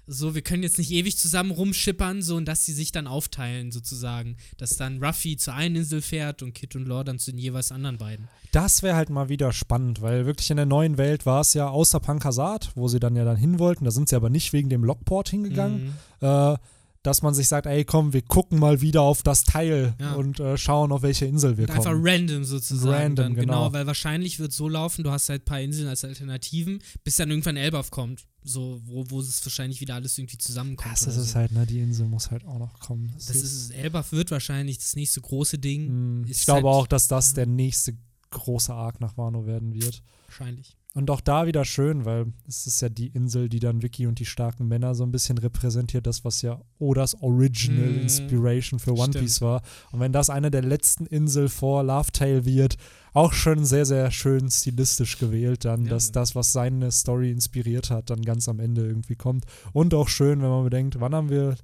so, wir können jetzt nicht ewig zusammen rumschippern, so, und dass sie sich dann aufteilen, sozusagen. Dass dann Ruffy zur einen Insel fährt und Kid und Law dann zu den jeweils anderen beiden. Das wäre halt mal wieder spannend, weil wirklich in der neuen Welt war es ja außer Pankasat, wo sie dann ja dann hin wollten, da sind sie aber nicht wegen dem Lockport hingegangen, Mhm. äh, dass man sich sagt, ey komm, wir gucken mal wieder auf das Teil Ja. und äh, schauen, auf welche Insel wir Und einfach kommen. random sozusagen. Random, dann, genau. genau. weil wahrscheinlich wird es so laufen, du hast halt ein paar Inseln als Alternativen, bis dann irgendwann Elbaf kommt. So, wo, wo es wahrscheinlich wieder alles irgendwie zusammenkommt. Das ist es so. halt, ne? Die Insel muss halt auch noch kommen. Das ist, Elbaf wird wahrscheinlich das nächste große Ding. Mm, ist ich glaube halt- auch, dass das der nächste große Arc nach Wano werden wird. Wahrscheinlich. Und auch da wieder schön, weil es ist ja die Insel, die dann Vicky und die starken Männer so ein bisschen repräsentiert, das, was ja Odas Original Mm. Inspiration für One Stimmt. Piece war. Und wenn das eine der letzten Insel vor Love Tale wird, auch schon sehr, sehr schön stilistisch gewählt, dann, Ja, dass das, was seine Story inspiriert hat, dann ganz am Ende irgendwie kommt. Und auch schön, wenn man bedenkt, wann haben wir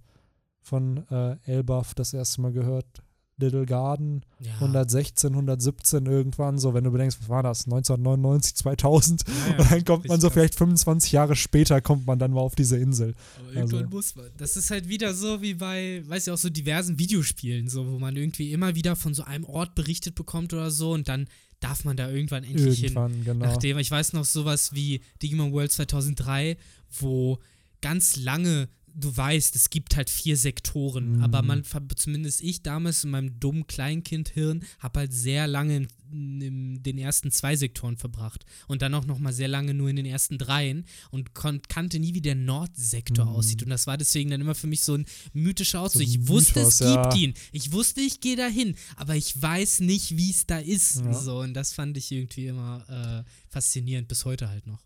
von äh, Elbaf das erste Mal gehört? Little Garden, Ja. 116, 117 irgendwann, so wenn du bedenkst, was war das, 1999, 2000 Ja, ja, und dann kommt man so vielleicht 25 Jahre später kommt man dann mal auf diese Insel. Aber irgendwann also- muss man. Das ist halt wieder so wie bei, weiß ich auch, so diversen Videospielen, so, wo man irgendwie immer wieder von so einem Ort berichtet bekommt oder so und dann darf man da irgendwann endlich hin. Irgendwann, genau. Nachdem, ich weiß noch sowas wie Digimon World 2003, wo ganz lange du weißt, es gibt halt vier Sektoren, Mhm. aber man, zumindest ich damals in meinem dummen Kleinkindhirn, habe halt sehr lange im in den ersten zwei Sektoren verbracht und dann auch noch mal sehr lange nur in den ersten dreien und kannte nie, wie der Nordsektor Mhm. aussieht. Und das war deswegen dann immer für mich so ein mythischer Ausdruck. So ich wusste, Mythos, es gibt ja. ihn. Ich wusste, ich gehe dahin, aber ich weiß nicht, wie es da ist. Ja. So, und das fand ich irgendwie immer äh, faszinierend, bis heute halt noch,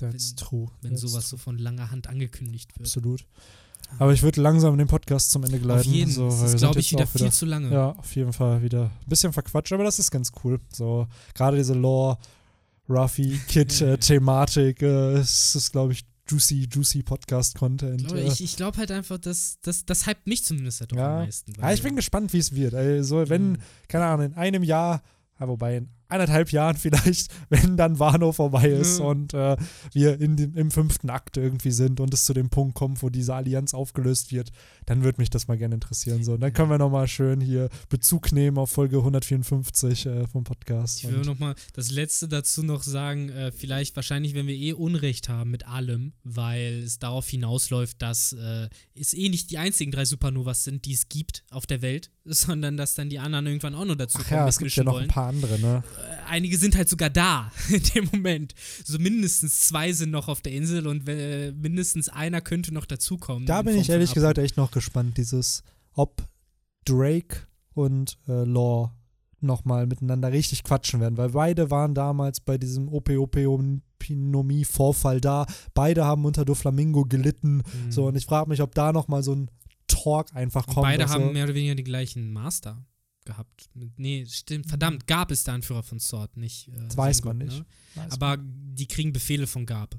That's true. wenn That's sowas so von langer Hand angekündigt wird. Absolut. Aber ich würde langsam den Podcast zum Ende gleiten. Auf jeden so, Fall. Das ist, glaube ich, wieder viel zu lange. Ja, auf jeden Fall wieder ein bisschen verquatscht, aber das ist ganz cool. So, gerade diese Lore, Ruffy, Kid-Thematik, äh, es ist, glaube ich, juicy, juicy Podcast-Content. Aber äh. ich ich glaube halt einfach, dass das, das hypt mich zumindest halt Ja. am meisten. Ja, ich bin gespannt, wie es wird. Also, wenn, Mhm. keine Ahnung, in einem Jahr, ja, wobei in eineinhalb Jahren vielleicht, wenn dann Wano vorbei ist Ja. und äh, wir in dem, im fünften Akt irgendwie sind und es zu dem Punkt kommt, wo diese Allianz aufgelöst wird, dann würde mich das mal gerne interessieren. So, und dann können wir nochmal schön hier Bezug nehmen auf Folge 154 äh, vom Podcast. Ich will Und- noch mal das Letzte dazu noch sagen, äh, vielleicht wahrscheinlich, wenn wir eh Unrecht haben mit allem, weil es darauf hinausläuft, dass äh, es eh nicht die einzigen drei Supernovas sind, die es gibt auf der Welt, sondern dass dann die anderen irgendwann auch noch dazu Ach kommen, ja, es gibt ja noch wollen. ein paar andere, ne? Äh, Einige sind halt sogar da in dem Moment. So mindestens zwei sind noch auf der Insel und äh, mindestens einer könnte noch dazukommen. Da in bin Form ich ehrlich gesagt echt noch gespannt, dieses, ob Drake und äh, Law nochmal miteinander richtig quatschen werden, weil beide waren damals bei diesem OP-OP-Vorfall da. Beide haben unter Doflamingo gelitten. Mhm. So, und ich frage mich, ob da nochmal so ein Talk einfach kommt. beide also, haben mehr oder weniger den gleichen Master gehabt. Nee, stimmt, verdammt, Gab ist der Anführer von Sword, nicht. Äh, Das weiß man nicht. Ne? weiß Aber die kriegen Befehle von Gab.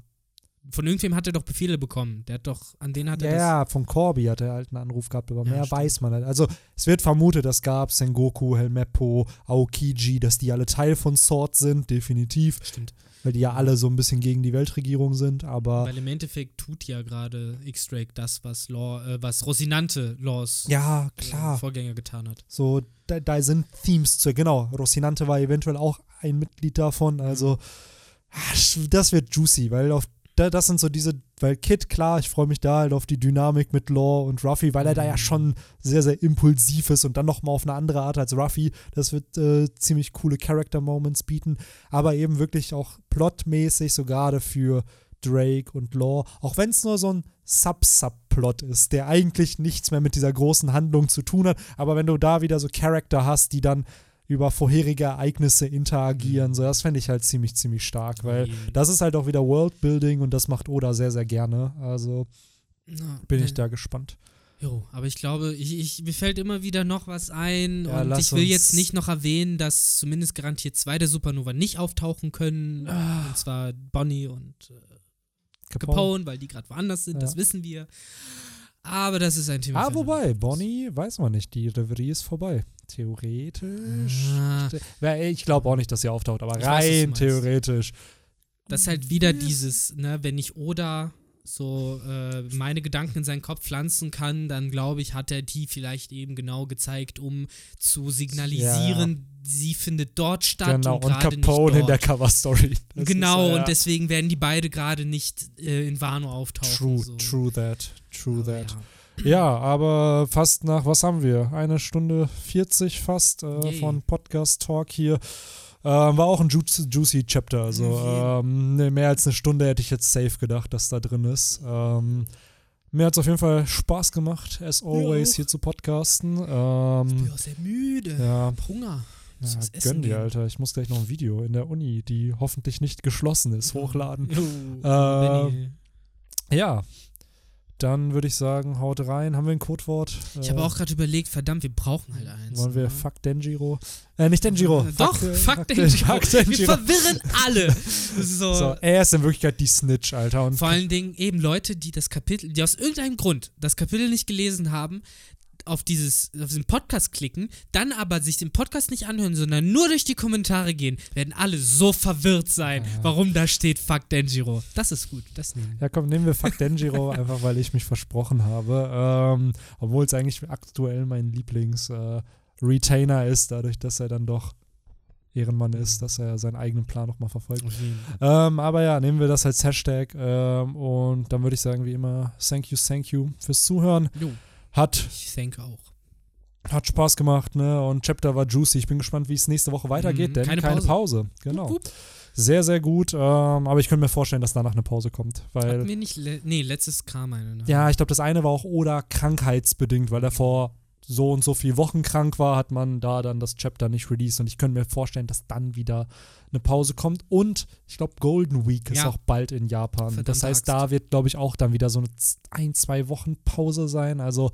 Von irgendwem hat er doch Befehle bekommen. Der hat doch, an den hat ja, er das. ja, von Corby hat er halt einen Anruf gehabt, aber Ja, mehr stimmt. weiß man halt. Also es wird vermutet, dass gab Sengoku, Helmeppo, Aokiji, dass die alle Teil von Sword sind, definitiv, Stimmt. Weil die ja alle so ein bisschen gegen die Weltregierung sind, aber Weil im Endeffekt tut ja gerade X-Drake das, was Law, äh, was Rosinante Laws ja, äh, klar. Vorgänger getan hat. So, da, da sind Themes zu. Genau, Rocinante war eventuell auch ein Mitglied davon. Also, ah, sch- das wird juicy, weil auf da, das sind so diese, weil Kid, klar, ich freue mich da halt auf die Dynamik mit Law und Ruffy, weil er da ja Mhm. schon sehr, sehr impulsiv ist und dann nochmal auf eine andere Art als Ruffy. Das wird äh, ziemlich coole Character-Moments bieten, aber eben wirklich auch plotmäßig, so gerade für Drake und Law, auch wenn es nur so ein Sub-Sub-Plot ist, der eigentlich nichts mehr mit dieser großen Handlung zu tun hat, aber wenn du da wieder so Charakter hast, die dann über vorherige Ereignisse interagieren, Mhm. so das fände ich halt ziemlich, ziemlich stark, weil Die- das ist halt auch wieder Worldbuilding und das macht Oda sehr, sehr gerne. Also Na, bin ne. ich da gespannt. Jo, aber ich glaube, ich, ich, mir fällt immer wieder noch was ein Ja, und ich will jetzt nicht noch erwähnen, dass zumindest garantiert zwei der Supernova nicht auftauchen können. Ah. Und zwar Bonnie und äh, Capone. Capone, weil die gerade woanders sind, Ja. das wissen wir. Aber das ist ein Thema. Ah, wobei, Bonnie, weiß man nicht, die Reverie ist vorbei. Theoretisch. Ah, Ja, Ich glaube auch nicht, dass sie auftaucht, aber Ich weiß, rein meinst. theoretisch. Das ist halt wieder dieses, ne, wenn ich Oda so äh, meine Gedanken in seinen Kopf pflanzen kann, dann glaube ich, hat er die vielleicht eben genau gezeigt, um zu signalisieren, sie findet dort statt Genau, und und Capone in der Cover-Story. Genau, ist, äh, und deswegen werden die beide gerade nicht äh, in Wano auftauchen. True, so. true that, true Aber that. ja. Ja, aber fast nach, was haben wir? Eine Stunde 40 fast äh, von Podcast-Talk hier. Ähm, war auch ein ju juicy Chapter. Also ähm, ne, mehr als eine Stunde hätte ich jetzt safe gedacht, dass da drin ist. Ähm, mir hat es auf jeden Fall Spaß gemacht, as always, hier zu podcasten. Ich bin Ähm, auch sehr müde. ja, Hunger. Ja, was essen gönn dir. Alter. Ich muss gleich noch ein Video in der Uni, die hoffentlich nicht geschlossen ist, hochladen. Jo, Äh. Ja, dann würde ich sagen, haut rein. Haben wir ein Codewort? Ich Äh, habe auch gerade überlegt, verdammt, wir brauchen halt eins. Wollen wir ne? Fuck Denjiro? Äh, nicht Denjiro. Äh, Doch, äh, fuck, Denjiro. Fuck Wir Denjiro. verwirren alle. So. So, er ist in Wirklichkeit die Snitch, Alter. Und Vor allen Dingen eben Leute, die das Kapitel, die aus irgendeinem Grund das Kapitel nicht gelesen haben, auf dieses, auf diesen Podcast klicken, dann aber sich den Podcast nicht anhören, sondern nur durch die Kommentare gehen, werden alle so verwirrt sein, Ja. warum da steht Fuck Denjiro. Das ist gut, das nehmen wir. ja, komm, nehmen wir Fuck Denjiro, einfach weil ich mich versprochen habe. Ähm, obwohl es eigentlich aktuell mein Lieblings-Retainer ist, dadurch, dass er dann doch Ehrenmann ist, dass er seinen eigenen Plan nochmal verfolgt. Ähm, aber ja, nehmen wir das als Hashtag. Ähm, und dann würde ich sagen, wie immer, thank you, thank you fürs Zuhören. Jo, Hat ich denke auch. hat Spaß gemacht, ne? Und Chapter war juicy. Ich bin gespannt, wie es nächste Woche weitergeht, Mhm, denn keine, keine Pause. Pause. Genau. Wupp, wupp. Sehr, sehr gut. Ähm, aber ich könnte mir vorstellen, dass danach eine Pause kommt. Weil, Hatten wir nicht, le nee, letztes kam eine. Ne? ja, ich glaube, das eine war auch oder krankheitsbedingt, weil er vor so und so viel Wochen krank war, hat man da dann das Chapter nicht released. Und ich könnte mir vorstellen, dass dann wieder eine Pause kommt. Und ich glaube, Golden Week ist Ja. auch bald in Japan. das Verdammte heißt, Axt. da wird, glaube ich, auch dann wieder so eine ein, zwei Wochen Pause sein. Also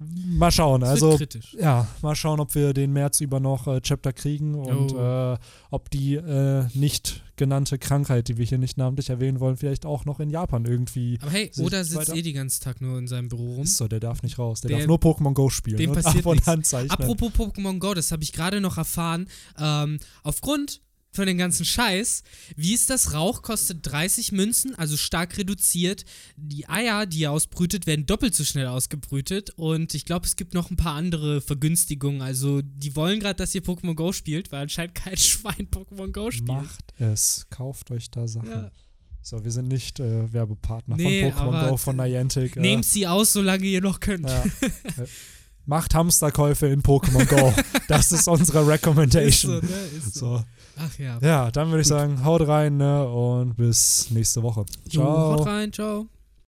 mal schauen. Also kritisch. ja, mal schauen, ob wir den März über noch äh, Chapter kriegen und Oh. äh, ob die äh, nicht genannte Krankheit, die wir hier nicht namentlich erwähnen wollen, vielleicht auch noch in Japan irgendwie. Aber hey, Oda sitzt weiter- eh den ganzen Tag nur in seinem Büro rum. Ist so, der darf nicht raus. Der, Der- darf nur Pokémon Go spielen dem und passiert ab und. Apropos Pokémon Go, das habe ich gerade noch erfahren. Ähm, aufgrund von den ganzen Scheiß, wie ist das? Rauch kostet 30 Münzen, also stark reduziert. Die Eier, die er ausbrütet, werden doppelt so schnell ausgebrütet. Und ich glaube, es gibt noch ein paar andere Vergünstigungen. Also, die wollen gerade, dass ihr Pokémon Go spielt, weil anscheinend kein Schwein Pokémon Go spielt. Macht es. Kauft euch da Sachen. Ja. So, wir sind nicht äh, Werbepartner Nee, von Pokémon Go, von Niantic. Äh, Nehmt sie aus, solange ihr noch könnt. ja. Äh, Macht Hamsterkäufe in Pokémon Go. Das ist unsere Ist so, Recommendation. ne? Ist so. So. Ach ja. Ja, dann würde ich sagen, haut rein ne, und bis nächste Woche. Jo, Ciao. haut rein, ciao.